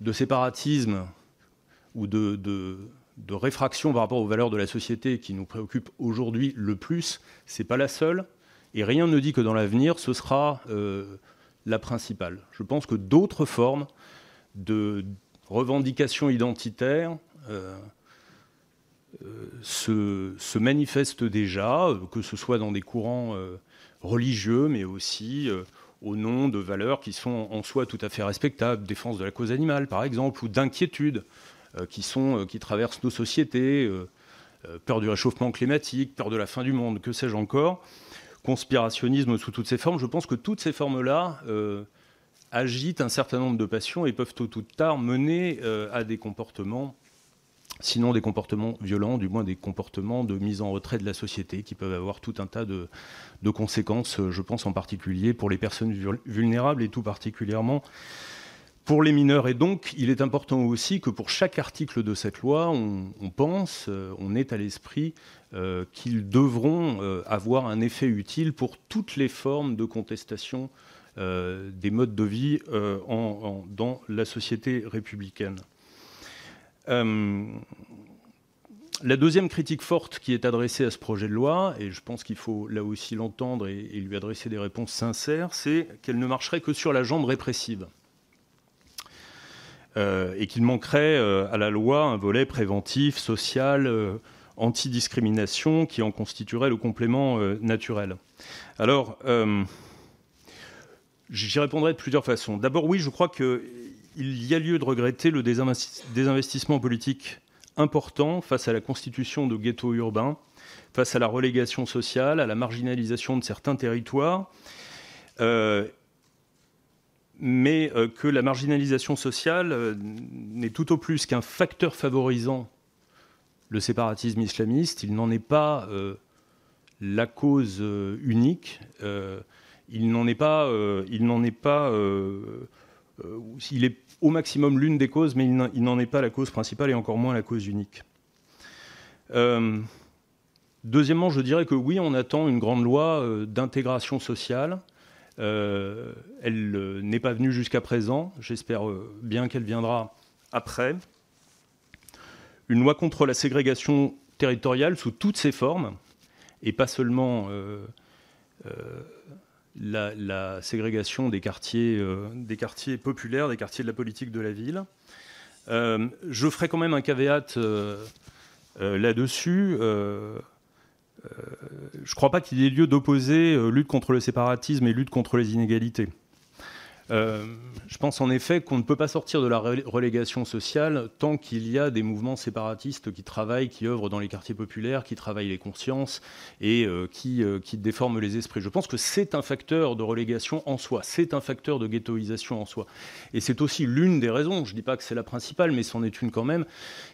de séparatisme ou de, réfraction par rapport aux valeurs de la société qui nous préoccupe aujourd'hui le plus, ce n'est pas la seule. Et rien ne dit que dans l'avenir, ce sera euh, la principale. Je pense que d'autres formes de revendications identitaires euh, euh, se, manifestent déjà, que ce soit dans des courants religieux, mais aussi au nom de valeurs qui sont en soi tout à fait respectables, défense de la cause animale par exemple, ou d'inquiétudes euh, qui, euh, qui traversent nos sociétés, euh, peur du réchauffement climatique, peur de la fin du monde, que sais-je encore, conspirationnisme sous toutes ses formes. Je pense que toutes ces formes-là agitent un certain nombre de passions et peuvent tôt ou tard mener à des comportements sinon des comportements violents, du moins des comportements de mise en retrait de la société qui peuvent avoir tout un tas de, conséquences, je pense en particulier pour les personnes vulnérables et tout particulièrement pour les mineurs. Et donc, il est important aussi que pour chaque article de cette loi, on, pense, euh, on est à l'esprit euh, qu'ils devront euh, avoir un effet utile pour toutes les formes de contestation des modes de vie dans la société républicaine. Euh, la deuxième critique forte qui est adressée à ce projet de loi, et je pense qu'il faut là aussi l'entendre et, lui adresser des réponses sincères, c'est qu'elle ne marcherait que sur la jambe répressive. Euh, et qu'il manquerait euh, à la loi un volet préventif, social, anti-discrimination qui en constituerait le complément naturel. Alors, j'y répondrai de plusieurs façons. D'abord, oui, je crois que il y a lieu de regretter le désinvestissement politique important face à la constitution de ghettos urbains, face à la relégation sociale, à la marginalisation de certains territoires, euh, mais euh, que la marginalisation sociale euh, n'est tout au plus qu'un facteur favorisant le séparatisme islamiste. Il n'en est pas la cause unique. il n'en est pas, il est au maximum l'une des causes, mais il n'en est pas la cause principale et encore moins la cause unique. Euh, Deuxièmement, je dirais que oui, on attend une grande loi d'intégration sociale. elle n'est pas venue jusqu'à présent. J'espère bien qu'elle viendra après. Une loi contre la ségrégation territoriale sous toutes ses formes, et pas seulement la, ségrégation des quartiers, euh, des quartiers populaires, des quartiers de la politique de la ville. Euh, je ferai quand même un caveat euh, là-dessus. je ne crois pas qu'il y ait lieu d'opposer lutte contre le séparatisme et lutte contre les inégalités. Euh, je pense en effet qu'on ne peut pas sortir de la relégation sociale tant qu'il y a des mouvements séparatistes qui travaillent, qui œuvrent dans les quartiers populaires, qui travaillent les consciences et euh, qui, euh, qui, déforment les esprits. Je pense que c'est un facteur de relégation en soi, c'est un facteur de ghettoisation en soi. Et c'est aussi l'une des raisons, je ne dis pas que c'est la principale, mais c'en est une quand même,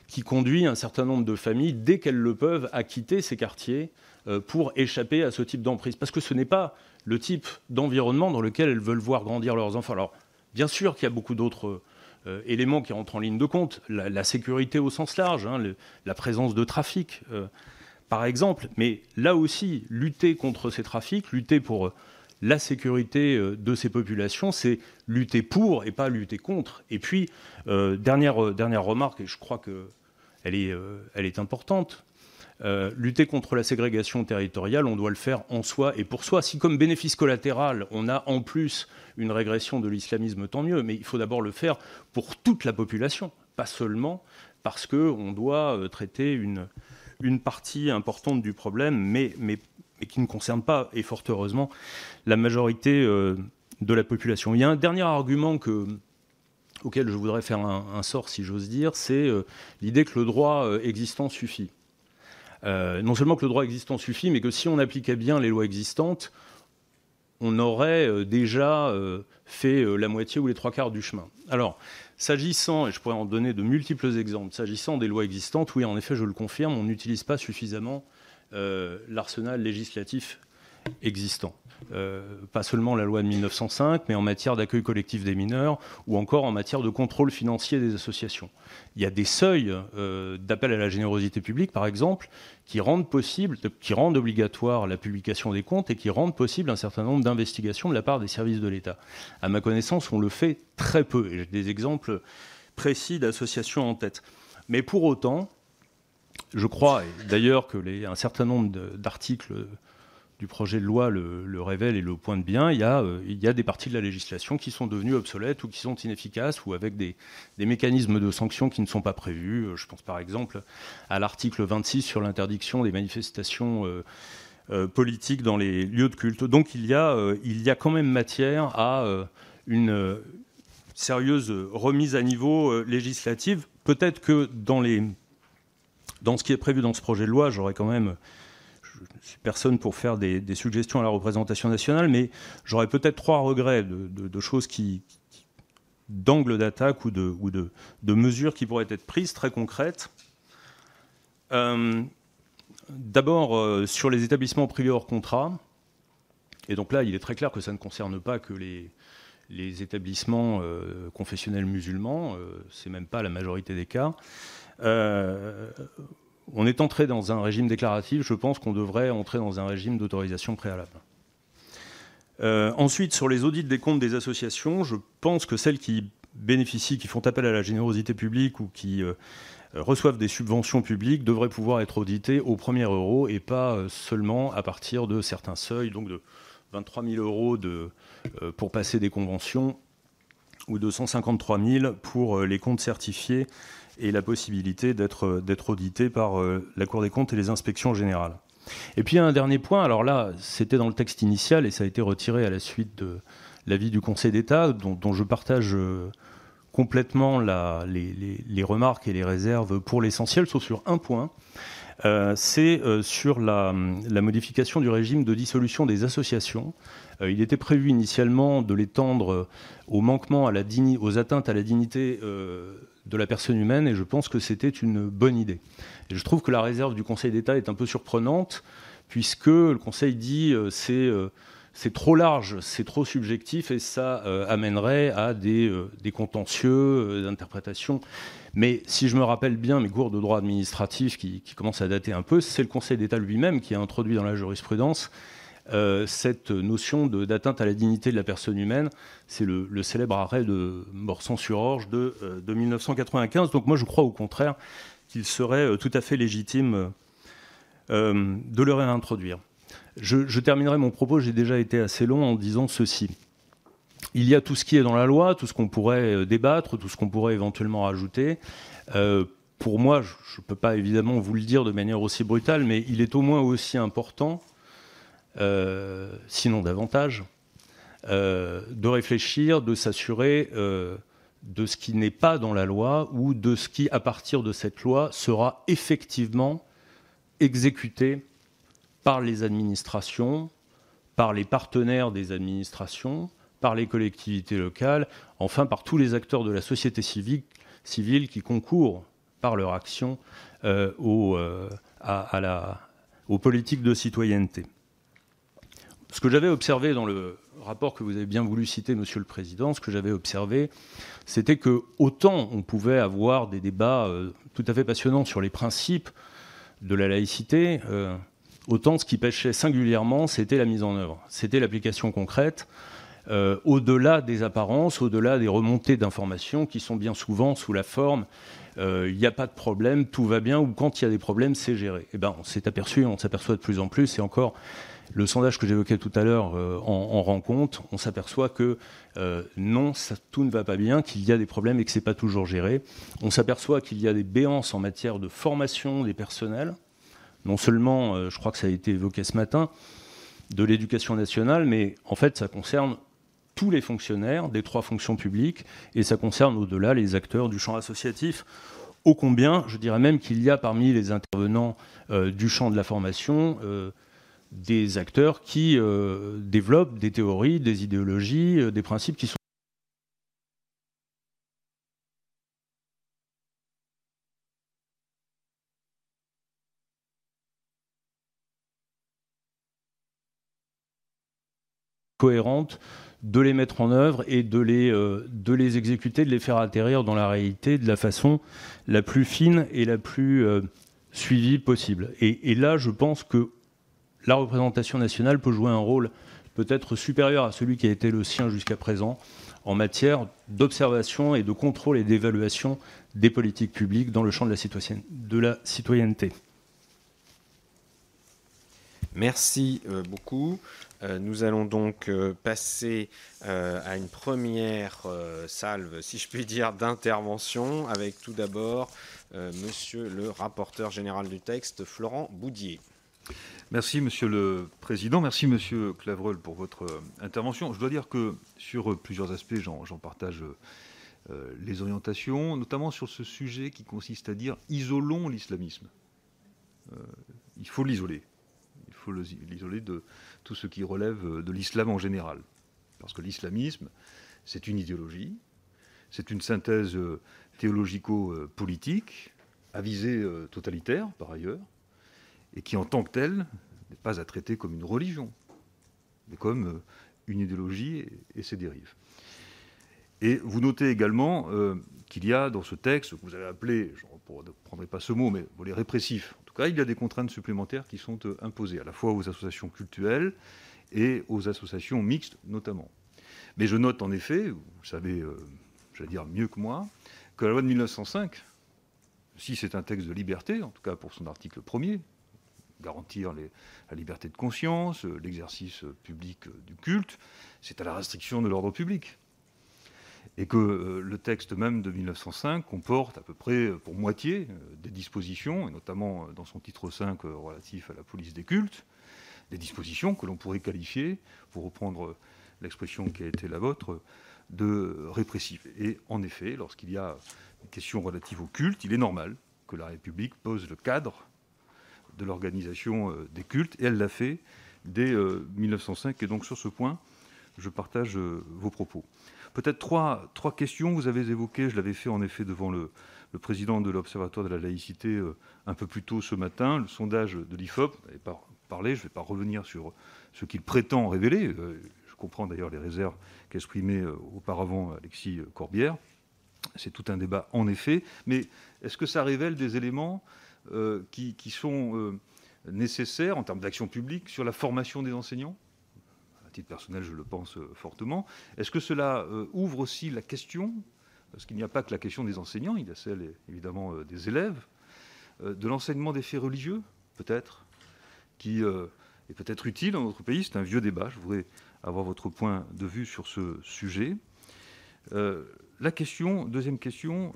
qui conduit un certain nombre de familles, dès qu'elles le peuvent, à quitter ces quartiers pour échapper à ce type d'emprise. Parce que ce n'est pas le type d'environnement dans lequel elles veulent voir grandir leurs enfants. Alors, bien sûr qu'il y a beaucoup d'autres euh, éléments qui rentrent en ligne de compte, la, sécurité au sens large, hein, la présence de trafic, euh, par exemple, mais là aussi, lutter contre ces trafics, lutter pour euh, la sécurité de ces populations, c'est lutter pour et pas lutter contre. Et puis, dernière, dernière remarque, et je crois qu'elle est, est importante, euh, lutter contre la ségrégation territoriale, on doit le faire en soi et pour soi. Si comme bénéfice collatéral, on a en plus une régression de l'islamisme, tant mieux, mais il faut d'abord le faire pour toute la population, pas seulement parce qu'on doit euh, traiter une, partie importante du problème, mais, qui ne concerne pas, et fort heureusement, la majorité euh, de la population. Il y a un dernier argument que, auquel je voudrais faire un sort, si j'ose dire, c'est l'idée que le droit existant suffit. Euh, non seulement que le droit existant suffit, mais que si on appliquait bien les lois existantes, on aurait euh, déjà euh, fait la moitié ou les trois quarts du chemin. Alors, s'agissant, et je pourrais en donner de multiples exemples, s'agissant des lois existantes, oui, en effet, je le confirme, on n'utilise pas suffisamment l'arsenal législatif existant. Euh, pas seulement la loi de 1905, mais en matière d'accueil collectif des mineurs ou encore en matière de contrôle financier des associations. Il y a des seuils euh, d'appel à la générosité publique, par exemple, qui rendent possible, qui rendent obligatoire la publication des comptes et qui rendent possible un certain nombre d'investigations de la part des services de l'État. À ma connaissance, on le fait très peu. J'ai des exemples précis d'associations en tête. Mais pour autant, je crois, d'ailleurs que les, un certain nombre d'articles du projet de loi le, révèle et le pointe bien, il y, a, euh, il y, a, des parties de la législation qui sont devenues obsolètes ou qui sont inefficaces ou avec des, mécanismes de sanctions qui ne sont pas prévus. Euh, je pense par exemple à l'article 26 sur l'interdiction des manifestations euh, politiques dans les lieux de culte. Donc il y a, il y a quand même matière à une sérieuse remise à niveau législative. Peut-être que dans, dans ce qui est prévu dans ce projet de loi, j'aurais quand même je suis personne pour faire des, suggestions à la représentation nationale, mais j'aurais peut-être trois regrets de, choses qui, d'angle d'attaque ou, de, mesures qui pourraient être prises très concrètes. Euh, d'abord, euh, sur les établissements privés hors contrat, et donc là, il est très clair que ça ne concerne pas que les, les établissements euh, confessionnels musulmans, c'est même pas la majorité des cas on est entré dans un régime déclaratif, je pense qu'on devrait entrer dans un régime d'autorisation préalable. Euh, ensuite, sur les audits des comptes des associations, je pense que celles qui bénéficient, qui font appel à la générosité publique ou qui euh, reçoivent des subventions publiques devraient pouvoir être auditées au premier euro et pas euh, seulement à partir de certains seuils, donc de 23 000 euros pour passer des conventions ou de 153 000 pour les comptes certifiés et la possibilité d'être audité par euh, la Cour des comptes et les inspections générales. Et puis un dernier point, alors là, c'était dans le texte initial et ça a été retiré à la suite de l'avis du Conseil d'État, dont, je partage euh, complètement les, remarques et les réserves pour l'essentiel, sauf sur un point. Euh, c'est sur la, modification du régime de dissolution des associations. il était prévu initialement de l'étendre aux manquements à la aux atteintes à la dignité de la personne humaine et je pense que c'était une bonne idée. Je trouve que la réserve du Conseil d'État est un peu surprenante puisque le Conseil dit euh, c'est euh, trop large, c'est trop subjectif et ça amènerait à des, des contentieux d'interprétation. Mais si je me rappelle bien mes cours de droit administratif qui, qui commencent à dater un peu, c'est le Conseil d'État lui-même qui a introduit dans la jurisprudence euh, cette notion d'atteinte à la dignité de la personne humaine. C'est le, célèbre arrêt de Morsan-sur-Orge de, 1995. Euh, Donc moi, je crois au contraire qu'il serait euh, tout à fait légitime de le réintroduire. Je, terminerai mon propos, j'ai déjà été assez long en disant ceci. Il y a tout ce qui est dans la loi, tout ce qu'on pourrait débattre, tout ce qu'on pourrait éventuellement rajouter. pour moi, je ne peux pas évidemment vous le dire de manière aussi brutale, mais il est au moins aussi important sinon davantage, euh, de réfléchir, de s'assurer euh, de ce qui n'est pas dans la loi ou de ce qui, à partir de cette loi, sera effectivement exécuté par les administrations, par les partenaires des administrations, par les collectivités locales, enfin par tous les acteurs de la société civile qui concourent par leur action aux politiques de citoyenneté. Ce que j'avais observé dans le rapport que vous avez bien voulu citer, Monsieur le Président, ce que j'avais observé, c'était que autant on pouvait avoir des débats euh, tout à fait passionnants sur les principes de la laïcité, euh, autant ce qui pêchait singulièrement, c'était la mise en œuvre, c'était l'application concrète, euh, au-delà des apparences, au-delà des remontées d'informations qui sont bien souvent sous la forme il n'y a pas de problème, tout va bien, ou quand il y a des problèmes, c'est géré. Eh ben, on s'est aperçu, on s'aperçoit de plus en plus, et encore le sondage que j'évoquais tout à l'heure euh, en, rend compte. On s'aperçoit que euh, non, tout ne va pas bien, qu'il y a des problèmes et que ce n'est pas toujours géré. On s'aperçoit qu'il y a des béances en matière de formation des personnels. Non seulement, euh, je crois que ça a été évoqué ce matin, de l'éducation nationale, mais en fait, ça concerne tous les fonctionnaires des trois fonctions publiques et ça concerne au-delà les acteurs du champ associatif. Ô combien, je dirais même qu'il y a parmi les intervenants du champ de la formation des acteurs qui euh, développent des théories, des idéologies, euh, des principes qui sont cohérentes, de les mettre en œuvre et de les, euh, de les exécuter, de les faire atterrir dans la réalité de la façon la plus fine et la plus suivie possible. Et, et, là, je pense que la représentation nationale peut jouer un rôle peut-être supérieur à celui qui a été le sien jusqu'à présent en matière d'observation et de contrôle et d'évaluation des politiques publiques dans le champ de la, citoyenneté. Merci euh, beaucoup. Euh, nous allons donc euh, passer à une première salve, si je puis dire, d'intervention, avec tout d'abord Monsieur le rapporteur général du texte, Florent Boudier. Merci, Monsieur le Président. Merci, Monsieur Clavreul, pour votre euh, intervention. Je dois dire que sur euh, plusieurs aspects, j'en partage euh, les orientations, notamment sur ce sujet qui consiste à dire isolons l'islamisme. il faut l'isoler. Il faut l'isoler de tout ce qui relève de l'islam en général. Parce que l'islamisme, c'est une idéologie, c'est une synthèse théologico-politique, à visée totalitaire par ailleurs, et qui en tant que telle n'est pas à traiter comme une religion, mais comme euh, une idéologie et, ses dérives. Et vous notez également euh, qu'il y a dans ce texte, que vous avez appelé, je ne prendrai pas ce mot, mais les répressifs, en tout cas, il y a des contraintes supplémentaires qui sont euh, imposées, à la fois aux associations cultuelles et aux associations mixtes notamment. Mais je note en effet, vous savez, j'allais dire mieux que moi, que la loi de 1905, si c'est un texte de liberté, en tout cas pour son article premier, garantir la liberté de conscience, euh, l'exercice public euh, du culte, c'est à la restriction de l'ordre public. Et que euh, le texte même de 1905 comporte à peu près pour moitié des dispositions, et notamment dans son titre 5 relatif à la police des cultes, des dispositions que l'on pourrait qualifier, pour reprendre l'expression qui a été la vôtre, de répressives. Et en effet, lorsqu'il y a une question relative au culte, il est normal que la République pose le cadre de l'organisation euh, des cultes, et elle l'a fait dès 1905. Euh, et donc sur ce point, je partage euh, vos propos. Peut-être trois, trois questions. Vous avez évoqué, je l'avais fait en effet devant le, président de l'Observatoire de la laïcité un peu plus tôt ce matin, le sondage de l'IFOP, pas parlé. Je ne vais pas revenir sur ce qu'il prétend révéler. je comprends d'ailleurs les réserves qu'exprimait auparavant Alexis Corbière. C'est tout un débat en effet. Mais est-ce que ça révèle des éléments qui, qui, sont nécessaires en termes d'action publique sur la formation des enseignants? À titre personnel, je le pense fortement. Est-ce que cela ouvre aussi la question parce qu'il n'y a pas que la question des enseignants, il y a celle évidemment euh, des élèves, euh, de l'enseignement des faits religieux, peut-être, qui euh, est peut-être utile dans notre pays? C'est un vieux débat. Je voudrais avoir votre point de vue sur ce sujet. la question, deuxième question,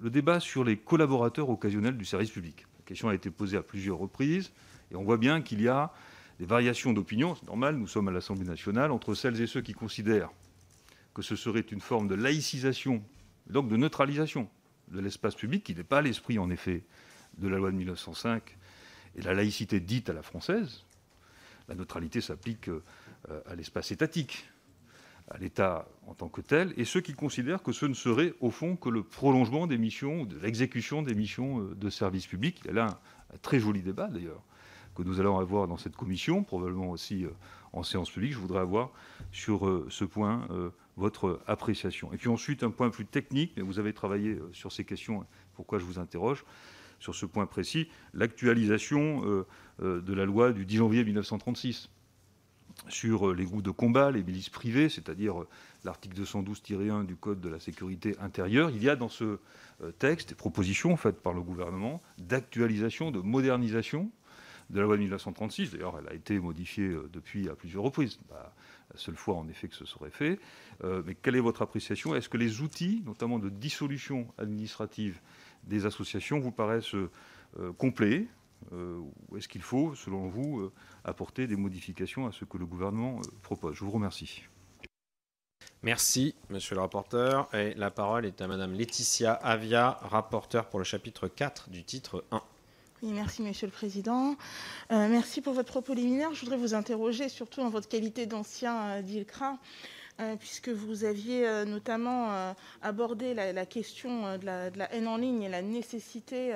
le débat sur les collaborateurs occasionnels du service public. La question a été posée à plusieurs reprises et on voit bien qu'il y a des variations d'opinion, c'est normal, nous sommes à l'Assemblée nationale, entre celles et ceux qui considèrent que ce serait une forme de laïcisation donc de neutralisation de l'espace public, qui n'est pas l'esprit, en effet, de la loi de 1905 et la laïcité dite à la française. La neutralité s'applique euh, à l'espace étatique, à l'État en tant que tel, et ceux qui considèrent que ce ne serait au fond que le prolongement des missions, de l'exécution des missions euh, de service public. Il y a là un, très joli débat d'ailleurs, que nous allons avoir dans cette commission, probablement aussi euh, en séance publique. Je voudrais avoir sur ce point votre appréciation. Et puis ensuite, un point plus technique, mais vous avez travaillé euh, sur ces questions, pourquoi je vous interroge sur ce point précis, l'actualisation euh, euh, de la loi du 10 janvier 1936 sur les groupes de combat, les milices privées, c'est-à-dire l'article 212-1 du Code de la sécurité intérieure. Il y a dans ce texte des propositions faites par le gouvernement d'actualisation, de modernisation de la loi de 1936. D'ailleurs, elle a été modifiée depuis à plusieurs reprises. Bah, la seule fois en effet que ce serait fait. Euh, mais quelle est votre appréciation? Est-ce que les outils, notamment de dissolution administrative des associations, vous paraissent euh, complets? euh, Ou est-ce qu'il faut, selon vous, apporter des modifications à ce que le gouvernement propose? Je vous remercie. Merci, monsieur le rapporteur. Et la parole est à madame Laetitia Avia, rapporteure pour le chapitre 4 du titre 1 merci, Monsieur le Président. Euh, merci pour votre propos liminaire. Je voudrais vous interroger, surtout en votre qualité d'ancien euh, d'ILCRA, euh, puisque vous aviez notamment abordé la, question de la, haine en ligne et la nécessité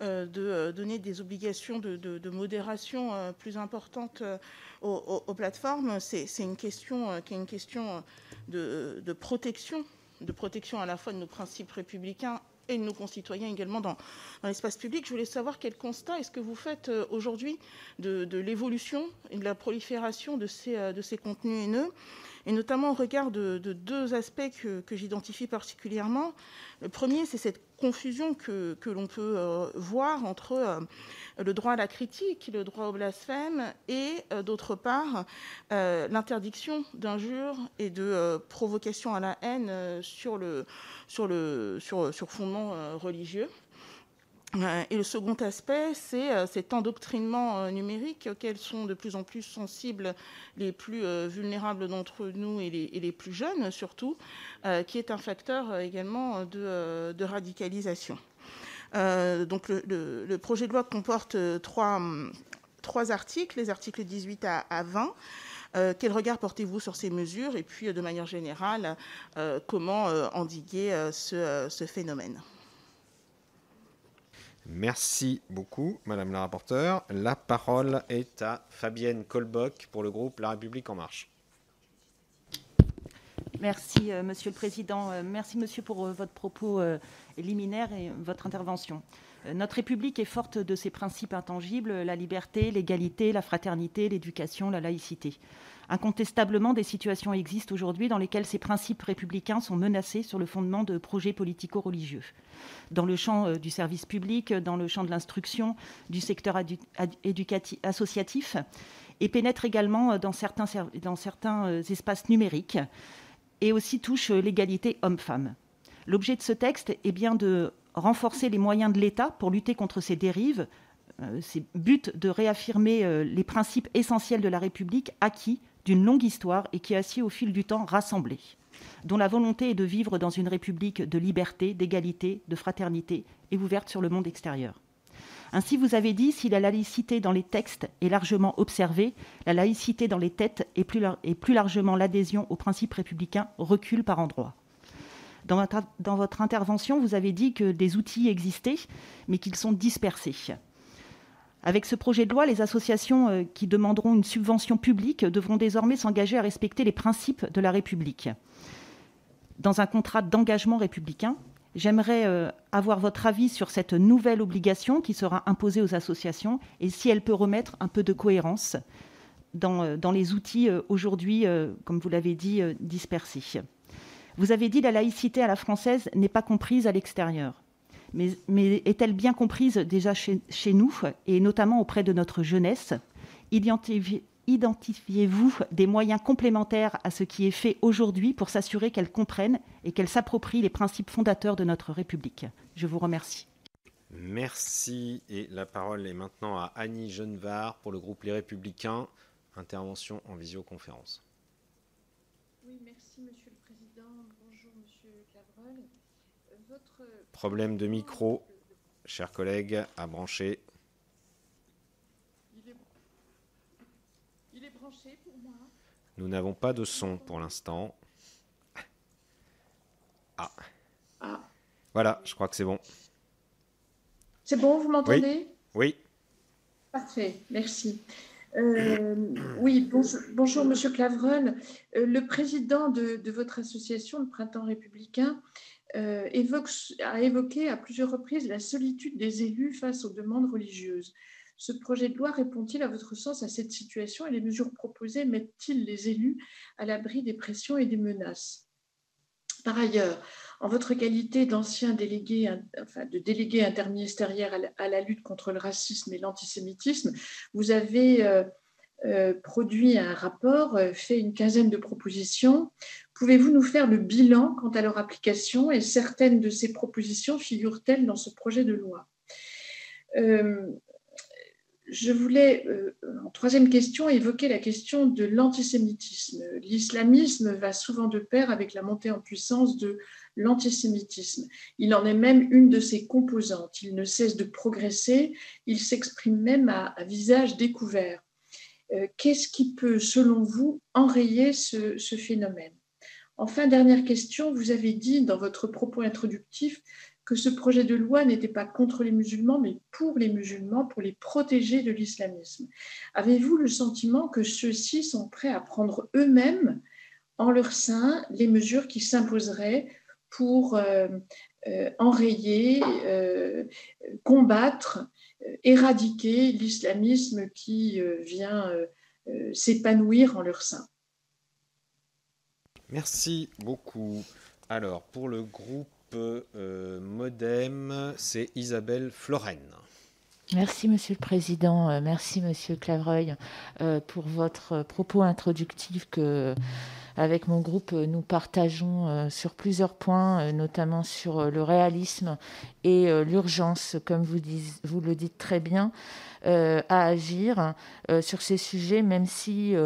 de donner des obligations de, modération plus importantes aux, plateformes. C'est une question qui est une question de protection, de protection à la fois de nos principes républicains et de nos concitoyens également dans, l'espace public. Je voulais savoir quel constat est-ce que vous faites euh, aujourd'hui de, l'évolution et de la prolifération de ces, euh, de ces contenus haineux et notamment au regard de, deux aspects que, j'identifie particulièrement. Le premier, c'est cette confusion que, l'on peut euh, voir entre euh, le droit à la critique, le droit au blasphème, et euh, d'autre part, l'interdiction d'injures et de provocation à la haine sur, le, sur fondement religieux. Euh, et le second aspect, c'est euh, cet endoctrinement euh, numérique auquel sont de plus en plus sensibles les plus vulnérables d'entre nous et les, plus jeunes surtout, qui est un facteur également de, radicalisation. donc le, projet de loi comporte trois, trois articles, les articles 18 à, 20. quel regard portez-vous sur ces mesures et puis de manière générale, comment endiguer ce phénomène? Merci beaucoup, Madame la rapporteure. La parole est à Fabienne Colbock pour le groupe La République En Marche. Merci, euh, Monsieur le Président. Euh, merci, Monsieur, pour euh, votre propos liminaire et votre intervention. Notre République est forte de ses principes intangibles, la liberté, l'égalité, la fraternité, l'éducation, la laïcité. Incontestablement, des situations existent aujourd'hui dans lesquelles ces principes républicains sont menacés sur le fondement de projets politico-religieux. Dans le champ euh, du service public, dans le champ de l'instruction, du secteur associatif, et pénètrent également euh, dans certains, dans certains euh, espaces numériques, et aussi touchent l'égalité homme-femme. L'objet de ce texte est bien de renforcer les moyens de l'État pour lutter contre ces dérives, ces buts de réaffirmer les principes essentiels de la République acquis d'une longue histoire et qui a si au fil du temps rassemblé, dont la volonté est de vivre dans une république de liberté, d'égalité, de fraternité et ouverte sur le monde extérieur. Ainsi, vous avez dit, si la laïcité dans les textes est largement observée, la laïcité dans les têtes et plus, largement l'adhésion aux principes républicains recule par endroits. Dans votre intervention, vous avez dit que des outils existaient, mais qu'ils sont dispersés. Avec ce projet de loi, les associations euh, qui demanderont une subvention publique devront désormais s'engager à respecter les principes de la République. Dans un contrat d'engagement républicain, j'aimerais euh, avoir votre avis sur cette nouvelle obligation qui sera imposée aux associations et si elle peut remettre un peu de cohérence dans, euh, les outils aujourd'hui, comme vous l'avez dit, dispersés. Vous avez dit la laïcité à la française n'est pas comprise à l'extérieur mais, est-elle bien comprise déjà chez, nous, et notamment auprès de notre jeunesse? Identifiez-vous des moyens complémentaires à ce qui est fait aujourd'hui pour s'assurer qu'elle comprenne et qu'elle s'approprie les principes fondateurs de notre République? Je vous remercie. Merci. Et la parole est maintenant à Annie Genevard pour le groupe Les Républicains. Intervention en visioconférence. Oui, merci, Monsieur le Président. Bonjour, Monsieur Clavreul. Problème de micro, chers collègues, à brancher. Il est, branché pour moi. Nous n'avons pas de son pour l'instant. Ah. ah. Voilà, je crois que c'est bon. C'est bon, vous m'entendez? Oui. Parfait, merci. Euh, oui, bonjour, Monsieur Clavreul. Euh, le président de, de, votre association, le Printemps républicain, euh, a évoqué à plusieurs reprises la solitude des élus face aux demandes religieuses. Ce projet de loi répond-il à votre sens à cette situation et les mesures proposées mettent-ils les élus à l'abri des pressions et des menaces? Par ailleurs, en votre qualité d'ancien délégué, enfin, de délégué interministériel à la, lutte contre le racisme et l'antisémitisme, vous avez euh, euh, produit un rapport, fait une quinzaine de propositions Pouvez-vous nous faire le bilan quant à leur application et certaines de ces propositions figurent-elles dans ce projet de loi? Euh, Je voulais, euh, en troisième question, évoquer la question de l'antisémitisme. L'islamisme va souvent de pair avec la montée en puissance de l'antisémitisme. Il en est même une de ses composantes. Il ne cesse de progresser, il s'exprime même à, visage découvert. Euh, qu'est-ce qui peut, selon vous, enrayer ce phénomène? Enfin, dernière question, vous avez dit dans votre propos introductif que ce projet de loi n'était pas contre les musulmans, mais pour les musulmans, pour les protéger de l'islamisme. Avez-vous le sentiment que ceux-ci sont prêts à prendre eux-mêmes en leur sein les mesures qui s'imposeraient pour euh, euh, enrayer, euh, combattre, éradiquer l'islamisme qui vient s'épanouir en leur sein? Merci beaucoup. Alors, pour le groupe euh, Modem, c'est Isabelle Florenne. Merci Monsieur le Président, euh, merci Monsieur Clavreuil euh, pour votre propos introductif que, avec mon groupe, nous partageons sur plusieurs points, notamment sur le réalisme et l'urgence, comme vous, vous, le dites très bien, à agir sur ces sujets, même si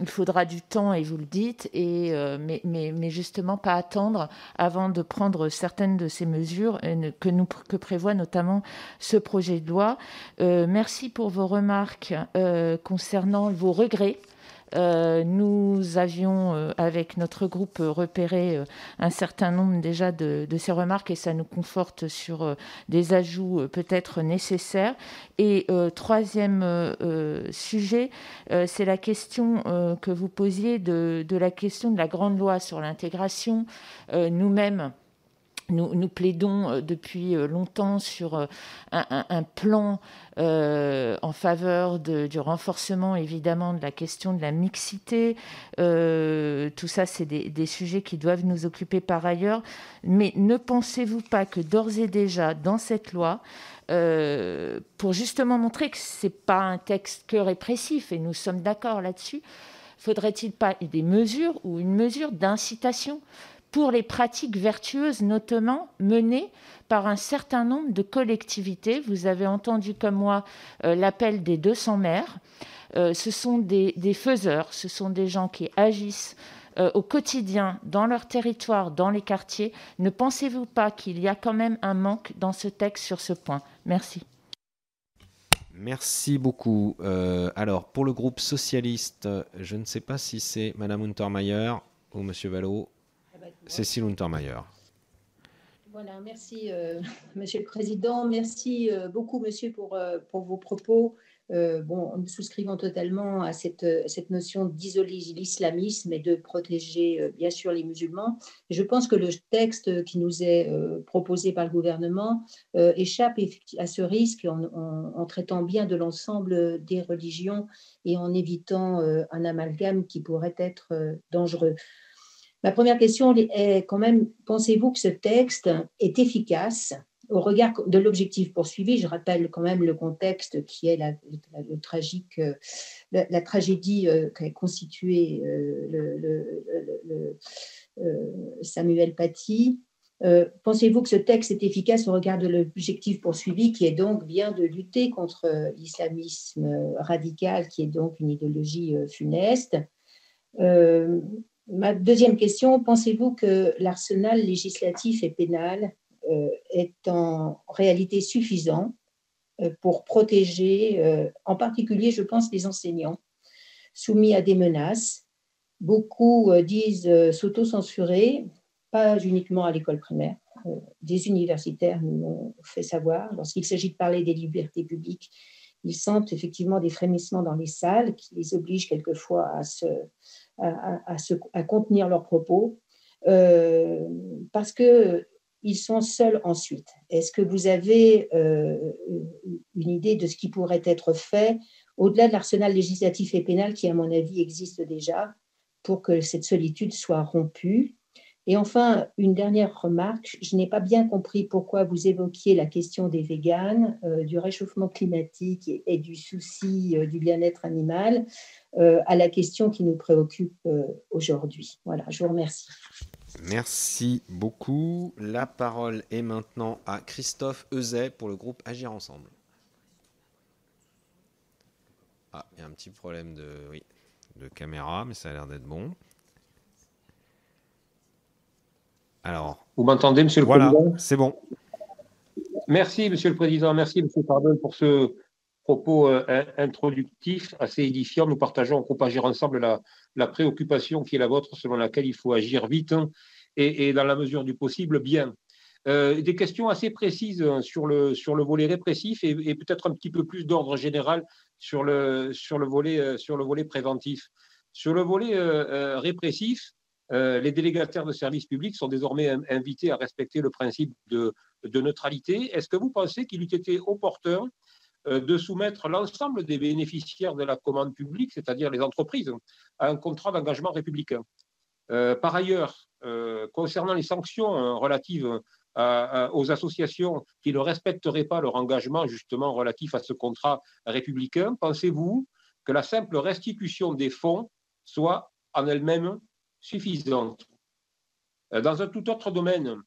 il faudra du temps, et vous le dites, et, euh, mais, mais, mais, justement pas attendre avant de prendre certaines de ces mesures que, nous, que prévoit notamment ce projet de loi. Euh, merci pour vos remarques euh, concernant vos regrets euh, nous avions, euh, avec notre groupe, repéré euh, un certain nombre déjà de, ces remarques et ça nous conforte sur des ajouts peut-être nécessaires. Et troisième sujet, c'est la question que vous posiez de, de, la question de la grande loi sur l'intégration. Nous-mêmes, nous, plaidons euh, depuis euh, longtemps sur euh, un, plan en faveur du renforcement, évidemment, de la question de la mixité. tout ça, c'est des, sujets qui doivent nous occuper par ailleurs. Mais ne pensez-vous pas que d'ores et déjà, dans cette loi, pour justement montrer que ce n'est pas un texte que répressif, et nous sommes d'accord là-dessus, faudrait-il pas des mesures ou une mesure d'incitation? Pour les pratiques vertueuses, notamment menées par un certain nombre de collectivités. Vous avez entendu comme moi euh, l'appel des 200 maires. Euh, ce sont des, faiseurs, ce sont des gens qui agissent euh, au quotidien dans leur territoire, dans les quartiers. Ne pensez-vous pas qu'il y a quand même un manque dans ce texte sur ce point? Merci. Merci beaucoup. alors, pour le groupe socialiste, je ne sais pas si c'est Madame Untermaier ou Monsieur Vallot. Cécile Untermaier. Voilà, merci Monsieur le Président. Merci beaucoup Monsieur pour, pour vos propos. Euh, bon, nous souscrivons totalement à cette, cette notion d'isoler l'islamisme et de protéger euh, bien sûr les musulmans. je pense que le texte qui nous est euh, proposé par le gouvernement échappe à ce risque en, traitant bien de l'ensemble des religions et en évitant un amalgame qui pourrait être dangereux. Ma première question est quand même, pensez-vous que ce texte est efficace au regard de l'objectif poursuivi, je rappelle quand même le contexte qui est la, le tragique, euh, la, tragédie euh, qui a constitué euh, le, Samuel Paty. Pensez-vous que ce texte est efficace au regard de l'objectif poursuivi, qui est donc bien de lutter contre l'islamisme radical, qui est donc une idéologie funeste? Ma deuxième question, pensez-vous que l'arsenal législatif et pénal euh, est en réalité suffisant euh, pour protéger, euh, en particulier, je pense, les enseignants soumis à des menaces? Beaucoup disent s'auto-censurer, pas uniquement à l'école primaire. Des universitaires nous l'ont fait savoir. Lorsqu'il s'agit de parler des libertés publiques, ils sentent effectivement des frémissements dans les salles qui les obligent quelquefois à, se, à, contenir leurs propos. parce que ils sont seuls ensuite. Est-ce que vous avez euh, une idée de ce qui pourrait être fait au-delà de l'arsenal législatif et pénal qui, à mon avis, existe déjà pour que cette solitude soit rompue? Et enfin, une dernière remarque, je n'ai pas bien compris pourquoi vous évoquiez la question des véganes, euh, du réchauffement climatique et, du souci euh, du bien-être animal à la question qui nous préoccupe aujourd'hui. Voilà, je vous remercie. Merci beaucoup. La parole est maintenant à Christophe Euzet pour le groupe Agir Ensemble. Ah, il y a un petit problème de, oui, de caméra, mais ça a l'air d'être bon. Alors. Vous m'entendez, Monsieur le voilà, Président C'est bon. Merci, Monsieur le Président. Merci, Monsieur Pardon, pour ce propos euh, introductif assez édifiant. Nous partageons au groupe Agir Ensemble la, la préoccupation qui est la vôtre, selon laquelle il faut agir vite et, dans la mesure du possible bien. Euh, des questions assez précises sur le, sur le volet répressif et, peut-être un petit peu plus d'ordre général sur le, sur, le volet, euh, sur le volet préventif. Sur le volet euh, les délégataires de services publics sont désormais invités à respecter le principe de, de neutralité. Est-ce que vous pensez qu'il eût été opportun de soumettre l'ensemble des bénéficiaires de la commande publique, c'est-à-dire les entreprises, à un contrat d'engagement républicain? par ailleurs, concernant les sanctions relatives aux associations qui ne respecteraient pas leur engagement justement relatif à ce contrat républicain, pensez-vous que la simple restitution des fonds soit en elle-même suffisante. Dans un tout autre domaine,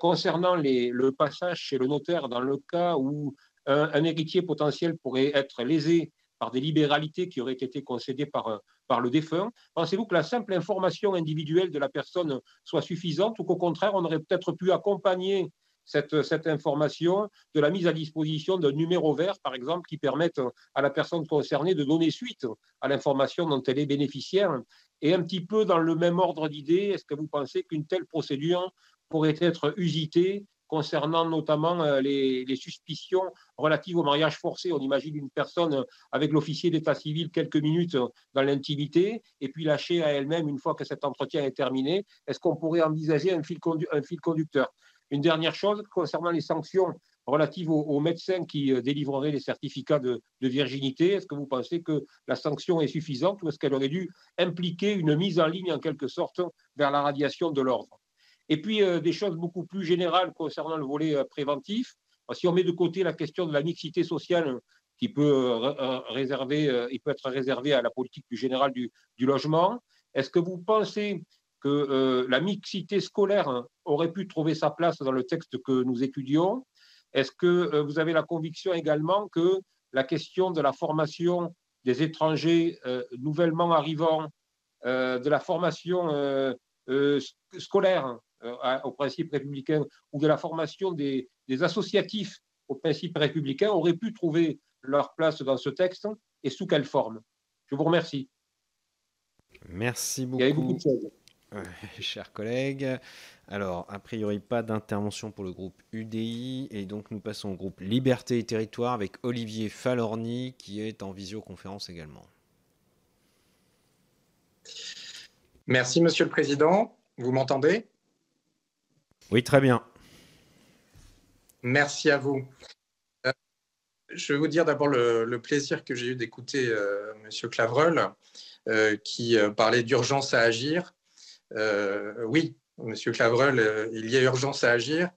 concernant le passage chez le notaire dans le cas où un, héritier potentiel pourrait être lésé par des libéralités qui auraient été concédées par, par le défunt Pensez-vous que la simple information individuelle de la personne soit suffisante ou qu'au contraire, on aurait peut-être pu accompagner cette, cette, information de la mise à disposition d'un numéro vert, par exemple, qui permette à la personne concernée de donner suite à l'information dont elle est bénéficiaire Et un petit peu dans le même ordre d'idée, est-ce que vous pensez qu'une telle procédure pourrait être usitée concernant notamment euh, les, suspicions relatives au mariage forcé? On imagine une personne avec l'officier d'état civil quelques minutes dans l'intimité et puis lâcher à elle-même une fois que cet entretien est terminé. Est-ce qu'on pourrait envisager un fil conducteur? Une dernière chose concernant les sanctions relatives aux, médecins qui euh, délivreraient les certificats de, virginité. Est-ce que vous pensez que la sanction est suffisante ou est-ce qu'elle aurait dû impliquer une mise en ligne en quelque sorte vers la radiation de l'ordre? Et puis, euh, des choses beaucoup plus générales concernant le volet euh, préventif. Si on met de côté la question de la mixité sociale qui peut, être réservé à la politique du général du, logement, est-ce que vous pensez que la mixité scolaire aurait pu trouver sa place dans le texte que nous étudions? Est-ce que vous avez la conviction également que la question de la formation des étrangers nouvellement arrivants, de la formation scolaire euh, au principe républicain ou de la formation des, associatifs au principe républicain auraient pu trouver leur place dans ce texte et sous quelle forme? Je vous remercie. Merci beaucoup. Il y avait beaucoup de choses. chers collègues. Alors, a priori, pas d'intervention pour le groupe UDI. Et donc, nous passons au groupe Liberté et Territoire avec Olivier Falorni, qui est en visioconférence également. Merci, Monsieur le Président. Vous m'entendez? Oui, très bien. Merci à vous. Euh, je vais vous dire d'abord le, plaisir que j'ai eu d'écouter euh, Monsieur Clavreul, euh, qui parlait d'urgence à agir. oui, Monsieur Clavreul, il y a urgence à agir.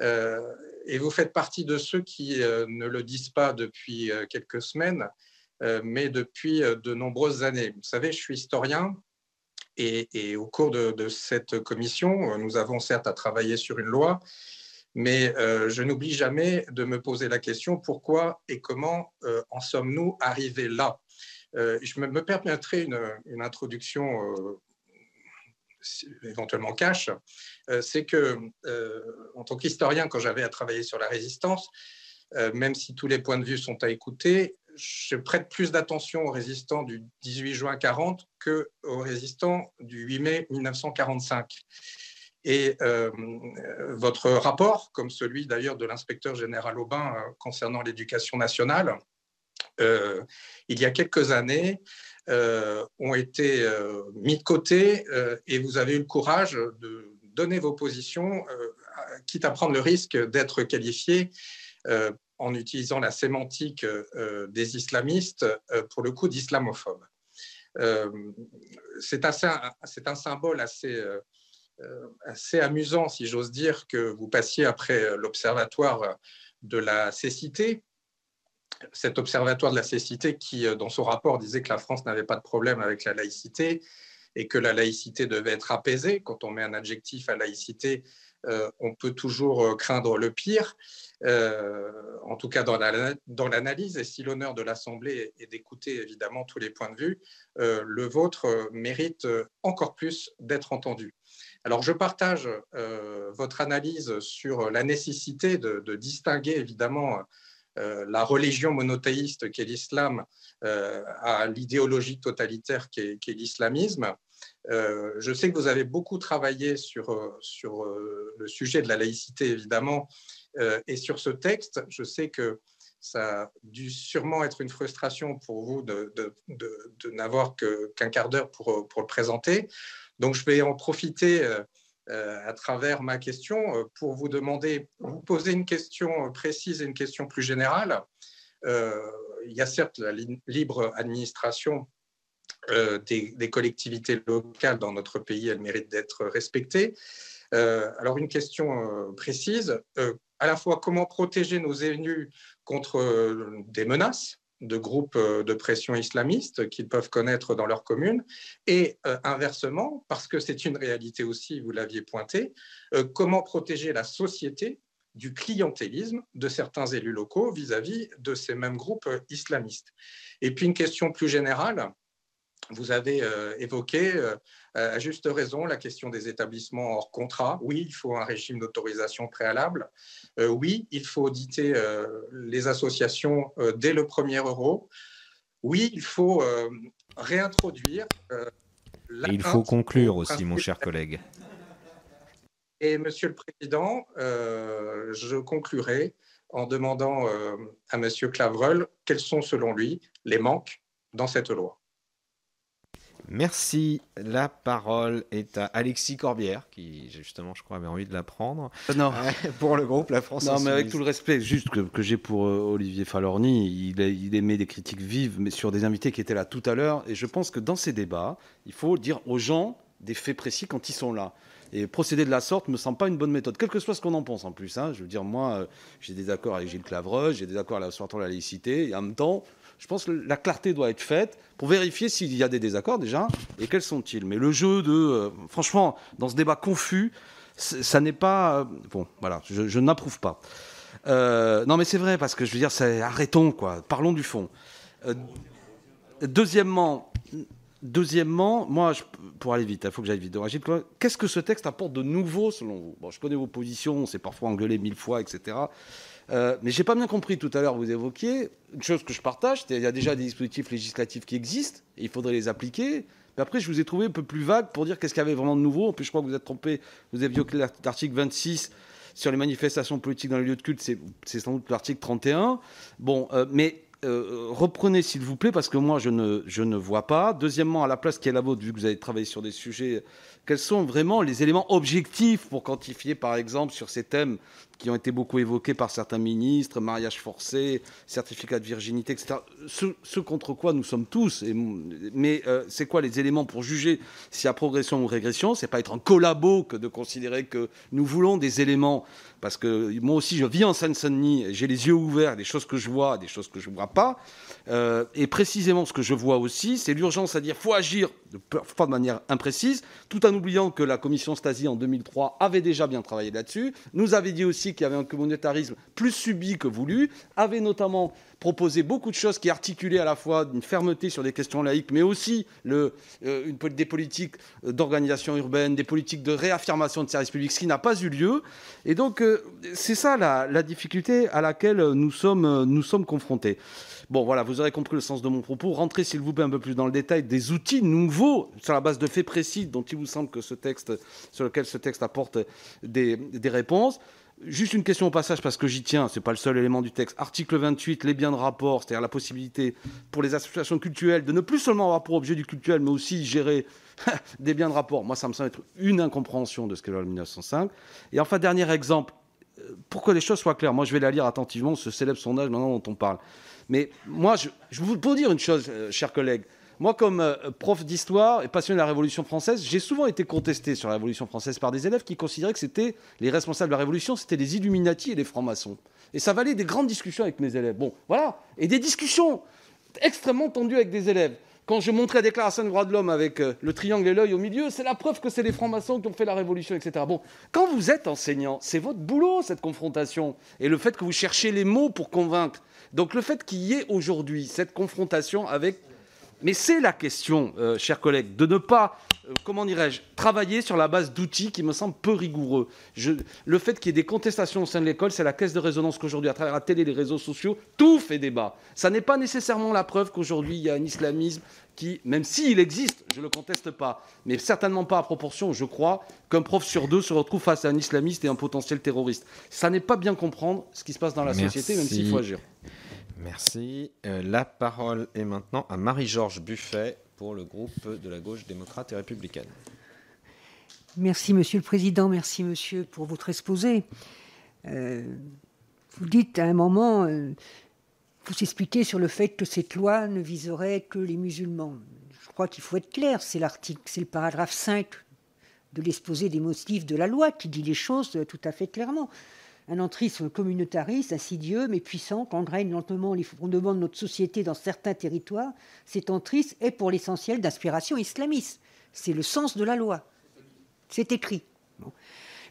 et vous faites partie de ceux qui ne le disent pas depuis quelques semaines, mais depuis de nombreuses années. Vous savez, je suis historien et, au cours de, cette commission, nous avons certes à travailler sur une loi, mais euh, je n'oublie jamais de me poser la question pourquoi et comment euh, en sommes-nous arrivés là? Euh, Je me permettrai une, introduction éventuellement cash. C'est que, en tant qu'historien, quand j'avais à travailler sur la résistance, même si tous les points de vue sont à écouter, je prête plus d'attention aux résistants du 18 juin 40 que aux résistants du 8 mai 1945. Et euh, votre rapport, comme celui d'ailleurs de l'inspecteur général Aubin euh, concernant l'éducation nationale, euh, il y a quelques années, ont été mis de côté et vous avez eu le courage de donner vos positions, quitte à prendre le risque d'être qualifié en utilisant la sémantique euh, des islamistes, euh, pour le coup d'islamophobes. Euh, c'est un symbole assez, assez amusant, si j'ose dire, que vous passiez après l'observatoire de la cécité, cet observatoire de la cécité qui, dans son rapport, disait que la France n'avait pas de problème avec la laïcité et que la laïcité devait être apaisée. Quand on met un adjectif à laïcité, on peut toujours craindre le pire. Euh, en tout cas dans l'analyse, et si l'honneur de l'Assemblée est d'écouter évidemment tous les points de vue, euh, le vôtre mérite encore plus d'être entendu. Alors je partage euh, votre analyse sur la nécessité de, distinguer évidemment la religion monothéiste qu'est l'islam à l'idéologie totalitaire qu'est l'islamisme. je sais que vous avez beaucoup travaillé sur, sur le sujet de la laïcité, évidemment, euh, et sur ce texte, je sais que ça a dû sûrement être une frustration pour vous de, n'avoir qu'un quart d'heure pour, pour, le présenter. Donc, je vais en profiter euh, euh, à travers ma question pour vous demander, vous poser une question précise et une question plus générale. il y a certes la libre administration des, des, collectivités locales dans notre pays, elle mérite d'être respectée. alors, une question précise à la fois comment protéger nos élus contre euh, des menaces de groupes euh, de pression islamistes qu'ils peuvent connaître dans leur commune, et euh, inversement, parce que c'est une réalité aussi, vous l'aviez pointé, comment protéger la société du clientélisme de certains élus locaux vis-à-vis -vis de ces mêmes groupes islamistes. Et puis une question plus générale, vous avez euh, évoqué euh, à juste raison la question des établissements hors contrat. Oui, il faut un régime d'autorisation préalable. Euh, oui, il faut auditer les associations dès le premier euro. Oui, il faut réintroduire. il faut conclure aussi, mon cher collègue. Et Monsieur le Président, je conclurai en demandant à Monsieur Clavreul quels sont selon lui les manques dans cette loi. Merci. La parole est à Alexis Corbière, qui justement, je crois, avait envie de la prendre. Euh, non. pour le groupe La France Non, mais avec tout le respect juste que, j'ai pour euh, Olivier Falorni, il, il, émet des critiques vives mais sur des invités qui étaient là tout à l'heure. Et je pense que dans ces débats, il faut dire aux gens des faits précis quand ils sont là. Et procéder de la sorte me semble pas une bonne méthode, quel que soit ce qu'on en pense en plus. Hein. Je veux dire, moi, euh, j'ai des accords avec Gilles Clavreuse, j'ai des accords avec la, la laïcité, et en même temps, je pense que la clarté doit être faite pour vérifier s'il y a des désaccords déjà et quels sont-ils. Mais le jeu de, euh, franchement, dans ce débat confus, ça n'est pas euh, bon. Voilà, je, n'approuve pas. Euh, non, mais c'est vrai parce que je veux dire, arrêtons quoi. Parlons du fond. deuxièmement, deuxièmement, moi, pour aller vite, il faut que j'aille vite. Qu'est-ce que ce texte apporte de nouveau selon vous? Bon, je connais vos positions, on s'est parfois engueulé mille fois, etc. Euh, mais j'ai pas bien compris tout à l'heure, vous évoquiez une chose que je partage, il y a déjà des dispositifs législatifs qui existent, et il faudrait les appliquer. Mais après, je vous ai trouvé un peu plus vague pour dire qu'est-ce qu'il y avait vraiment de nouveau. En plus, je crois que vous êtes trompé. Vous avez violé l'article 26 sur les manifestations politiques dans les lieux de culte. C'est sans doute l'article 31. Bon, euh, mais euh, reprenez s'il vous plaît, parce que moi je ne, je ne vois pas. Deuxièmement, à la place qui est la vôtre, vu que vous avez travaillé sur des sujets, quels sont vraiment les éléments objectifs pour quantifier, par exemple, sur ces thèmes qui ont été beaucoup évoqués par certains ministres, mariage forcé, certificat de virginité, etc. Ce, contre quoi nous sommes tous. mais euh, c'est quoi les éléments pour juger s'il y a progression ou régression? C'est pas être un collabo que de considérer que nous voulons des éléments. Parce que moi aussi, je vis en Seine-Saint-Denis, j'ai les yeux ouverts, des choses que je vois, des choses que je ne vois pas. Euh, et précisément, ce que je vois aussi, c'est l'urgence à dire faut agir, pas de manière imprécise, tout en oubliant que la commission Stasi en 2003 avait déjà bien travaillé là-dessus, nous avait dit aussi qu'il y avait un communautarisme plus subi que voulu, avait notamment proposé beaucoup de choses qui articulaient à la fois une fermeté sur des questions laïques, mais aussi euh, une, des politiques d'organisation urbaine, des politiques de réaffirmation de services publics, ce qui n'a pas eu lieu. Et donc, euh, c'est ça la, la, difficulté à laquelle nous sommes, nous sommes confrontés. Bon, voilà, vous aurez compris le sens de mon propos. Rentrez, s'il vous plaît, un peu plus dans le détail des outils nouveaux sur la base de faits précis dont il vous semble que ce texte, sur lequel ce texte apporte des, réponses. Juste une question au passage, parce que j'y tiens, ce n'est pas le seul élément du texte. Article 28, les biens de rapport, c'est-à-dire la possibilité pour les associations culturelles de ne plus seulement avoir pour objet du cultuel, mais aussi gérer des biens de rapport. Moi, ça me semble être une incompréhension de ce qu'est la loi 1905. Et enfin, dernier exemple, euh, pour que les choses soient claires, moi je vais la lire attentivement, ce célèbre sondage maintenant dont on parle. Mais moi, je, je vous pour dire une chose, euh, chers collègues. Moi, comme euh, prof d'histoire et passionné de la Révolution française, j'ai souvent été contesté sur la Révolution française par des élèves qui considéraient que c'était les responsables de la Révolution, c'était les Illuminati et les francs-maçons. Et ça valait des grandes discussions avec mes élèves. Bon, voilà. Et des discussions extrêmement tendues avec des élèves. Quand je montrais la déclaration des droits de l'homme avec euh, le triangle et l'œil au milieu, c'est la preuve que c'est les francs-maçons qui ont fait la révolution, etc. Bon, quand vous êtes enseignant, c'est votre boulot, cette confrontation. Et le fait que vous cherchez les mots pour convaincre. Donc le fait qu'il y ait aujourd'hui cette confrontation avec... Mais c'est la question, euh, chers collègues, de ne pas, euh, comment dirais-je, travailler sur la base d'outils qui me semblent peu rigoureux. le fait qu'il y ait des contestations au sein de l'école, c'est la caisse de résonance qu'aujourd'hui, à travers la télé, les réseaux sociaux, tout fait débat. Ça n'est pas nécessairement la preuve qu'aujourd'hui, il y a un islamisme qui, même s'il existe, je ne le conteste pas, mais certainement pas à proportion, je crois, qu'un prof sur deux se retrouve face à un islamiste et un potentiel terroriste. Ça n'est pas bien comprendre ce qui se passe dans la société, même s'il faut agir. Merci. Euh, la parole est maintenant à Marie-Georges Buffet pour le groupe de la gauche démocrate et républicaine. Merci, Monsieur le Président. Merci, Monsieur, pour votre exposé. Euh, vous dites à un moment, euh, vous expliquez sur le fait que cette loi ne viserait que les musulmans. Je crois qu'il faut être clair. C'est l'article, c'est le paragraphe 5 de l'exposé des motifs de la loi qui dit les choses tout à fait clairement un entrisme communautariste, insidieux mais puissant, qu'engraine lentement les fondements de notre société dans certains territoires, cet entrisme est pour l'essentiel d'inspiration islamiste. C'est le sens de la loi. C'est écrit.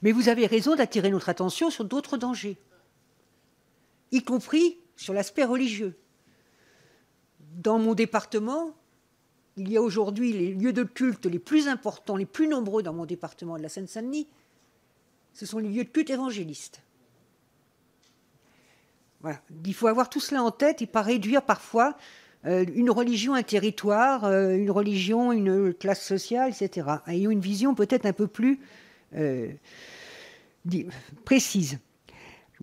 Mais vous avez raison d'attirer notre attention sur d'autres dangers, y compris sur l'aspect religieux. Dans mon département, il y a aujourd'hui les lieux de culte les plus importants, les plus nombreux dans mon département de la Seine-Saint-Denis, ce sont les lieux de culte évangélistes. Il faut avoir tout cela en tête et pas réduire parfois euh, une religion, un territoire, euh, une religion, une classe sociale, etc. Ayons une vision peut-être un peu plus euh, précise.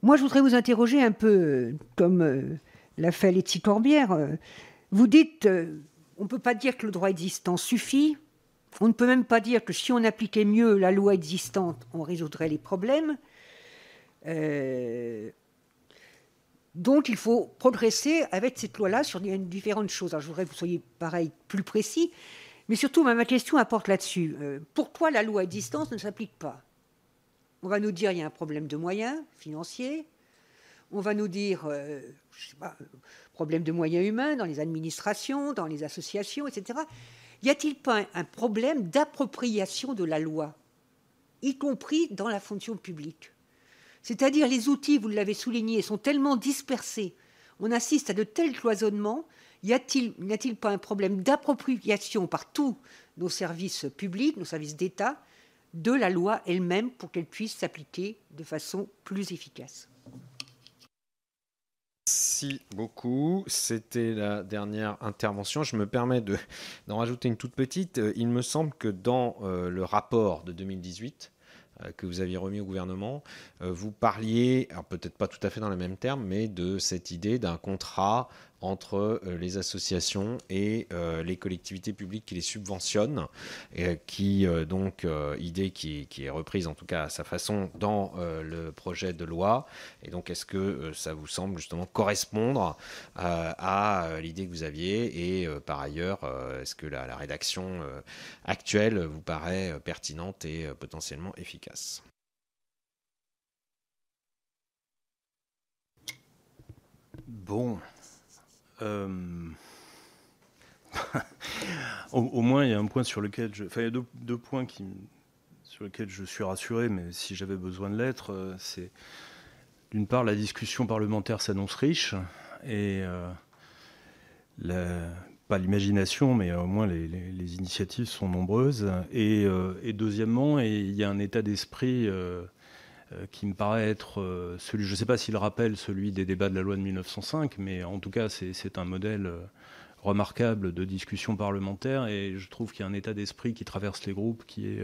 Moi, je voudrais vous interroger un peu comme l'a fait Letty Corbière. Vous dites, on ne peut pas dire que le droit existant suffit. On ne peut même pas dire que si on appliquait mieux la loi existante, on résoudrait les problèmes. Donc il faut progresser avec cette loi-là sur différentes choses. Alors, je voudrais que vous soyez pareil, plus précis, mais surtout ma question apporte là-dessus. Euh, pourquoi la loi à distance ne s'applique pas? On va nous dire qu'il y a un problème de moyens financiers. On va nous dire, euh, je sais pas, problème de moyens humains dans les administrations, dans les associations, etc. Y a-t-il pas un problème d'appropriation de la loi, y compris dans la fonction publique? C'est-à-dire les outils, vous l'avez souligné, sont tellement dispersés, on assiste à de tels cloisonnements, y a-t-il pas un problème d'appropriation par tous nos services publics, nos services d'État, de la loi elle-même pour qu'elle puisse s'appliquer de façon plus efficace? Merci beaucoup. C'était la dernière intervention. Je me permets d'en rajouter une toute petite. Il me semble que dans euh, le rapport de 2018, euh, que vous aviez remis au gouvernement, euh, vous parliez, alors peut-être pas tout à fait dans les mêmes termes, mais de cette idée d'un contrat entre euh, les associations et les collectivités publiques qui les subventionnent, et qui donc idée qui, qui, est reprise en tout cas à sa façon dans le projet de loi. Et donc est-ce que ça vous semble justement correspondre à l'idée que vous aviez et par ailleurs est-ce que la, la rédaction actuelle vous paraît pertinente et potentiellement efficace? Bon. Euh, au, moins, il y a un point sur lequel je. Enfin, deux, points qui, sur lesquels je suis rassuré, mais si j'avais besoin de l'être, euh, c'est d'une part, la discussion parlementaire s'annonce riche, et euh, pas l'imagination, mais au moins les, initiatives sont nombreuses. Et, deuxièmement, il y a un état d'esprit qui me paraît être euh, celui, je ne sais pas s'il rappelle celui des débats de la loi de 1905, mais en tout cas c'est un modèle euh, remarquable de discussion parlementaire et je trouve qu'il y a un état d'esprit qui traverse les groupes qui est,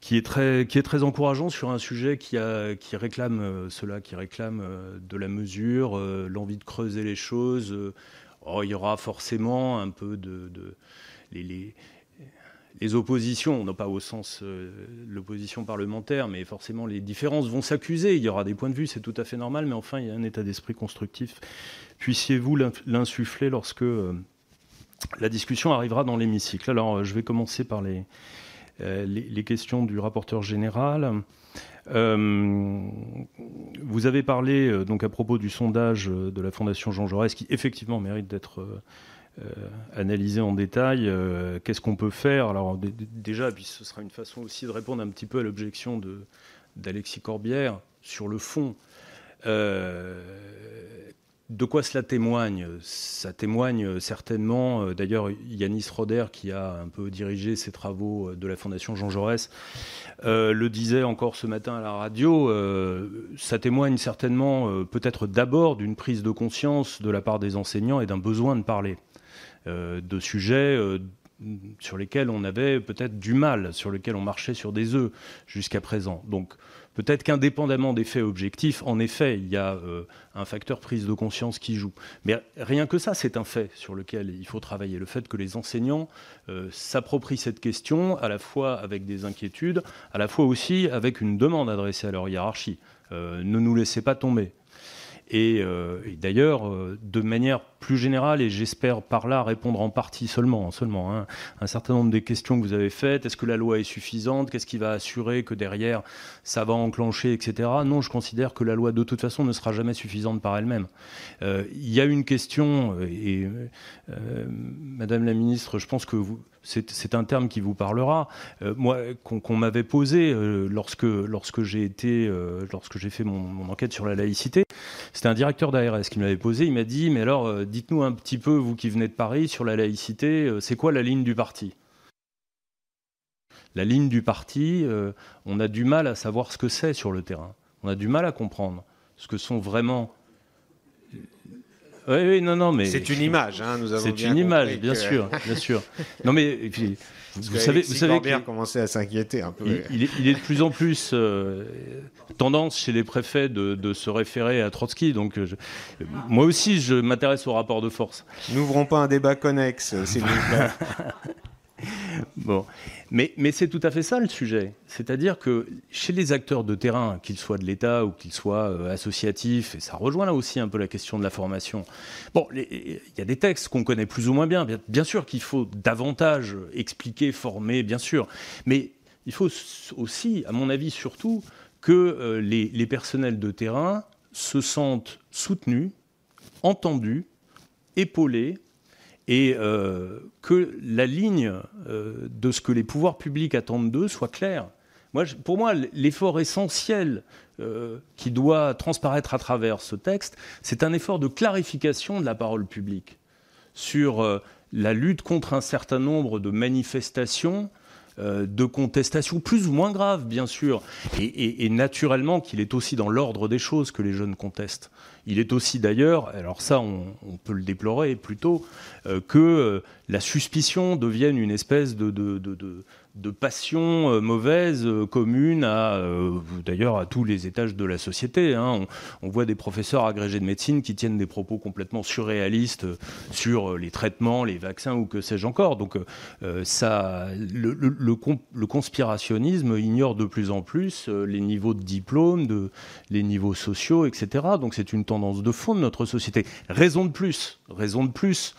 qui est, très, qui est très encourageant sur un sujet qui, a, qui réclame cela, qui réclame de la mesure, l'envie de creuser les choses. Oh, il y aura forcément un peu de... oppositions, non pas au sens euh, l'opposition parlementaire, mais forcément les différences vont s'accuser. Il y aura des points de vue, c'est tout à fait normal, mais enfin il y a un état d'esprit constructif. Puissiez-vous l'insuffler lorsque euh, la discussion arrivera dans l'hémicycle Alors euh, je vais commencer par les, les, questions du rapporteur général. vous avez parlé donc à propos du sondage de la Fondation Jean Jaurès, qui effectivement mérite d'être analyser en détail euh, qu'est-ce qu'on peut faire. Alors déjà, ce sera une façon aussi de répondre un petit peu à l'objection d'Alexis Corbière sur le fond. Euh, de quoi cela témoigne? Ça témoigne certainement, d'ailleurs Yanis Roder, qui a un peu dirigé ces travaux de la Fondation Jean Jaurès, le disait encore ce matin à la radio, ça témoigne certainement peut-être d'abord d'une prise de conscience de la part des enseignants et d'un besoin de parler. Euh, de sujets euh, sur lesquels on avait peut-être du mal, sur lesquels on marchait sur des œufs jusqu'à présent. Donc peut-être qu'indépendamment des faits objectifs, en effet, il y a euh, un facteur prise de conscience qui joue. Mais rien que ça, c'est un fait sur lequel il faut travailler. Le fait que les enseignants s'approprient cette question, à la fois avec des inquiétudes, à la fois aussi avec une demande adressée à leur hiérarchie. ne nous laissez pas tomber. Et, d'ailleurs, de manière plus général et j'espère par là répondre en partie seulement, seulement hein, un certain nombre des questions que vous avez faites. Est-ce que la loi est suffisante Qu'est-ce qui va assurer que derrière ça va enclencher, etc. Non, je considère que la loi de toute façon ne sera jamais suffisante par elle-même. Euh, il y a une question, et euh, Madame la Ministre, je pense que c'est un terme qui vous parlera. Euh, moi, qu'on m'avait posé lorsque, lorsque j'ai été, lorsque j'ai fait mon, enquête sur la laïcité, c'était un directeur d'ARS qui m'avait posé. Il m'a dit, mais alors dites-nous un petit peu, vous qui venez de Paris, sur la laïcité, euh, c'est quoi la ligne du parti? La ligne du parti, euh, on a du mal à savoir ce que c'est sur le terrain. On a du mal à comprendre ce que sont vraiment oui, oui, non, non, mais c'est une image. Hein, nous avons. C'est une image, bien sûr, bien sûr. Non, mais vous, savez, vous savez qu'il commençait à s'inquiéter un peu. Il, est, de plus en plus euh, tendance chez les préfets de, se référer à Trotsky. Donc, euh, moi aussi, je m'intéresse au rapport de force. N'ouvrons pas un débat connexe, s'il vous plaît. bon, mais, c'est tout à fait ça le sujet. C'est-à-dire que chez les acteurs de terrain, qu'ils soient de l'État ou qu'ils soient euh, associatifs, et ça rejoint là aussi un peu la question de la formation, bon, il y a des textes qu'on connaît plus ou moins bien. Bien, sûr qu'il faut davantage expliquer, former, bien sûr. Mais il faut aussi, à mon avis surtout, que euh, les personnels de terrain se sentent soutenus, entendus, épaulés, et euh, que la ligne euh, de ce que les pouvoirs publics attendent d'eux soit claire. Moi, pour moi, l'effort essentiel euh, qui doit transparaître à travers ce texte, c'est un effort de clarification de la parole publique sur la lutte contre un certain nombre de manifestations euh, de contestation, plus ou moins grave, bien sûr, et, naturellement qu'il est aussi dans l'ordre des choses que les jeunes contestent. Il est aussi d'ailleurs, alors ça on, peut le déplorer plutôt, euh, que la suspicion devienne une espèce de passion euh, mauvaise euh, commune à euh, d'ailleurs à tous les étages de la société. Hein. On, voit des professeurs agrégés de médecine qui tiennent des propos complètement surréalistes sur les traitements, les vaccins ou que sais-je encore. Donc ça, le, le, conspirationnisme ignore de plus en plus les niveaux de diplôme, de, les niveaux sociaux, etc. Donc c'est une tendance de fond de notre société. Raison de plus, raison de plus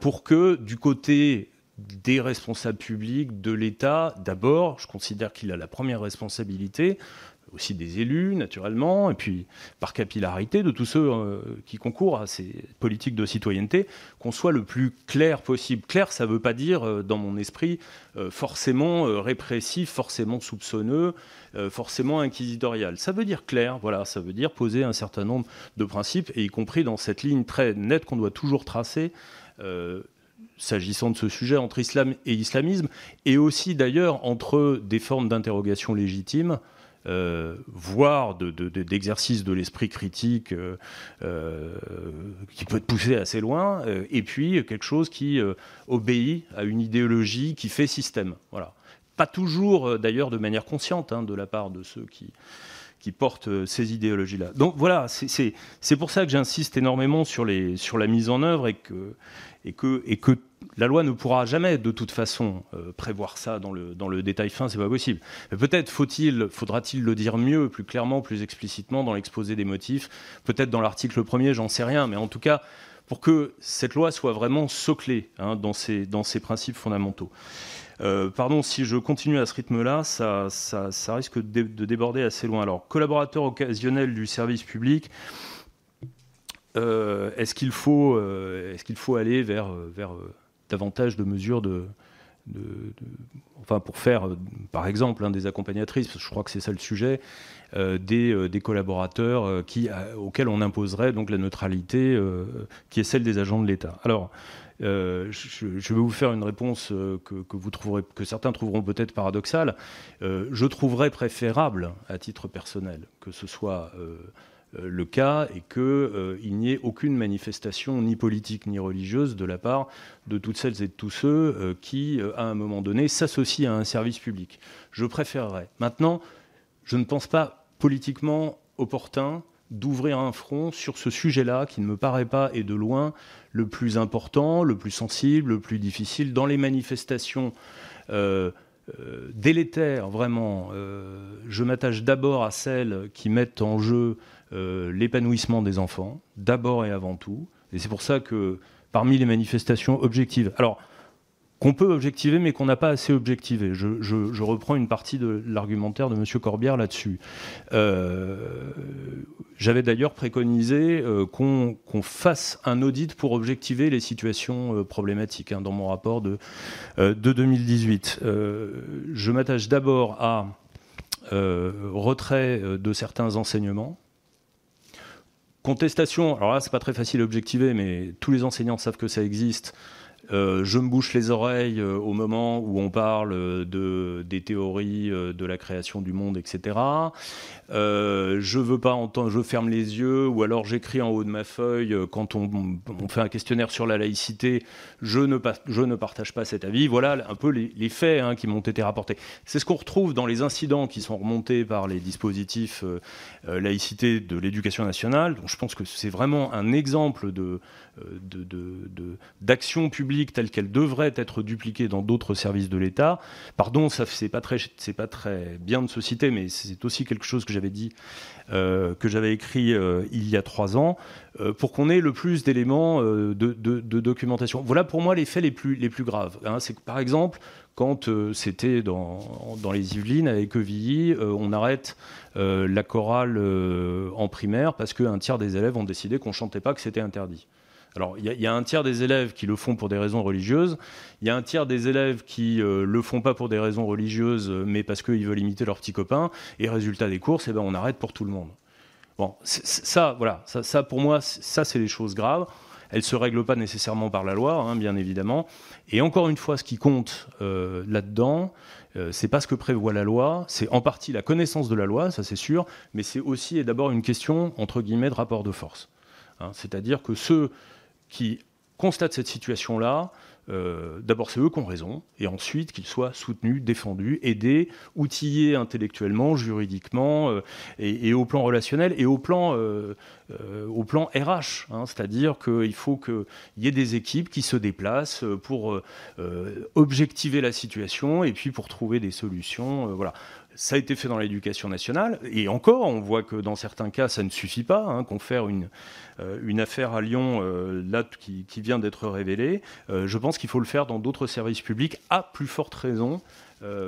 pour que du côté des responsables publics, de l'État. D'abord, je considère qu'il a la première responsabilité, aussi des élus, naturellement, et puis par capillarité de tous ceux euh, qui concourent à ces politiques de citoyenneté, qu'on soit le plus clair possible. Clair, ça ne veut pas dire, euh, dans mon esprit, euh, forcément répressif, forcément soupçonneux, forcément inquisitorial. Ça veut dire clair, voilà, ça veut dire poser un certain nombre de principes, et y compris dans cette ligne très nette qu'on doit toujours tracer s'agissant de ce sujet entre islam et islamisme, et aussi d'ailleurs entre des formes d'interrogation légitime, euh, voire d'exercice de, l'esprit critique euh, euh, qui peut te pousser assez loin, et puis quelque chose qui obéit à une idéologie qui fait système. Voilà. Pas toujours d'ailleurs de manière consciente hein, de la part de ceux qui, portent ces idéologies-là. Donc voilà, c'est pour ça que j'insiste énormément sur, sur la mise en œuvre et que, et que, la loi ne pourra jamais, de toute façon, euh, prévoir ça dans le, détail fin, c'est pas possible. Peut-être faut-il, faudra-t-il le dire mieux, plus clairement, plus explicitement dans l'exposé des motifs, peut-être dans l'article premier, j'en sais rien, mais en tout cas, pour que cette loi soit vraiment soclée hein, dans, ses, principes fondamentaux. Euh, pardon, si je continue à ce rythme-là, ça, risque de, déborder assez loin. Alors, collaborateur occasionnel du service public, est-ce qu'il faut, est qu'il faut aller vers, vers davantage de mesures de, pour faire, par exemple, des accompagnatrices, je crois que c'est ça le sujet, euh, des, euh, collaborateurs euh, auxquels on imposerait donc la neutralité qui est celle des agents de l'État. Alors, je, vais vous faire une réponse que, certains trouveront peut-être paradoxale. je trouverais préférable, à titre personnel, que ce soit euh, le cas et qu'il euh, n'y ait aucune manifestation ni politique ni religieuse de la part de toutes celles et de tous ceux euh, qui, à un moment donné, s'associent à un service public. Je préférerais. Maintenant, je ne pense pas politiquement opportun d'ouvrir un front sur ce sujet-là qui ne me paraît pas, et de loin, le plus important, le plus sensible, le plus difficile. Dans les manifestations délétères, vraiment, je m'attache d'abord à celles qui mettent en jeu euh, l'épanouissement des enfants, d'abord et avant tout. Et c'est pour ça que parmi les manifestations objectives, alors qu'on peut objectiver mais qu'on n'a pas assez objectivé. Je, reprends une partie de l'argumentaire de M. Corbière là-dessus. Euh, j'avais d'ailleurs préconisé euh, qu'on fasse un audit pour objectiver les situations problématiques hein, dans mon rapport de, de 2018. je m'attache d'abord à retrait de certains enseignements Contestation, alors là, c'est pas très facile à objectiver, mais tous les enseignants savent que ça existe. Euh, je me bouche les oreilles euh, au moment où on parle euh, de, des théories de la création du monde, etc. je veux pas entendre, je ferme les yeux, ou alors j'écris en haut de ma feuille quand on, fait un questionnaire sur la laïcité, je ne, je ne partage pas cet avis. Voilà un peu les, faits hein, qui m'ont été rapportés. C'est ce qu'on retrouve dans les incidents qui sont remontés par les dispositifs laïcité de l'éducation nationale. Donc je pense que c'est vraiment un exemple de d'action publique telle qu'elle devrait être dupliquée dans d'autres services de l'État. Pardon, ça c'est pas très bien de se citer, mais c'est aussi quelque chose que j'avais dit, euh, que j'avais écrit euh, il y a trois ans, euh, pour qu'on ait le plus d'éléments de, documentation. Voilà pour moi les faits les plus graves. Hein. C'est que par exemple quand c'était dans, dans, les Yvelines avec Evilly, on arrête la chorale en primaire parce qu'un tiers des élèves ont décidé qu'on chantait pas, que c'était interdit. Alors, il y, a un tiers des élèves qui le font pour des raisons religieuses. Il y a un tiers des élèves qui ne euh, le font pas pour des raisons religieuses, mais parce qu'ils veulent imiter leurs petits copains. Et résultat des courses, eh ben, on arrête pour tout le monde. Bon, ça, voilà, ça, pour moi, ça, c'est les choses graves. elle ne se règle pas nécessairement par la loi, hein, bien évidemment. Et encore une fois, ce qui compte euh, là-dedans, euh, c'est pas ce que prévoit la loi, c'est en partie la connaissance de la loi, ça c'est sûr, mais c'est aussi et d'abord une question, entre guillemets, de rapport de force. Hein. C'est-à-dire que ceux qui constatent cette situation-là, euh, d'abord c'est eux qui ont raison, et ensuite qu'ils soient soutenus, défendus, aidés, outillés intellectuellement, juridiquement, euh, et, au plan relationnel, et au plan, euh, RH. Hein. C'est-à-dire qu'il faut qu'il y ait des équipes qui se déplacent pour objectiver la situation, et puis pour trouver des solutions. voilà. Ça a été fait dans l'éducation nationale, et encore, on voit que dans certains cas, ça ne suffit pas. Hein, Confère une, euh, une affaire à Lyon, euh, là, qui, vient d'être révélée. Euh, je pense qu'il faut le faire dans d'autres services publics, à plus forte raison,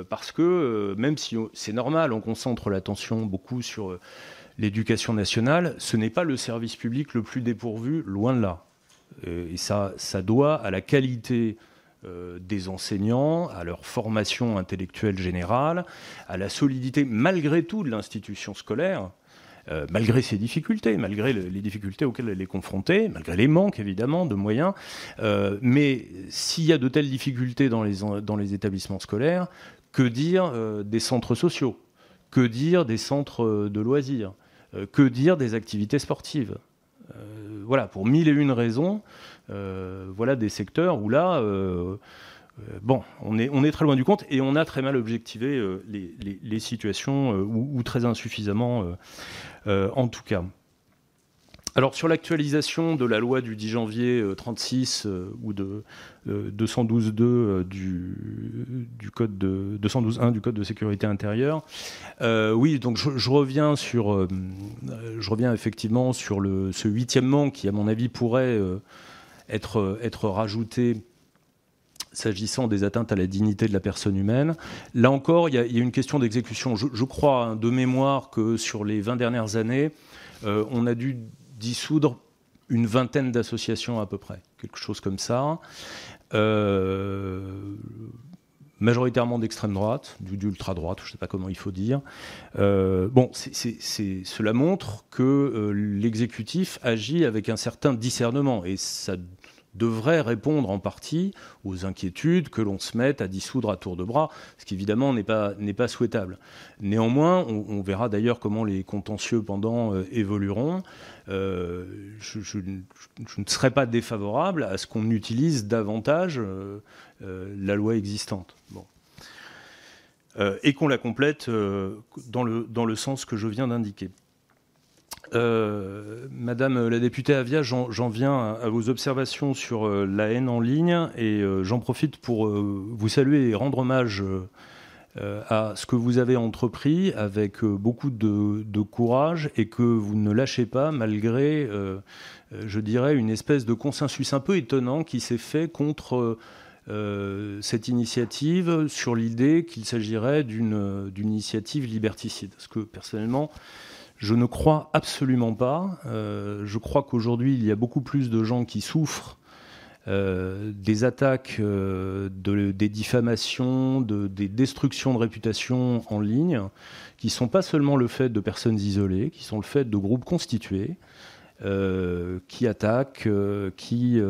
parce que même si c'est normal, on concentre l'attention beaucoup sur l'éducation nationale, ce n'est pas le service public le plus dépourvu, loin de là. et ça, ça doit à la qualité des enseignants, à leur formation intellectuelle générale, à la solidité malgré tout de l'institution scolaire. Euh, malgré ses difficultés, malgré les difficultés auxquelles elle est confrontée, malgré les manques évidemment de moyens. Euh, mais s'il y a de telles difficultés dans les, dans les établissements scolaires, que dire des centres sociaux? Que dire des centres de loisirs? Que dire des activités sportives? Voilà, pour mille et une raisons, euh, voilà des secteurs où là, euh, euh, bon, on est, on est très loin du compte et on a très mal objectivé les, situations ou, très insuffisamment en tout cas. Alors sur l'actualisation de la loi du 10 janvier 36 ou de 212.2 du, du code de 212.1 du code de sécurité intérieure, oui, donc je, reviens sur, je reviens effectivement sur le, ce huitième manque qui, à mon avis, pourrait être, être s'agissant des atteintes à la dignité de la personne humaine. Là encore, il y a, une question d'exécution. Je, crois hein, de mémoire que sur les 20 dernières années, euh, on a dû dissoudre une vingtaine d'associations à peu près, quelque chose comme ça. Euh, majoritairement d'extrême droite, d'ultra droite, je ne sais pas comment il faut dire. Euh, bon, cela montre que l'exécutif agit avec un certain discernement et ça devrait répondre en partie aux inquiétudes que l'on se mette à dissoudre à tour de bras, ce qui évidemment n'est pas, souhaitable. Néanmoins, on, verra d'ailleurs comment les contentieux pendant euh, évolueront. Euh, je, ne serais pas défavorable à ce qu'on utilise davantage euh, la loi existante. Et qu'on la complète dans le sens que je viens d'indiquer. Euh, Madame la députée Avia, j'en viens à, vos observations sur euh, la haine en ligne et euh, j'en profite pour vous saluer et rendre hommage à ce que vous avez entrepris avec beaucoup de, courage et que vous ne lâchez pas malgré, je dirais, une espèce de consensus un peu étonnant qui s'est fait contre cette initiative sur l'idée qu'il s'agirait d'une initiative liberticide. Parce que personnellement, je ne crois absolument pas. Euh, je crois qu'aujourd'hui, il y a beaucoup plus de gens qui souffrent euh, des attaques, euh, des diffamations, des destructions de réputation en ligne, qui ne sont pas seulement le fait de personnes isolées, qui sont le fait de groupes constitués, qui attaquent, qui,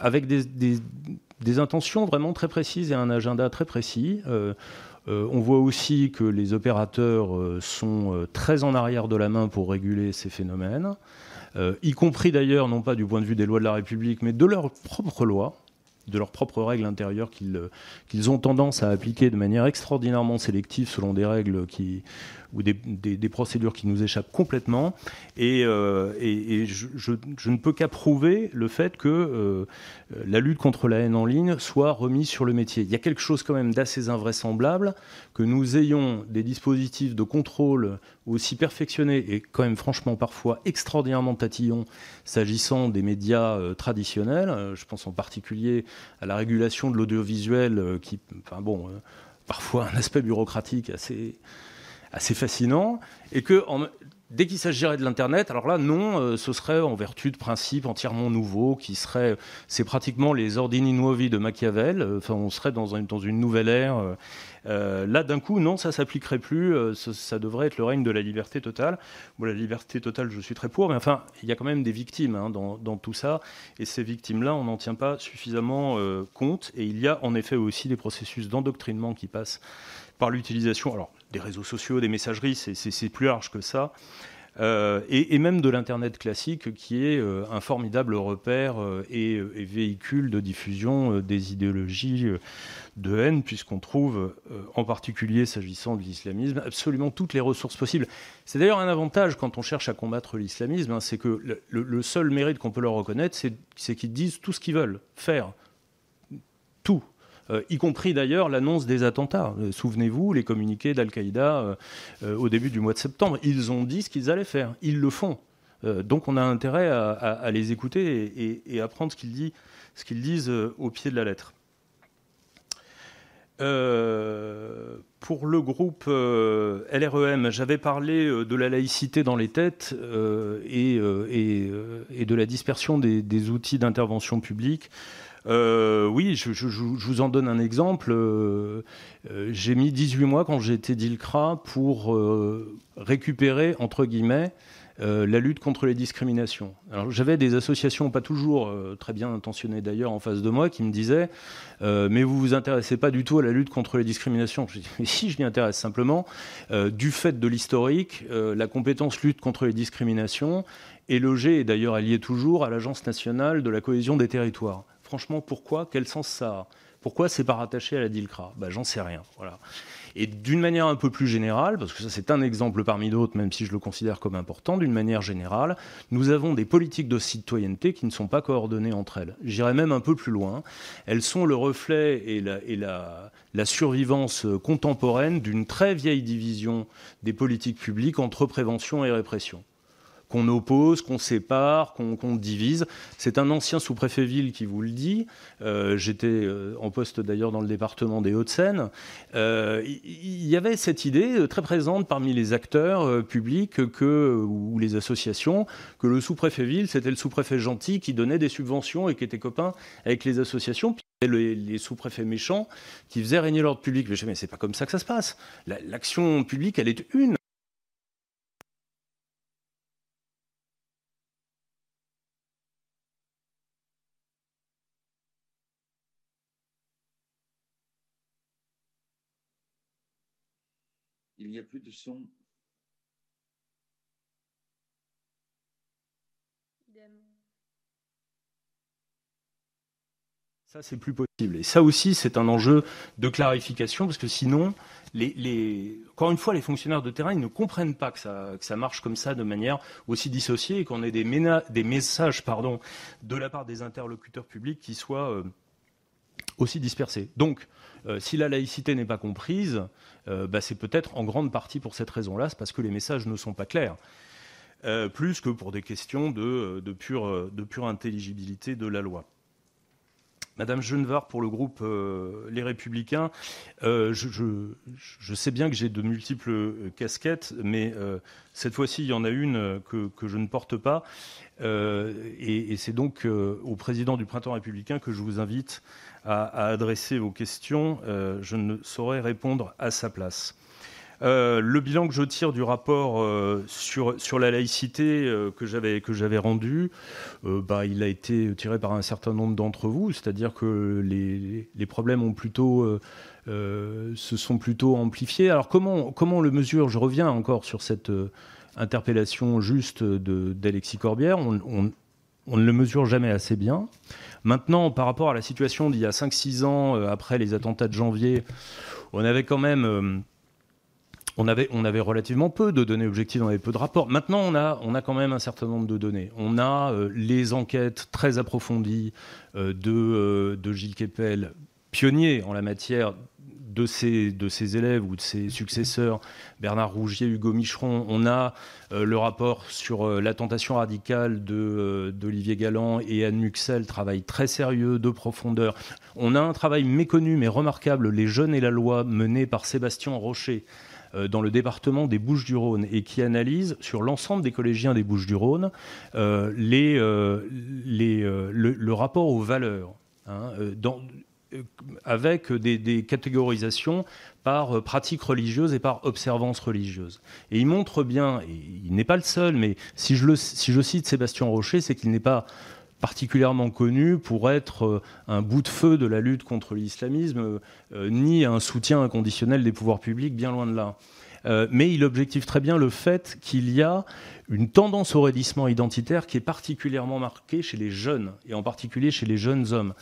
avec des, intentions vraiment très précises et un agenda très précis. Euh, on voit aussi que les opérateurs euh, sont euh, très en arrière de la main pour réguler ces phénomènes, y compris d'ailleurs, non pas du point de vue des lois de la République, mais de leurs propres lois de leurs propres règles intérieures qu'ils ont tendance à appliquer de manière extraordinairement sélective selon des règles qui, ou des, procédures qui nous échappent complètement. Et, euh, je, ne peux qu'approuver le fait que euh, la lutte contre la haine en ligne soit remise sur le métier. Il y a quelque chose quand même d'assez invraisemblable que nous ayons des dispositifs de contrôle aussi perfectionnés et quand même franchement parfois extraordinairement tatillons s'agissant des médias euh, traditionnels. je pense en particulier à la régulation de l'audiovisuel qui, enfin bon, parfois un aspect bureaucratique assez assez fascinant, et que Dès qu'il s'agirait de l'Internet, alors là, non, euh, ce serait en vertu de principes entièrement nouveaux, qui seraient, c'est pratiquement les ordini nuovi de Machiavel, euh, enfin, on serait dans, dans une nouvelle ère. Euh, là, d'un coup, non, ça s'appliquerait plus, ça, devrait être le règne de la liberté totale. Bon, la liberté totale, je suis très pour, mais enfin, il y a quand même des victimes hein, dans, tout ça, et ces victimes-là, on n'en tient pas suffisamment compte, et il y a en effet aussi des processus d'endoctrinement qui passent par l'utilisation, alors des réseaux sociaux, des messageries, c'est plus large que ça. Euh, et, même de l'Internet classique, qui est euh, un formidable repère euh, et, véhicule de diffusion des idéologies de haine, puisqu'on trouve, en particulier s'agissant de l'islamisme, absolument toutes les ressources possibles. C'est d'ailleurs un avantage quand on cherche à combattre l'islamisme, hein, c'est que le, le, seul mérite qu'on peut leur reconnaître, c'est qu'ils disent tout ce qu'ils veulent faire. Tout. Euh, y compris d'ailleurs l'annonce des attentats. Euh, souvenez-vous, les communiqués d'Al-Qaïda euh, au début du mois de septembre, ils ont dit ce qu'ils allaient faire, ils le font. donc on a intérêt à, les écouter et, à prendre ce qu'ils disent au pied de la lettre. pour le groupe LREM, j'avais parlé de la laïcité dans les têtes et, de la dispersion des outils d'intervention publique. Euh, oui, je, vous en donne un exemple. Euh, euh, j'ai mis 18 mois quand j'étais DILCRA pour récupérer, entre guillemets, la lutte contre les discriminations. Alors j'avais des associations, pas toujours très bien intentionnées d'ailleurs, en face de moi, qui me disaient Mais vous vous intéressez pas du tout à la lutte contre les discriminations. Je dis Mais si, je m'y intéresse simplement. du fait de l'historique, la compétence lutte contre les discriminations est logée, et d'ailleurs elle est toujours, à l'Agence nationale de la cohésion des territoires. Franchement, pourquoi? Quel sens ça a? Pourquoi c'est pas rattaché à la DILCRA bah, J'en sais rien. Et d'une manière un peu plus générale, parce que ça c'est un exemple parmi d'autres, même si je le considère comme important, d'une manière générale, nous avons des politiques de citoyenneté qui ne sont pas coordonnées entre elles. J'irai même un peu plus loin. Elles sont le reflet et et la survivance contemporaine d'une très vieille division des politiques publiques entre prévention et répression qu'on oppose, qu'on sépare, qu'on divise. C'est un ancien sous-préfet ville qui vous le dit. Euh, j'étais euh, en poste d'ailleurs dans le département des Hauts-de-Seine. Euh, il y avait cette idée très présente parmi les acteurs publics que, ou les associations que le sous-préfet ville, c'était le sous-préfet gentil qui donnait des subventions et qui était copain avec les associations. Puis les, les sous-préfets méchants qui faisaient régner l'ordre public. Mais c'est pas comme ça que ça se passe. L'action publique, elle est une. Il n'y a plus de son. Ça, c'est plus possible. Et ça aussi, c'est un enjeu de clarification, parce que sinon, les, encore une fois, les fonctionnaires de terrain, ils ne comprennent pas que ça, que ça marche comme ça de manière aussi dissociée et qu'on ait des, des, messages pardon, de la part des interlocuteurs publics qui soient euh, aussi dispersés. Donc, si la laïcité n'est pas comprise, euh, bah, c'est peut-être en grande partie pour cette raison-là, c'est parce que les messages ne sont pas clairs. Euh, plus que pour des questions de, pure, intelligibilité de la loi. Madame Genevard, pour le groupe Les Républicains, je, sais bien que j'ai de multiples casquettes, mais cette fois-ci, il y en a une que, je ne porte pas. et c'est donc au président du Printemps républicain que je vous invite à, adresser vos questions. Euh, je ne saurais répondre à sa place. Euh, le bilan que je tire du rapport euh, sur, sur la laïcité que j'avais rendu, bah, il a été tiré par un certain nombre d'entre vous, c'est-à-dire que les, les, problèmes ont plutôt se sont plutôt amplifiés. Alors comment comment le mesure? Je reviens encore sur cette interpellation juste d'Alexis Corbière. On, ne le mesure jamais assez bien. Maintenant, par rapport à la situation d'il y a 5-6 ans, euh, après les attentats de janvier, on avait quand même... Euh, relativement peu de données objectives, on avait peu de rapports. Maintenant, on a, quand même un certain nombre de données. On a euh, les enquêtes très approfondies de, de Gilles Kepel, pionnier en la matière de ses, de ses élèves ou de ses successeurs, Bernard Rougier, Hugo Micheron. On a euh, le rapport sur euh, la tentation radicale euh, d'Olivier Galland et Anne Muxel, travail très sérieux, de profondeur. On a un travail méconnu mais remarquable, Les Jeunes et la loi, mené par Sébastien Rocher. dans le département des Bouches-du-Rhône et qui analyse sur l'ensemble des collégiens des Bouches-du-Rhône les, les, le, rapport aux valeurs. Hein, dans, avec des, catégorisations par pratique religieuse et par observance religieuse. Et il montre bien, et il n'est pas le seul, mais si je, cite Sébastien Rocher, c'est qu'il n'est pas particulièrement connu pour être euh, un bout de feu de la lutte contre l'islamisme, euh, ni un soutien inconditionnel des pouvoirs publics, bien loin de là. Euh, mais il objective très bien le fait qu'il y a une tendance au raidissement identitaire qui est particulièrement marquée chez les jeunes, et en particulier chez les jeunes hommes.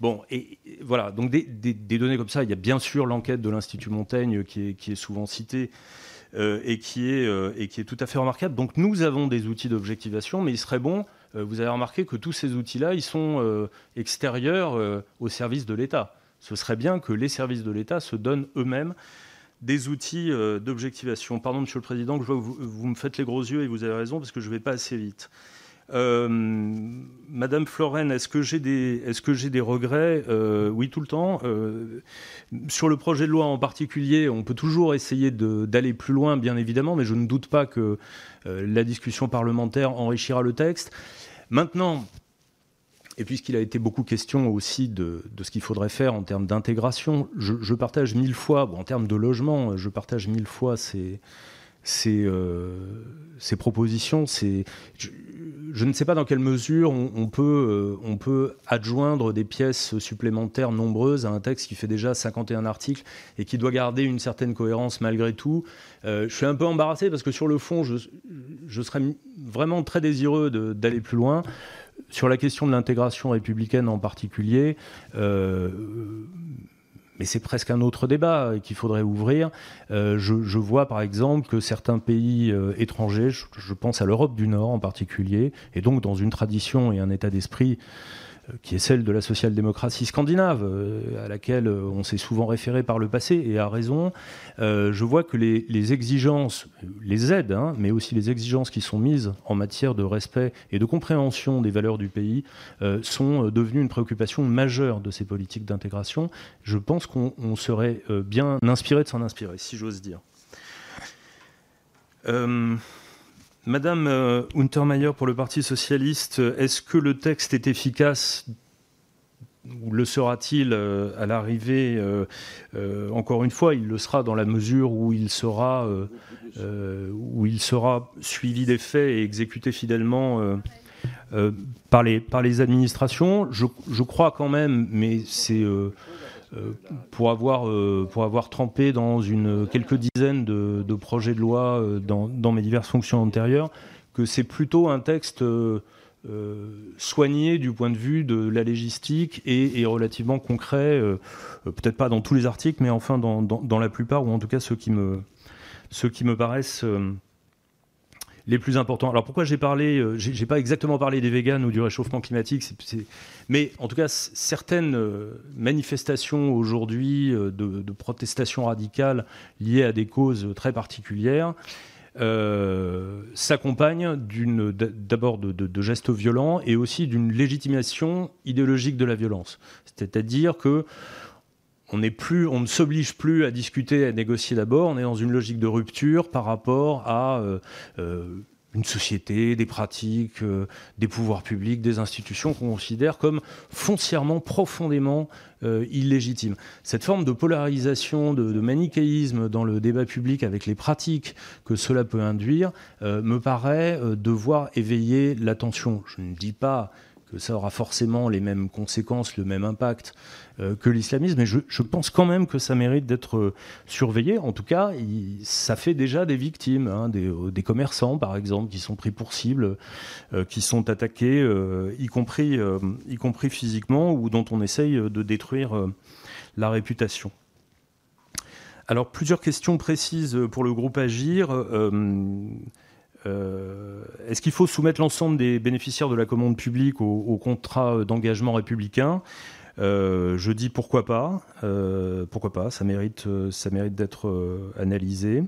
Bon, et, voilà, donc des, données comme ça, il y a bien sûr l'enquête de l'Institut Montaigne qui est, souvent citée. et, qui est, et qui est tout à fait remarquable. Donc nous avons des outils d'objectivation, mais il serait bon euh, vous avez remarqué que tous ces outils-là, ils sont euh, extérieurs euh, aux services de l'État. Ce serait bien que les services de l'État se donnent eux-mêmes des outils d'objectivation. Pardon, Monsieur le Président, je vois que vous, me faites les gros yeux et vous avez raison parce que je ne vais pas assez vite. Madame Florenne, est-ce que j'ai des, est-ce que j'ai des regrets? Oui, tout le temps. sur le projet de loi en particulier, on peut toujours essayer d'aller plus loin, bien évidemment, mais je ne doute pas que la discussion parlementaire enrichira le texte. Maintenant, et puisqu'il a été beaucoup question aussi de, ce qu'il faudrait faire en termes d'intégration, je, partage mille fois, en termes de logement, je partage mille fois ces, euh, propositions. Je, ne sais pas dans quelle mesure on, peut, euh, adjoindre des pièces supplémentaires nombreuses à un texte qui fait déjà 51 articles et qui doit garder une certaine cohérence malgré tout. Euh, je suis un peu embarrassé parce que sur le fond, je, serais vraiment très désireux d'aller plus loin. Sur la question de l'intégration républicaine en particulier, euh, mais c'est presque un autre débat qu'il faudrait ouvrir. Euh, je, vois par exemple que certains pays étrangers, je pense à l'Europe du Nord en particulier, et donc dans une tradition et un état d'esprit qui est celle de la social-démocratie scandinave, euh, à laquelle euh, on s'est souvent référé par le passé, et à raison, euh, je vois que les, exigences, les aides, hein, mais aussi les exigences qui sont mises en matière de respect et de compréhension des valeurs du pays sont devenues une préoccupation majeure de ces politiques d'intégration. Je pense qu'on serait bien inspiré de s'en inspirer, si j'ose dire. Madame euh, Untermeyer pour le Parti socialiste, est-ce que le texte est efficace ou le sera-t-il euh, à l'arrivée euh, Encore une fois, il le sera dans la mesure où il sera, suivi des faits et exécuté fidèlement par, les, administrations? Je, crois quand même, mais c'est euh, pour, avoir, euh, pour avoir trempé dans une, quelques dizaines de, projets de loi euh, dans, mes diverses fonctions antérieures, que c'est plutôt un texte soigné du point de vue de la légistique et, relativement concret, peut-être pas dans tous les articles, mais enfin dans, dans, la plupart, ou en tout cas ceux qui me, ceux qui me paraissent les plus importants. Alors pourquoi j'ai parlé, euh, j'ai pas exactement parlé des véganes ou du réchauffement climatique, mais en tout cas certaines euh, manifestations aujourd'hui euh, de, protestation radicale liées à des causes très particulières. s'accompagnent d'abord de, de, gestes violents et aussi d'une légitimation idéologique de la violence. C'est-à-dire que on, ne s'oblige plus à discuter, à négocier d'abord, on est dans une logique de rupture par rapport à euh, euh, une société, des pratiques, euh, des pouvoirs publics, des institutions qu'on considère comme foncièrement, profondément illégitimes. Cette forme de polarisation, de, manichéisme dans le débat public avec les pratiques que cela peut induire me paraît devoir éveiller l'attention. Je ne dis pas que ça aura forcément les mêmes conséquences, le même impact que l'islamisme, mais je, pense quand même que ça mérite d'être euh, surveillé. En tout cas, ça fait déjà des victimes, hein, euh, des, commerçants par exemple, qui sont pris pour cible, qui sont attaqués, y, compris, physiquement, ou dont on essaye de détruire la réputation. Alors, plusieurs questions précises pour le groupe Agir. Euh, est-ce qu'il faut soumettre l'ensemble des bénéficiaires de la commande publique au, contrat d'engagement républicain? euh, je dis pourquoi pas, euh, pourquoi pas, ça mérite, ça mérite d'être analysé.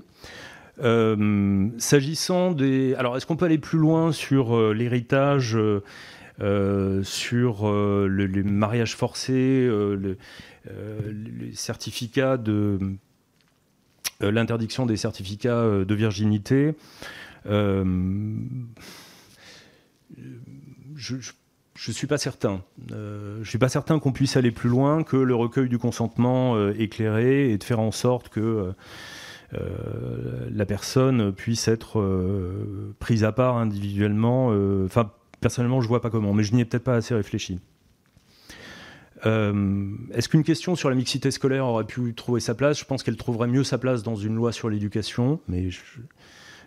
S'agissant des, alors est-ce qu'on peut aller plus loin sur l'héritage, sur le, les mariages forcés, le, les certificats de l'interdiction des certificats de virginité. je ne suis pas certain. je suis pas certain qu'on puisse aller plus loin que le recueil du consentement éclairé et de faire en sorte que la personne puisse être prise à part individuellement. Enfin, personnellement, je vois pas comment, mais je n'y ai peut-être pas assez réfléchi. Euh, est-ce qu'une question sur la mixité scolaire aurait pu trouver sa place? Je pense qu'elle trouverait mieux sa place dans une loi sur l'éducation, mais euh,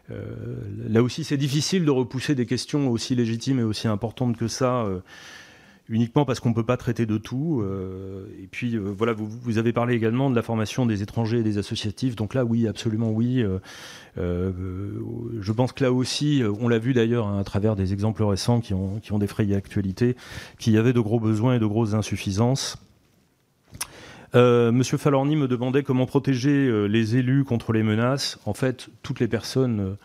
là aussi c'est difficile de repousser des questions aussi légitimes et aussi importantes que ça. Euh, uniquement parce qu'on ne peut pas traiter de tout. Euh, et puis, euh, voilà, vous, avez parlé également de la formation des étrangers et des associatifs. Donc là, oui, absolument oui. Euh, je pense que là aussi, on l'a vu d'ailleurs hein, à travers des exemples récents qui ont, qui ont défrayé l'actualité, qu'il y avait de gros besoins et de grosses insuffisances. Monsieur Falorni me demandait comment protéger les élus contre les menaces. En fait, toutes les personnes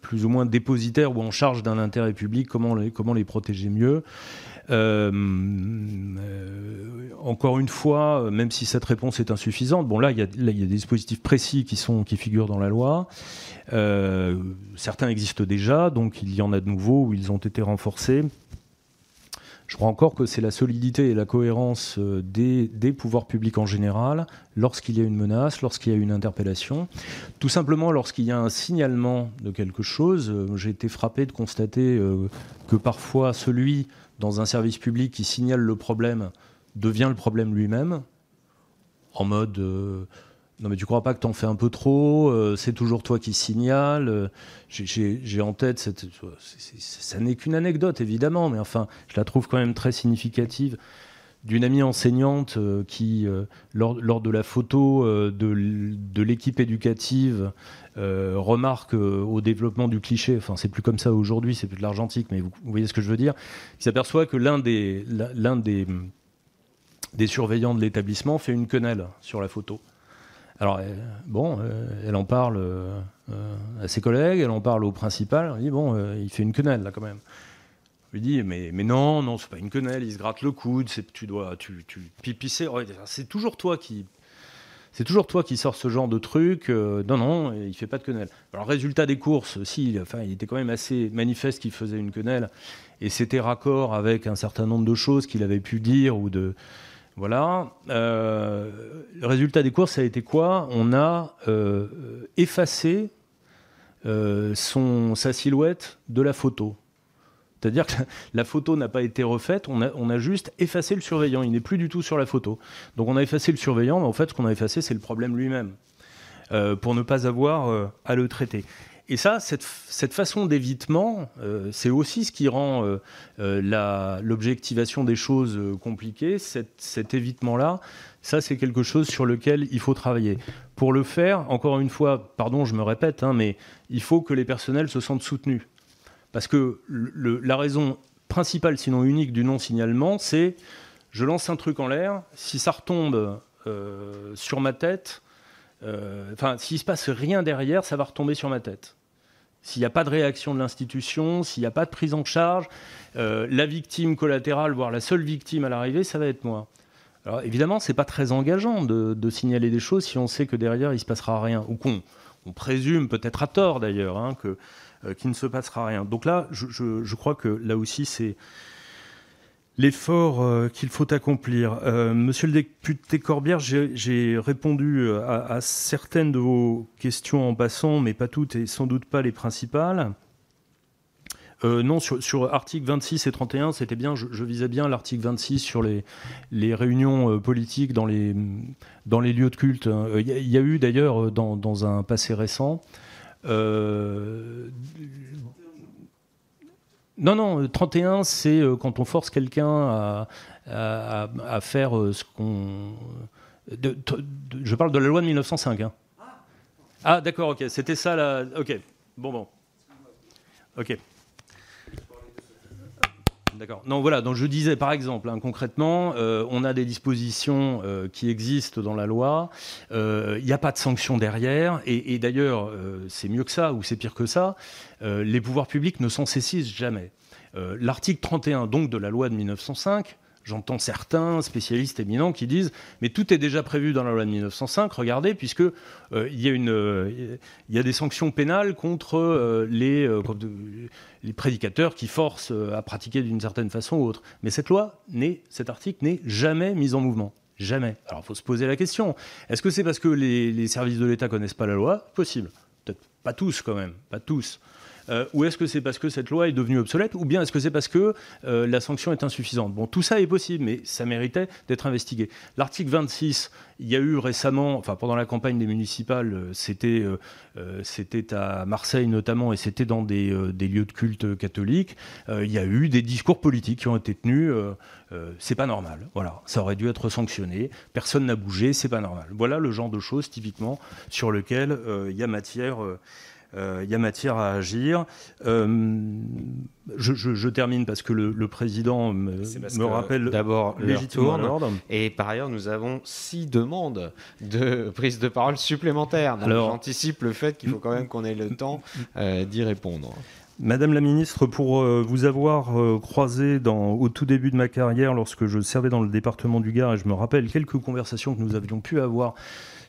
plus ou moins dépositaires ou en charge d'un intérêt public, comment les, comment les protéger mieux? Euh, euh, encore une fois, même si cette réponse est insuffisante, bon là il y a, des dispositifs précis qui, sont, qui figurent dans la loi. Euh, certains existent déjà, donc il y en a de nouveaux où ils ont été renforcés. Je crois encore que c'est la solidité et la cohérence des, des pouvoirs publics en général lorsqu'il y a une menace, lorsqu'il y a une interpellation. Tout simplement lorsqu'il y a un signalement de quelque chose. J'ai été frappé de constater que parfois celui dans un service public qui signale le problème devient le problème lui-même, en mode euh, non mais tu crois pas que t'en fais un peu trop, euh, c'est toujours toi qui signale. Euh, j'ai en tête cette, ça n'est qu'une anecdote évidemment, mais enfin je la trouve quand même très significative d'une amie enseignante qui, lors, de la photo de, l'équipe éducative euh, remarque euh, au développement du cliché, enfin c'est plus comme ça aujourd'hui, c'est plus de l'argentique, mais vous, voyez ce que je veux dire, il s'aperçoit que l'un des, l'un des, des surveillants de l'établissement fait une quenelle sur la photo. Alors, euh, bon, elle en parle à ses collègues, elle en parle au principal, elle dit, bon, il fait une quenelle là quand même. lui dit, mais, mais non, non, c'est pas une quenelle, il se gratte le coude, tu dois, tu, tu pipisser. c'est toujours toi qui c'est toujours toi qui sors ce genre de truc. Euh, non, non, il fait pas de quenelle. Alors, résultat des courses, si, enfin, il était quand même assez manifeste qu'il faisait une quenelle. Et c'était raccord avec un certain nombre de choses qu'il avait pu dire ou de. Voilà. Euh, le résultat des courses, ça a été quoi? On a euh, effacé son, sa silhouette de la photo. C'est-à-dire que la photo n'a pas été refaite, on a, juste effacé le surveillant, il n'est plus du tout sur la photo. Donc on a effacé le surveillant, mais en fait ce qu'on a effacé c'est le problème lui-même, euh, pour ne pas avoir euh, à le traiter. Et ça, cette, façon d'évitement, euh, c'est aussi ce qui rend l'objectivation des choses compliquées. cet évitement-là, ça c'est quelque chose sur lequel il faut travailler. Pour le faire, encore une fois, pardon, je me répète, hein, mais il faut que les personnels se sentent soutenus. Parce que la raison principale, sinon unique, du non-signalement, c'est je lance un truc en l'air, si ça retombe euh, sur ma tête, euh, enfin, s'il ne se passe rien derrière, ça va retomber sur ma tête. S'il n'y a pas de réaction de l'institution, s'il n'y a pas de prise en charge, euh, la victime collatérale, voire la seule victime à l'arrivée, ça va être moi. Alors évidemment, c'est pas très engageant de, signaler des choses si on sait que derrière il se passera rien, ou qu'on on présume peut-être à tort d'ailleurs hein, euh, qu'il ne se passera rien. Donc là, je, crois que là aussi, c'est l'effort euh, qu'il faut accomplir. Euh, monsieur le député Corbière, j'ai répondu à, certaines de vos questions en passant, mais pas toutes et sans doute pas les principales. non, sur, article 26 et 31, c'était bien, je, visais bien l'article 26 sur les, réunions politiques dans les, lieux de culte. Il y, a eu d'ailleurs dans, un passé récent euh, non, non, 31, c'est euh, quand on force quelqu'un à, à, faire euh, ce qu'on. je parle de la loi de 1905. Hein. Ah, d'accord, ok, c'était ça la. Ok, bon, bon. Ok. D'accord. Non, voilà. Donc je disais, par exemple, hein, concrètement, euh, on a des dispositions euh, qui existent dans la loi. Il euh, n'y a pas de sanction derrière. Et, d'ailleurs, c'est mieux que ça ou c'est pire que ça. les pouvoirs publics ne s'en saisissent jamais. L'article 31 donc de la loi de 1905 j'entends certains spécialistes éminents qui disent mais tout est déjà prévu dans la loi de 1905, regardez, puisque il, y a une, il y a des sanctions pénales contre les, les prédicateurs qui forcent à pratiquer d'une certaine façon ou autre. Mais cette loi, cet article n'est jamais mis en mouvement. Jamais. Alors il faut se poser la question. Est-ce que c'est parce que les, les services de l'État connaissent pas la loi? Possible. Peut-être pas tous quand même, pas tous. Euh, ou est-ce que c'est parce que cette loi est devenue obsolète Ou bien est-ce que c'est parce que euh, la sanction est insuffisante? Bon, tout ça est possible, mais ça méritait d'être investigué. L'article 26, il y a eu récemment, enfin pendant la campagne des municipales, euh, c'était à Marseille notamment, et c'était dans des, des, lieux de culte catholiques, il y a eu des discours politiques qui ont été tenus. c'est pas normal. Voilà, ça aurait dû être sanctionné. Personne n'a bougé, c'est pas normal. Voilà le genre de choses typiquement sur lequel il y a matière il y a matière à agir. Euh, je, termine parce que le, président me, rappelle d'abord légitimement Et par ailleurs, nous avons six demandes de prise de parole supplémentaires. Donc j'anticipe le fait qu'il faut quand même qu'on ait le temps euh, d'y répondre. Madame la ministre, pour vous avoir croisé dans, au tout début de ma carrière lorsque je servais dans le département du Gard, et je me rappelle quelques conversations que nous avions pu avoir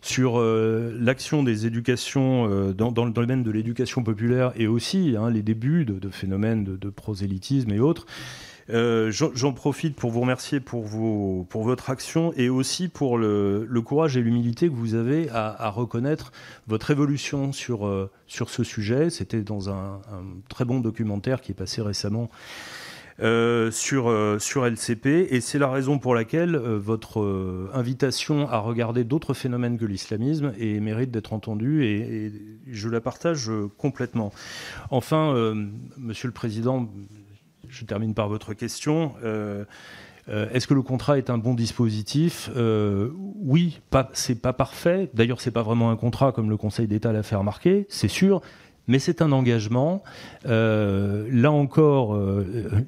sur euh, l'action des éducations euh, dans, le domaine de l'éducation populaire et aussi hein, les débuts de, phénomènes de, prosélytisme et autres. Euh, j'en profite pour vous remercier pour, votre action et aussi pour le, courage et l'humilité que vous avez à, reconnaître votre évolution sur, ce sujet. C'était dans un, très bon documentaire qui est passé récemment euh, sur, euh, LCP. Et c'est la raison pour laquelle euh, votre invitation à regarder d'autres phénomènes que l'islamisme mérite d'être entendue. Et, je la partage complètement. Enfin, Monsieur le Président, je termine par votre question. Est-ce que le contrat est un bon dispositif? Oui, c'est pas parfait. D'ailleurs, c'est pas vraiment un contrat comme le Conseil d'État l'a fait remarquer, c'est sûr mais c'est un engagement. Euh, là encore, euh,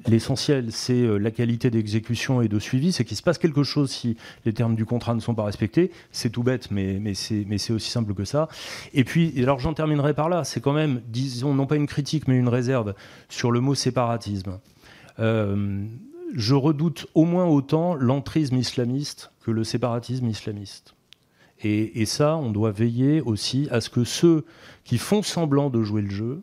l'essentiel, c'est euh, la qualité d'exécution et de suivi. C'est qu'il se passe quelque chose si les termes du contrat ne sont pas respectés. C'est tout bête, mais, c'est aussi simple que ça. Et puis, alors j'en terminerai par là, c'est quand même, disons, non pas une critique, mais une réserve sur le mot séparatisme. je redoute au moins autant l'entrisme islamiste que le séparatisme islamiste. Et, ça, on doit veiller aussi à ce que ceux qui font semblant de jouer le jeu,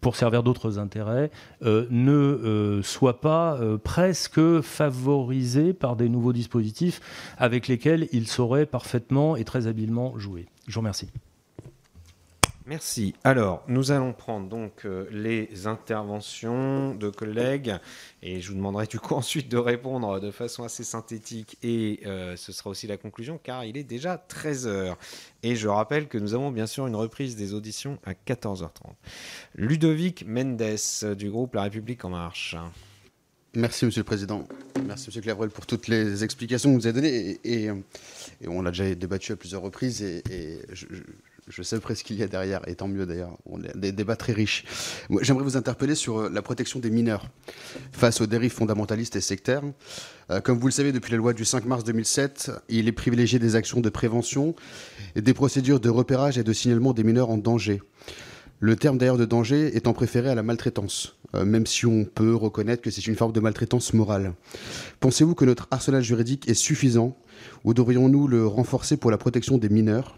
pour servir d'autres intérêts, euh, ne euh, soient pas euh, presque favorisés par des nouveaux dispositifs avec lesquels ils sauraient parfaitement et très habilement jouer. Je vous remercie. Merci. Alors, nous allons prendre donc euh, les interventions de collègues et je vous demanderai du coup ensuite de répondre de façon assez synthétique et euh, ce sera aussi la conclusion car il est déjà 13h. Et je rappelle que nous avons bien sûr une reprise des auditions à 14h30. Ludovic Mendes du groupe La République En Marche. Merci Monsieur le Président. Merci Monsieur Clerval pour toutes les explications que vous avez données. Et, on l'a déjà débattu à plusieurs reprises. Et, je sais presque ce qu'il y a derrière, et tant mieux d'ailleurs. On a des débats très riches. J'aimerais vous interpeller sur euh, la protection des mineurs face aux dérives fondamentalistes et sectaires. Euh, comme vous le savez, depuis la loi du 5 mars 2007, il est privilégié des actions de prévention et des procédures de repérage et de signalement des mineurs en danger. Le terme d'ailleurs de danger étant préféré à la maltraitance, euh, même si on peut reconnaître que c'est une forme de maltraitance morale. Pensez-vous que notre arsenal juridique est suffisant ou devrions-nous le renforcer pour la protection des mineurs?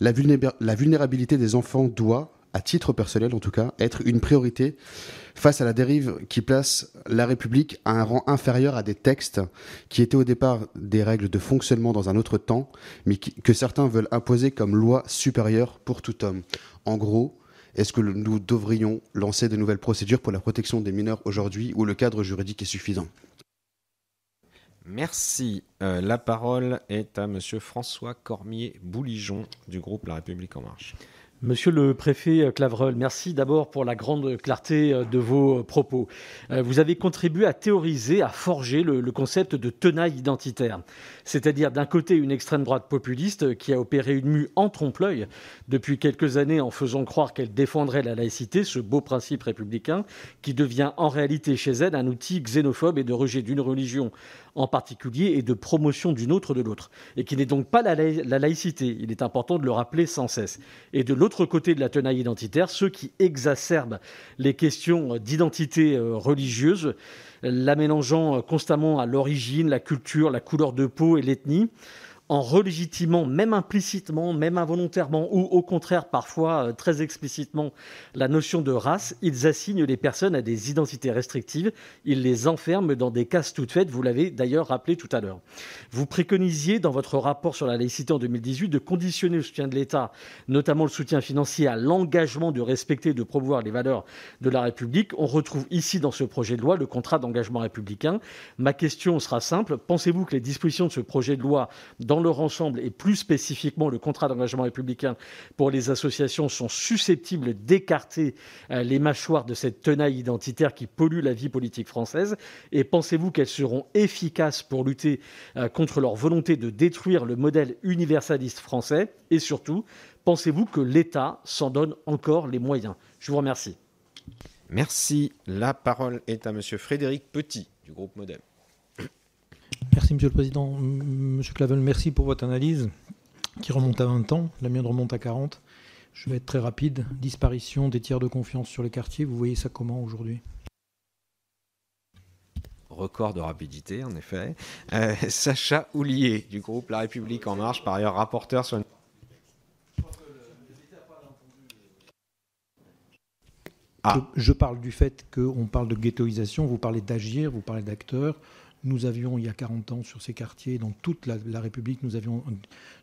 La, vulnérabilité des enfants doit, à titre personnel en tout cas, être une priorité face à la dérive qui place la République à un rang inférieur à des textes qui étaient au départ des règles de fonctionnement dans un autre temps, mais que certains veulent imposer comme loi supérieure pour tout homme. En gros, est-ce que nous devrions lancer de nouvelles procédures pour la protection des mineurs aujourd'hui où le cadre juridique est suffisant? Merci. Euh, la parole est à Monsieur François Cormier-Bouligeon du groupe La République En Marche. Monsieur le préfet Clavreul, merci d'abord pour la grande clarté euh, de vos propos. Euh, vous avez contribué à théoriser, à forger le, concept de tenaille identitaire, c'est-à-dire d'un côté une extrême droite populiste qui a opéré une mue en trompe-l'œil depuis quelques années en faisant croire qu'elle défendrait la laïcité, ce beau principe républicain, qui devient en réalité chez elle un outil xénophobe et de rejet d'une religion en particulier et de promotion d'une autre de l'autre, et qui n'est donc pas la, laïcité, il est important de le rappeler sans cesse. Et de l'autre côté de la tenaille identitaire, ceux qui exacerbent les questions d'identité euh, religieuse, la mélangeant constamment à l'origine, la culture, la couleur de peau et l'ethnie en relégitimant, même implicitement, même involontairement, ou au contraire parfois euh, très explicitement, la notion de race, ils assignent les personnes à des identités restrictives, ils les enferment dans des cases toutes faites, vous l'avez d'ailleurs rappelé tout à l'heure. Vous préconisiez dans votre rapport sur la laïcité en 2018 de conditionner le soutien de l'État, notamment le soutien financier, à l'engagement de respecter et de promouvoir les valeurs de la République. On retrouve ici dans ce projet de loi le contrat d'engagement républicain. Ma question sera simple, pensez-vous que les dispositions de ce projet de loi dans leur ensemble et plus spécifiquement le contrat d'engagement républicain pour les associations sont susceptibles d'écarter euh, les mâchoires de cette tenaille identitaire qui pollue la vie politique française Et pensez-vous qu'elles seront efficaces pour lutter euh, contre leur volonté de détruire le modèle universaliste français? Et surtout, pensez-vous que l'État s'en donne encore les moyens? Je vous remercie. Merci. La parole est à Monsieur Frédéric Petit du groupe Modem. Merci Monsieur le Président. Monsieur Clavel, merci pour votre analyse qui remonte à 20 ans. La mienne remonte à 40. Je vais être très rapide. Disparition des tiers de confiance sur les quartiers. Vous voyez ça comment aujourd'hui? Record de rapidité, en effet. Euh, Sacha Houlier, du groupe La République En Marche, par ailleurs rapporteur sur une... Ah. Je, je, parle du fait qu'on parle de ghettoisation, vous parlez d'agir, vous parlez d'acteurs. Nous avions, il y a 40 ans, sur ces quartiers, dans toute la, la République, nous avions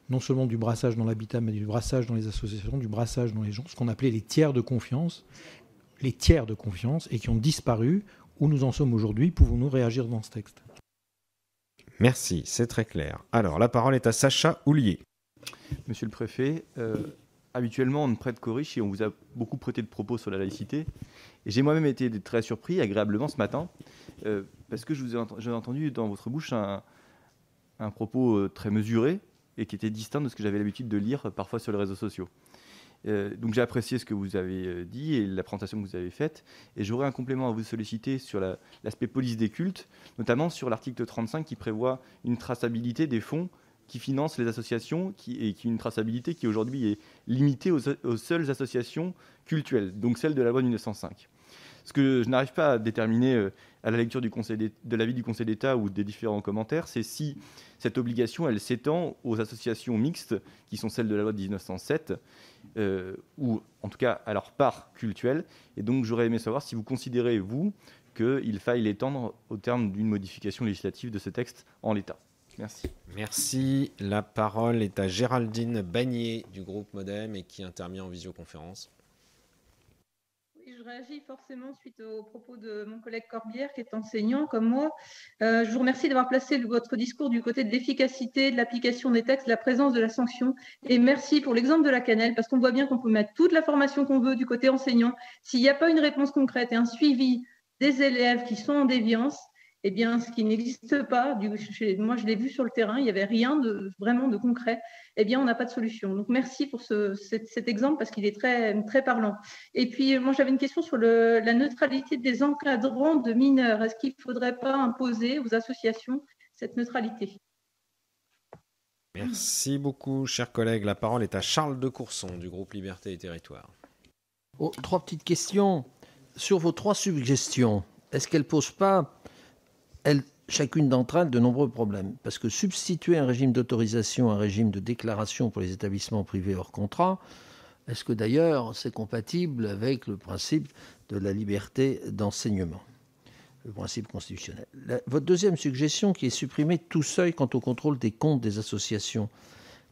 non seulement du brassage dans l'habitat, mais du brassage dans les associations, du brassage dans les gens, ce qu'on appelait les tiers de confiance, les tiers de confiance, et qui ont disparu. Où nous en sommes aujourd'hui Pouvons-nous réagir dans ce texte? Merci, c'est très clair. Alors, la parole est à Sacha Houlier. Monsieur le préfet, euh, habituellement, on ne prête qu'aux riches et on vous a beaucoup prêté de propos sur la laïcité. Et j'ai moi-même été très surpris, agréablement, ce matin, euh, parce que je entendu dans votre bouche un, propos euh, très mesuré et qui était distinct de ce que j'avais l'habitude de lire parfois sur les réseaux sociaux. Euh, donc j'ai apprécié ce que vous avez euh, dit et la présentation que vous avez faite. Et j'aurais un complément à vous solliciter sur l'aspect police des cultes, notamment sur l'article 35 qui prévoit une traçabilité des fonds qui financent les associations et qui une traçabilité qui aujourd'hui est limitée aux, seules associations cultuelles, donc celle de la loi de 1905. Ce que je n'arrive pas à déterminer euh, à la lecture du conseil de l'avis du Conseil d'État ou des différents commentaires, c'est si cette obligation, elle s'étend aux associations mixtes, qui sont celles de la loi de 1907, euh, ou en tout cas à leur part culturelle. Et donc j'aurais aimé savoir si vous considérez, vous, qu'il faille l'étendre au terme d'une modification législative de ce texte en l'état. Merci. Merci. La parole est à Géraldine Bagnier du groupe Modem et qui intervient en visioconférence je réagis forcément suite aux propos de mon collègue Corbière, qui est enseignant comme moi. Euh, je vous remercie d'avoir placé votre discours du côté de l'efficacité, de l'application des textes, de la présence de la sanction. Et merci pour l'exemple de la cannelle, parce qu'on voit bien qu'on peut mettre toute la formation qu'on veut du côté enseignant. S'il n'y a pas une réponse concrète et un suivi des élèves qui sont en déviance, eh bien, ce qui n'existe pas, du, moi je l'ai vu sur le terrain, il n'y avait rien de vraiment de concret, eh bien, on n'a pas de solution. Donc, merci pour ce, cet, cet, exemple parce qu'il est très, très parlant. Et puis, moi, j'avais une question sur le, la neutralité des encadrants de mineurs. Est-ce qu'il ne faudrait pas imposer aux associations cette neutralité? Merci beaucoup, chers collègues. La parole est à Charles de Courson du groupe Liberté et Territoire. Oh, trois petites questions. Sur vos trois suggestions, est-ce qu'elles ne posent pas elle, chacune d'entre elles de nombreux problèmes. Parce que substituer un régime d'autorisation à un régime de déclaration pour les établissements privés hors contrat, est-ce que d'ailleurs c'est compatible avec le principe de la liberté d'enseignement le principe constitutionnel? Votre deuxième suggestion qui est supprimer tout seuil quant au contrôle des comptes des associations.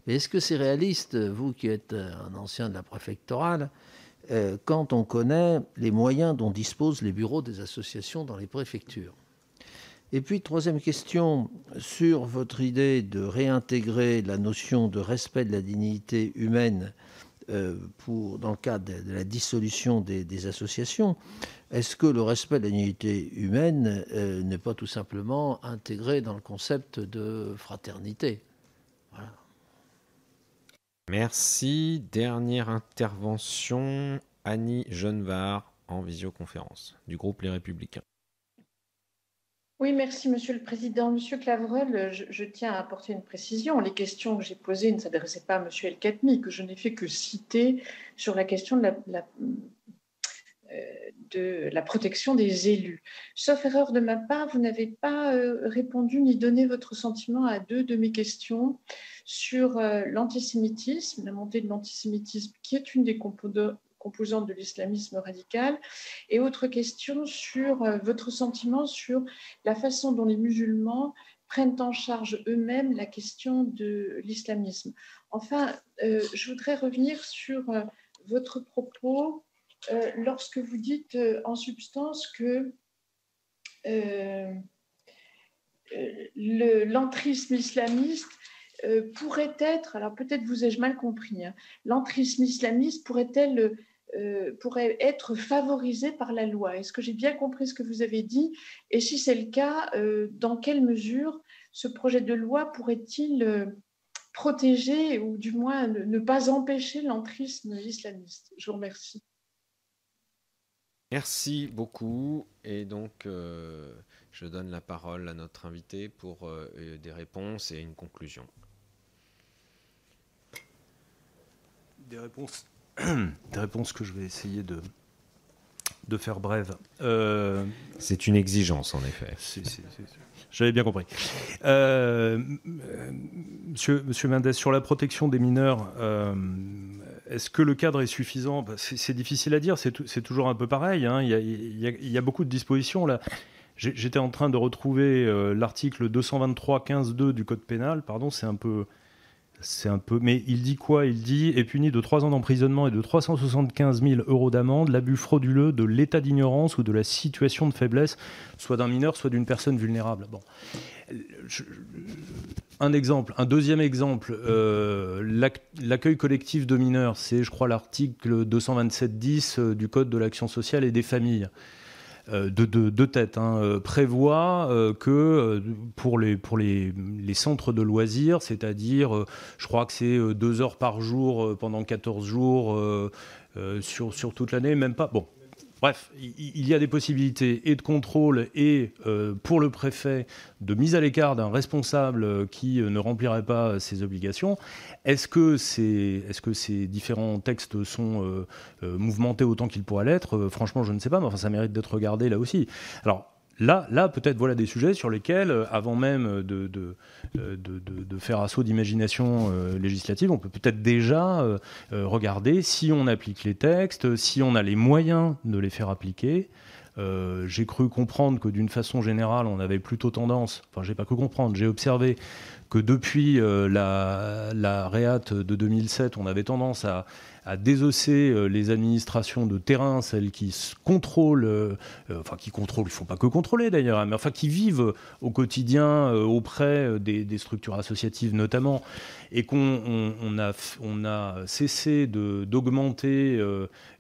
Est-ce que c'est réaliste, vous qui êtes un ancien de la préfectorale, euh, quand on connaît les moyens dont disposent les bureaux des associations dans les préfectures? Et puis, troisième question, sur votre idée de réintégrer la notion de respect de la dignité humaine euh, pour, dans le cadre de, la dissolution des, associations, est-ce que le respect de la dignité humaine euh, n'est pas tout simplement intégré dans le concept de fraternité? Merci. Dernière intervention, Annie Genevard en visioconférence du groupe Les Républicains. Oui, merci, Monsieur le Président. Monsieur Clavreul, je, tiens à apporter une précision. Les questions que j'ai posées ne s'adressaient pas à Monsieur El Khatmi, que je n'ai fait que citer sur la question de la, euh, de la protection des élus. Sauf erreur de ma part, vous n'avez pas euh, répondu ni donné votre sentiment à deux de mes questions sur euh, l'antisémitisme, la montée de l'antisémitisme, qui est une des composantes de l'islamisme radical. Et autre question sur euh, votre sentiment sur la façon dont les musulmans prennent en charge eux-mêmes la question de l'islamisme. Enfin, euh, je voudrais revenir sur euh, votre propos lorsque vous dites en substance que l'entrisme islamiste pourrait être, alors peut-être vous ai-je mal compris, hein, l'entrisme islamiste pourrait-elle euh, pourrait être favorisé par la loi. Est-ce que j'ai bien compris ce que vous avez dit? Et si c'est le cas, euh, dans quelle mesure ce projet de loi pourrait-il euh, protéger ou du moins ne, pas empêcher l'entrisme islamiste? Je vous remercie. Merci beaucoup. Et donc, je donne la parole à notre invité pour des réponses et une conclusion. Des réponses des réponses que je vais essayer de, de faire brèves. Euh, c'est une exigence, en effet. J'avais bien compris. Euh, monsieur, monsieur Mendes, sur la protection des mineurs, euh, est-ce que le cadre est suffisant? Bah, C'est difficile à dire, c'est toujours un peu pareil. Hein. Il, y a, il, y a, beaucoup de dispositions là. J'étais en train de retrouver l'article 223-15-2 du Code pénal, pardon, c'est un peu c'est un peu. Mais il dit quoi? Il dit est puni de 3 ans d'emprisonnement et de 375 000 euros d'amende l'abus frauduleux de l'état d'ignorance ou de la situation de faiblesse, soit d'un mineur, soit d'une personne vulnérable. Un exemple. Un deuxième exemple, euh, l'accueil collectif de mineurs, c'est, je crois, l'article 227.10 euh, du Code de l'action sociale et des familles. Euh, de, de, tête, hein, euh, prévoit euh, que pour, les, pour centres de loisirs, c'est-à-dire, je crois que c'est deux heures par jour pendant 14 jours sur, sur toute l'année, même pas. Bon, Bref, il y a des possibilités et de contrôle et euh, pour le préfet de mise à l'écart d'un responsable qui euh, ne remplirait pas ses obligations. Est-ce que, ces différents textes sont euh, mouvementés autant qu'ils pourraient l'être? Franchement, je ne sais pas, mais enfin, ça mérite d'être regardé là aussi. Là, peut-être voilà des sujets sur lesquels, euh, avant même euh, de, faire assaut d'imagination euh, législative, on peut peut-être déjà regarder si on applique les textes, si on a les moyens de les faire appliquer. j'ai cru comprendre que d'une façon générale, on avait plutôt tendance, enfin j'ai pas cru comprendre, j'ai observé que depuis la, la Réat de 2007, on avait tendance à, à désosser euh, les administrations de terrain, celles qui contrôlent, euh, euh, enfin qui contrôlent, il ne faut pas que contrôler d'ailleurs, hein, mais enfin qui vivent au quotidien auprès des, structures associatives notamment, et qu'on a, on a cessé d'augmenter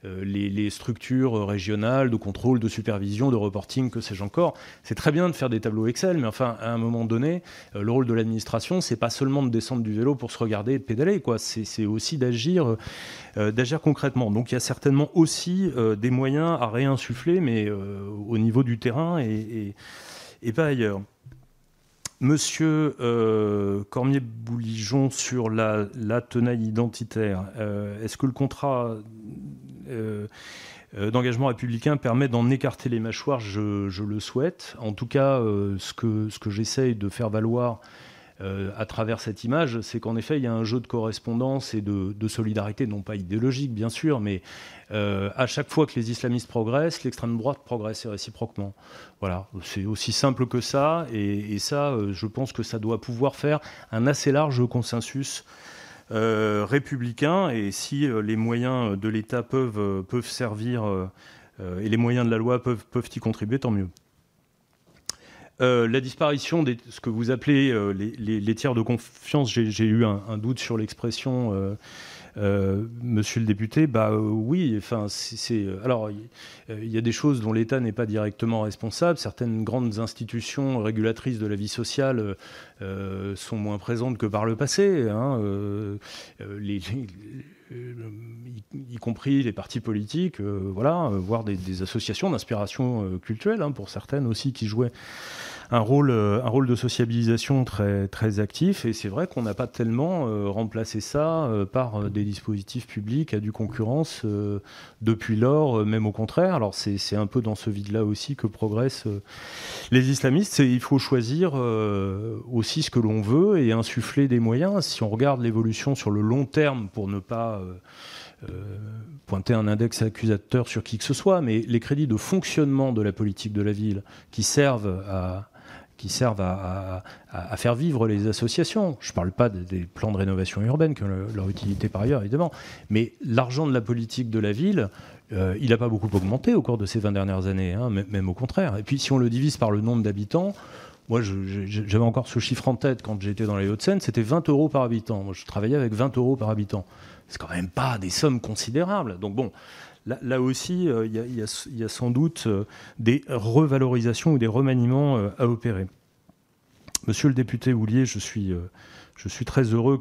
les, structures régionales de contrôle, de supervision, de reporting, que sais-je encore. C'est très bien de faire des tableaux Excel, mais enfin à un moment donné, le rôle de l'administration, c'est pas seulement de descendre du vélo pour se regarder et pédaler. C'est aussi d'agir euh, concrètement. Donc il y a certainement aussi euh, des moyens à réinsuffler, mais euh, au niveau du terrain et, pas ailleurs. Monsieur Cormier-Bouligeon, sur la, tenaille identitaire, est-ce que le contrat d'engagement républicain permet d'en écarter les mâchoires? Je, le souhaite. En tout cas, ce que, ce que j'essaye de faire valoir euh, à travers cette image, c'est qu'en effet, il y a un jeu de correspondance et de, solidarité, non pas idéologique, bien sûr, mais euh, à chaque fois que les islamistes progressent, l'extrême droite progresse réciproquement. Voilà, c'est aussi simple que ça, et, ça, euh, je pense que ça doit pouvoir faire un assez large consensus. républicain et si les moyens de l'État peuvent, peuvent servir et les moyens de la loi peuvent, peuvent y contribuer, tant mieux. Euh, la disparition de ce que vous appelez euh, les, tiers de confiance, j'ai eu un, doute sur l'expression, euh, monsieur le député. Bah oui, enfin, c'est. Alors, il y, a des choses dont l'État n'est pas directement responsable. Certaines grandes institutions régulatrices de la vie sociale sont moins présentes que par le passé. Hein, y, compris les partis politiques, voilà, voire des, associations d'inspiration culturelle, hein, pour certaines aussi, qui jouaient un rôle, un rôle de sociabilisation très, très actif. Et c'est vrai qu'on n'a pas tellement remplacé ça par des dispositifs publics à du concurrence depuis lors, même au contraire. Alors c'est un peu dans ce vide-là aussi que progressent les islamistes. Il faut choisir aussi ce que l'on veut et insuffler des moyens. Si on regarde l'évolution sur le long terme, pour ne pas euh, pointer un index accusateur sur qui que ce soit, mais les crédits de fonctionnement de la politique de la ville qui servent à, qui servent à, faire vivre les associations. Je ne parle pas des plans de rénovation urbaine, qui ont leur utilité par ailleurs, évidemment, mais l'argent de la politique de la ville, euh, il n'a pas beaucoup augmenté au cours de ces 20 dernières années, hein, même au contraire. Et puis si on le divise par le nombre d'habitants, moi j'avais encore ce chiffre en tête quand j'étais dans les Hauts-de-Seine, c'était 20 euros par habitant. Moi je travaillais avec 20 euros par habitant c'est quand même pas des sommes considérables. Donc bon, là, aussi, euh, il y, a sans doute euh, des revalorisations ou des remaniements euh, à opérer. Monsieur le député Houlier, je suis, très heureux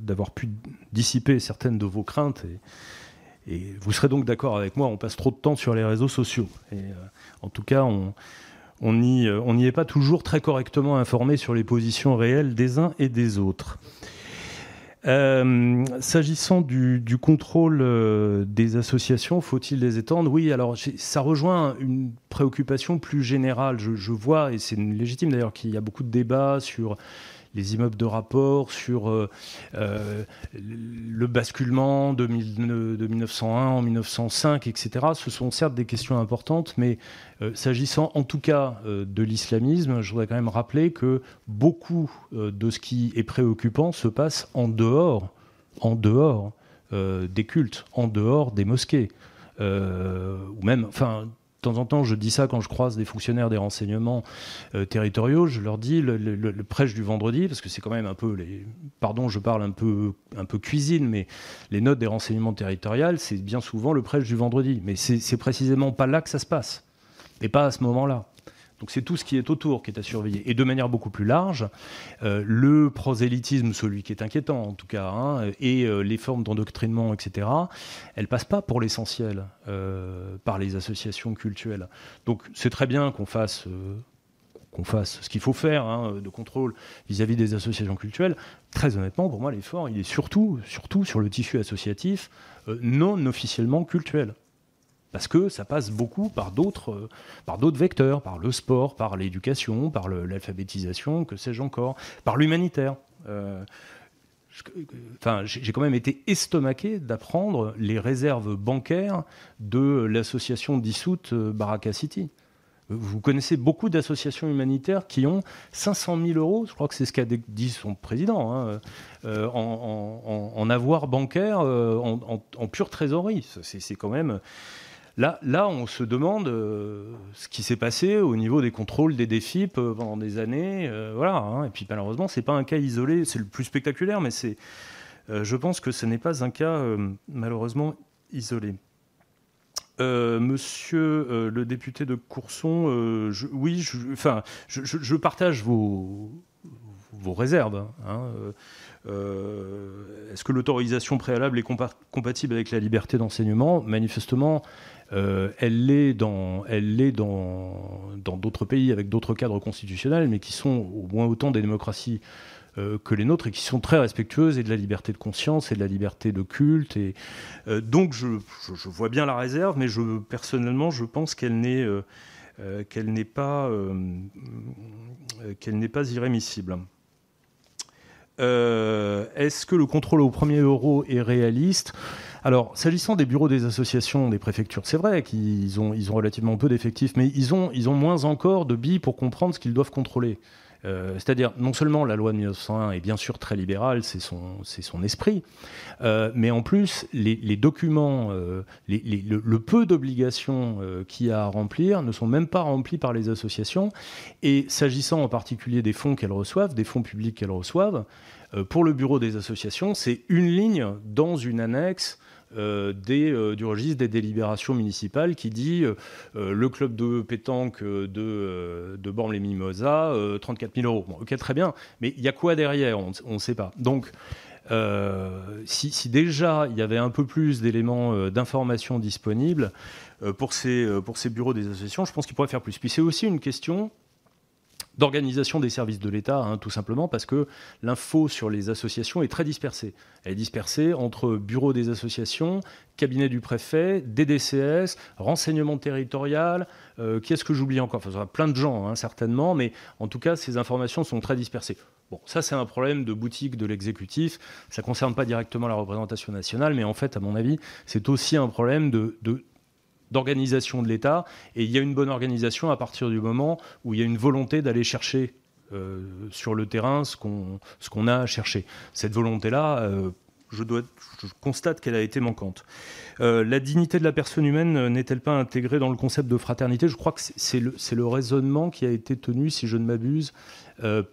d'avoir pu dissiper certaines de vos craintes. Et, vous serez donc d'accord avec moi, on passe trop de temps sur les réseaux sociaux. En tout cas, on n'y est pas toujours très correctement informé sur les positions réelles des uns et des autres. Euh, s'agissant du, contrôle euh, des associations, faut-il les étendre? Oui, alors ça rejoint une préoccupation plus générale. Je, vois, et c'est légitime d'ailleurs, qu'il y a beaucoup de débats sur les immeubles de rapport, sur euh, le basculement de, 1901 en 1905, etc. Ce sont certes des questions importantes, mais s'agissant en tout cas de l'islamisme, je voudrais quand même rappeler que beaucoup de ce qui est préoccupant se passe en dehors, en dehors des cultes, en dehors des mosquées. ou même, enfin, de temps en temps, je dis ça quand je croise des fonctionnaires des renseignements euh, territoriaux, je leur dis le, prêche du vendredi, parce que c'est quand même un peu. Pardon, je parle un peu, un peu cuisine, mais les notes des renseignements territoriaux, c'est bien souvent le prêche du vendredi. Mais c'est précisément pas là que ça se passe, et pas à ce moment-là. Donc c'est tout ce qui est autour qui est à surveiller. Et de manière beaucoup plus large, euh, le prosélytisme, celui qui est inquiétant en tout cas, hein, et euh, les formes d'endoctrinement, etc., elles passent pas pour l'essentiel euh, par les associations culturelles. Donc c'est très bien qu'on fasse fasse ce qu'il faut faire hein, de contrôle vis-à-vis des associations culturelles. Très honnêtement, pour moi, l'effort, il est surtout, surtout sur le tissu associatif non officiellement culturel parce que ça passe beaucoup par d'autres, euh, par d'autres vecteurs, par le sport, par l'éducation, par l'alphabétisation, que sais-je encore, par l'humanitaire. Euh, j'ai quand même été estomaqué d'apprendre les réserves bancaires de l'association dissoute euh, Baraka City. Vous connaissez beaucoup d'associations humanitaires qui ont 500 000 euros, je crois que c'est ce qu'a dit son président, hein, en, avoir bancaire, en, en, pure trésorerie. C'est quand même Là, on se demande euh, ce qui s'est passé au niveau des contrôles des défis pendant des années. Euh, voilà. Hein. Et puis malheureusement, c'est pas un cas isolé. C'est le plus spectaculaire, mais c'est. Euh, je pense que ce n'est pas un cas malheureusement isolé. monsieur le député de Courson, oui, je, enfin, je, partage vos, réserves. Hein, Est-ce que l'autorisation préalable est compatible avec la liberté d'enseignement? Manifestement, euh, elle l'est dans, elle dans, d'autres pays avec d'autres cadres constitutionnels, mais qui sont au moins autant des démocraties euh, que les nôtres et qui sont très respectueuses et de la liberté de conscience et de la liberté de culte. Et euh, donc je, vois bien la réserve, mais je, personnellement, je pense qu'elle n'est qu'elle n'est pas qu'elle n'est pas irrémissible. Est-ce que le contrôle au premier euro est réaliste? Alors, s'agissant des bureaux des associations, des préfectures, c'est vrai qu'ils ont, relativement peu d'effectifs, mais ils ont, moins encore de billes pour comprendre ce qu'ils doivent contrôler. Euh, c'est-à-dire, non seulement la loi de 1901 est bien sûr très libérale, c'est son, esprit, euh, mais en plus, les, documents, euh, le, peu d'obligations qu'il y a à remplir ne sont même pas remplis par les associations. Et s'agissant en particulier des fonds qu'elles reçoivent, des fonds publics qu'elles reçoivent, pour le bureau des associations, c'est une ligne dans une annexe euh, euh, du registre des délibérations municipales qui dit euh, le club de pétanque de, de Borne-les-Mimosas, 34 000 euros. Ok, très bien, mais il y a quoi derrière? On ne sait pas. Donc, si, déjà il y avait un peu plus d'éléments d'information disponibles pour, ces, pour ces bureaux des associations, je pense qu'il pourrait faire plus. Puis c'est aussi une question d'organisation des services de l'État, hein, tout simplement parce que l'info sur les associations est très dispersée. Elle est dispersée entre bureaux des associations, cabinet du préfet, DDCS, renseignement territorial, euh, qu'est-ce que j'oublie encore? Enfin, plein de gens, hein, certainement, mais en tout cas, ces informations sont très dispersées. Bon, ça, c'est un problème de boutique de l'exécutif. Ça ne concerne pas directement la représentation nationale, mais en fait, à mon avis, c'est aussi un problème de, d'organisation de l'État. Et il y a une bonne organisation à partir du moment où il y a une volonté d'aller chercher euh, sur le terrain ce qu'on a cherché. Cette volonté-là, euh, je, constate qu'elle a été manquante. Euh, la dignité de la personne humaine n'est-elle pas intégrée dans le concept de fraternité? Je crois que c'est le, le, raisonnement qui a été tenu, si je ne m'abuse,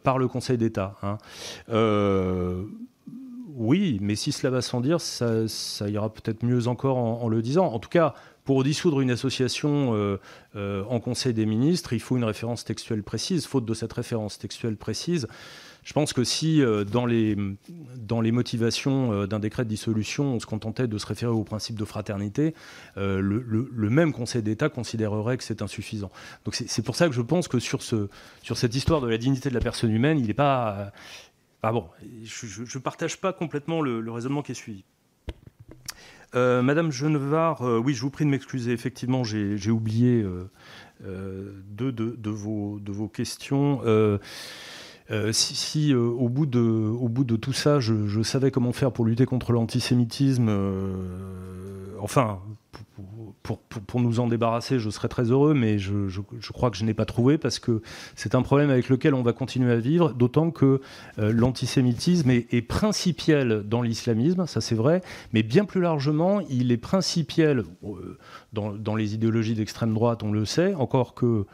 par le Conseil d'État. Hein. oui, mais si cela va sans dire, ça, ça ira peut-être mieux encore en, en, le disant. En tout cas, pour dissoudre une association euh, euh, en Conseil des ministres, il faut une référence textuelle précise. Faute de cette référence textuelle précise, je pense que si euh, dans, les, dans les motivations d'un décret de dissolution, on se contentait de se référer au principe de fraternité, le, même Conseil d'État considérerait que c'est insuffisant. Donc c'est pour ça que je pense que sur, ce, sur cette histoire de la dignité de la personne humaine, il n'est pas... Ah bon, je ne partage pas complètement le raisonnement qui est suivi. Euh, Madame Genevard, euh, oui, je vous prie de m'excuser. Effectivement, j'ai oublié euh, deux de, vos, de, vos, questions. Si, au, bout de, au, bout de, tout ça, je, je, savais comment faire pour lutter contre l'antisémitisme, enfin, pour, nous en débarrasser, je serais très heureux, mais je, crois que je n'ai pas trouvé parce que c'est un problème avec lequel on va continuer à vivre, d'autant que euh, l'antisémitisme est, principiel dans l'islamisme, ça c'est vrai, mais bien plus largement, il est principiel euh, dans, les idéologies d'extrême droite, on le sait, encore que euh,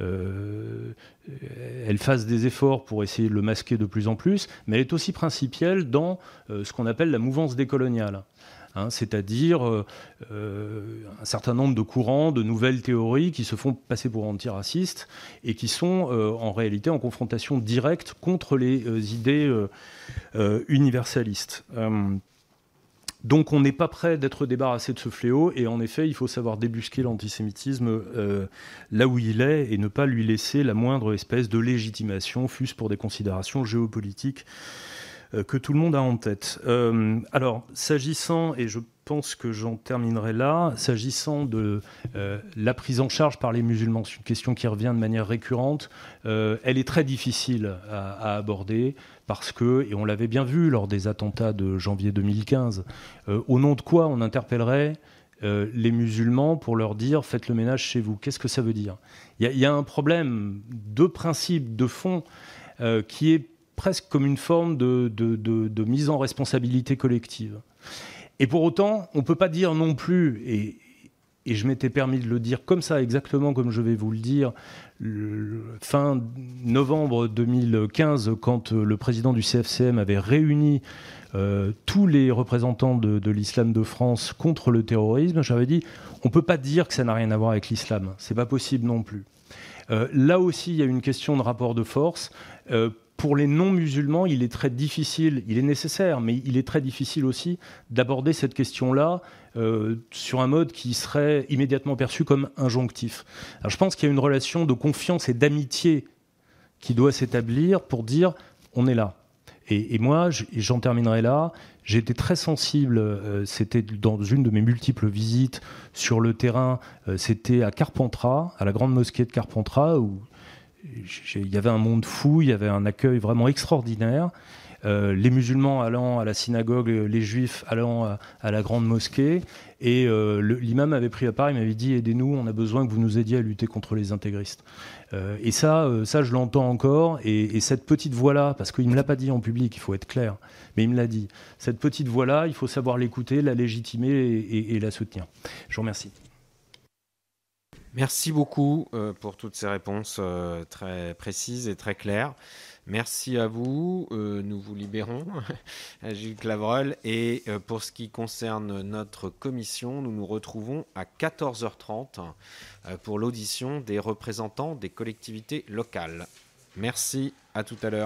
elle fasse des efforts pour essayer de le masquer de plus en plus, mais elle est aussi principielle dans ce qu'on appelle la mouvance décoloniale. Hein, c'est-à-dire euh, euh, un certain nombre de courants, de nouvelles théories qui se font passer pour antiracistes et qui sont euh, en réalité en confrontation directe contre les idées universalistes. Donc on n'est pas prêt d'être débarrassé de ce fléau et en effet il faut savoir débusquer l'antisémitisme là où il est et ne pas lui laisser la moindre espèce de légitimation, fût-ce pour des considérations géopolitiques euh, que tout le monde a en tête. Euh, alors, s'agissant, et je pense que j'en terminerai là, s'agissant de euh, la prise en charge par les musulmans, c'est une question qui revient de manière récurrente, elle est très difficile à, aborder parce que, et on l'avait bien vu lors des attentats de janvier 2015, au nom de quoi on interpellerait les musulmans pour leur dire faites le ménage chez vous. Qu'est-ce que ça veut dire? Il y, a un problème de principe, de fond, qui est presque comme une forme de, mise en responsabilité collective. Et pour autant, on ne peut pas dire non plus, je m'étais permis de le dire comme ça, exactement comme je vais vous le dire, fin novembre 2015, quand euh, le président du CFCM avait réuni euh, tous les représentants de, l'islam de France contre le terrorisme, j'avais dit, on ne peut pas dire que ça n'a rien à voir avec l'islam. C'est pas possible non plus. Euh, là aussi, il y a une question de rapport de force pour les non-musulmans, il est très difficile, il est nécessaire, mais il est très difficile aussi d'aborder cette question-là euh, sur un mode qui serait immédiatement perçu comme injonctif. Alors je pense qu'il y a une relation de confiance et d'amitié qui doit s'établir pour dire on est là. Et, moi, j'en terminerai là, j'ai été très sensible, euh, c'était dans une de mes multiples visites sur le terrain, euh, c'était à Carpentras, à la grande mosquée de Carpentras, où il y avait un monde fou, il y avait un accueil vraiment extraordinaire. Euh, les musulmans allant à la synagogue, les juifs allant à, la grande mosquée. Et euh, l'imam avait pris à part, il m'avait dit Aidez-nous, on a besoin que vous nous aidiez à lutter contre les intégristes. Euh, et ça, ça je l'entends encore. Et, cette petite voix-là, parce qu'il ne me l'a pas dit en public, il faut être clair, mais il me l'a dit. Cette petite voix-là, il faut savoir l'écouter, la légitimer et la soutenir. Je vous remercie. Merci beaucoup euh, pour toutes ces réponses euh, très précises et très claires. Merci à vous. Euh, nous vous libérons, Gilles Clavreul. Et pour ce qui concerne notre commission, nous nous retrouvons à 14h30 pour l'audition des représentants des collectivités locales. Merci, à tout à l'heure.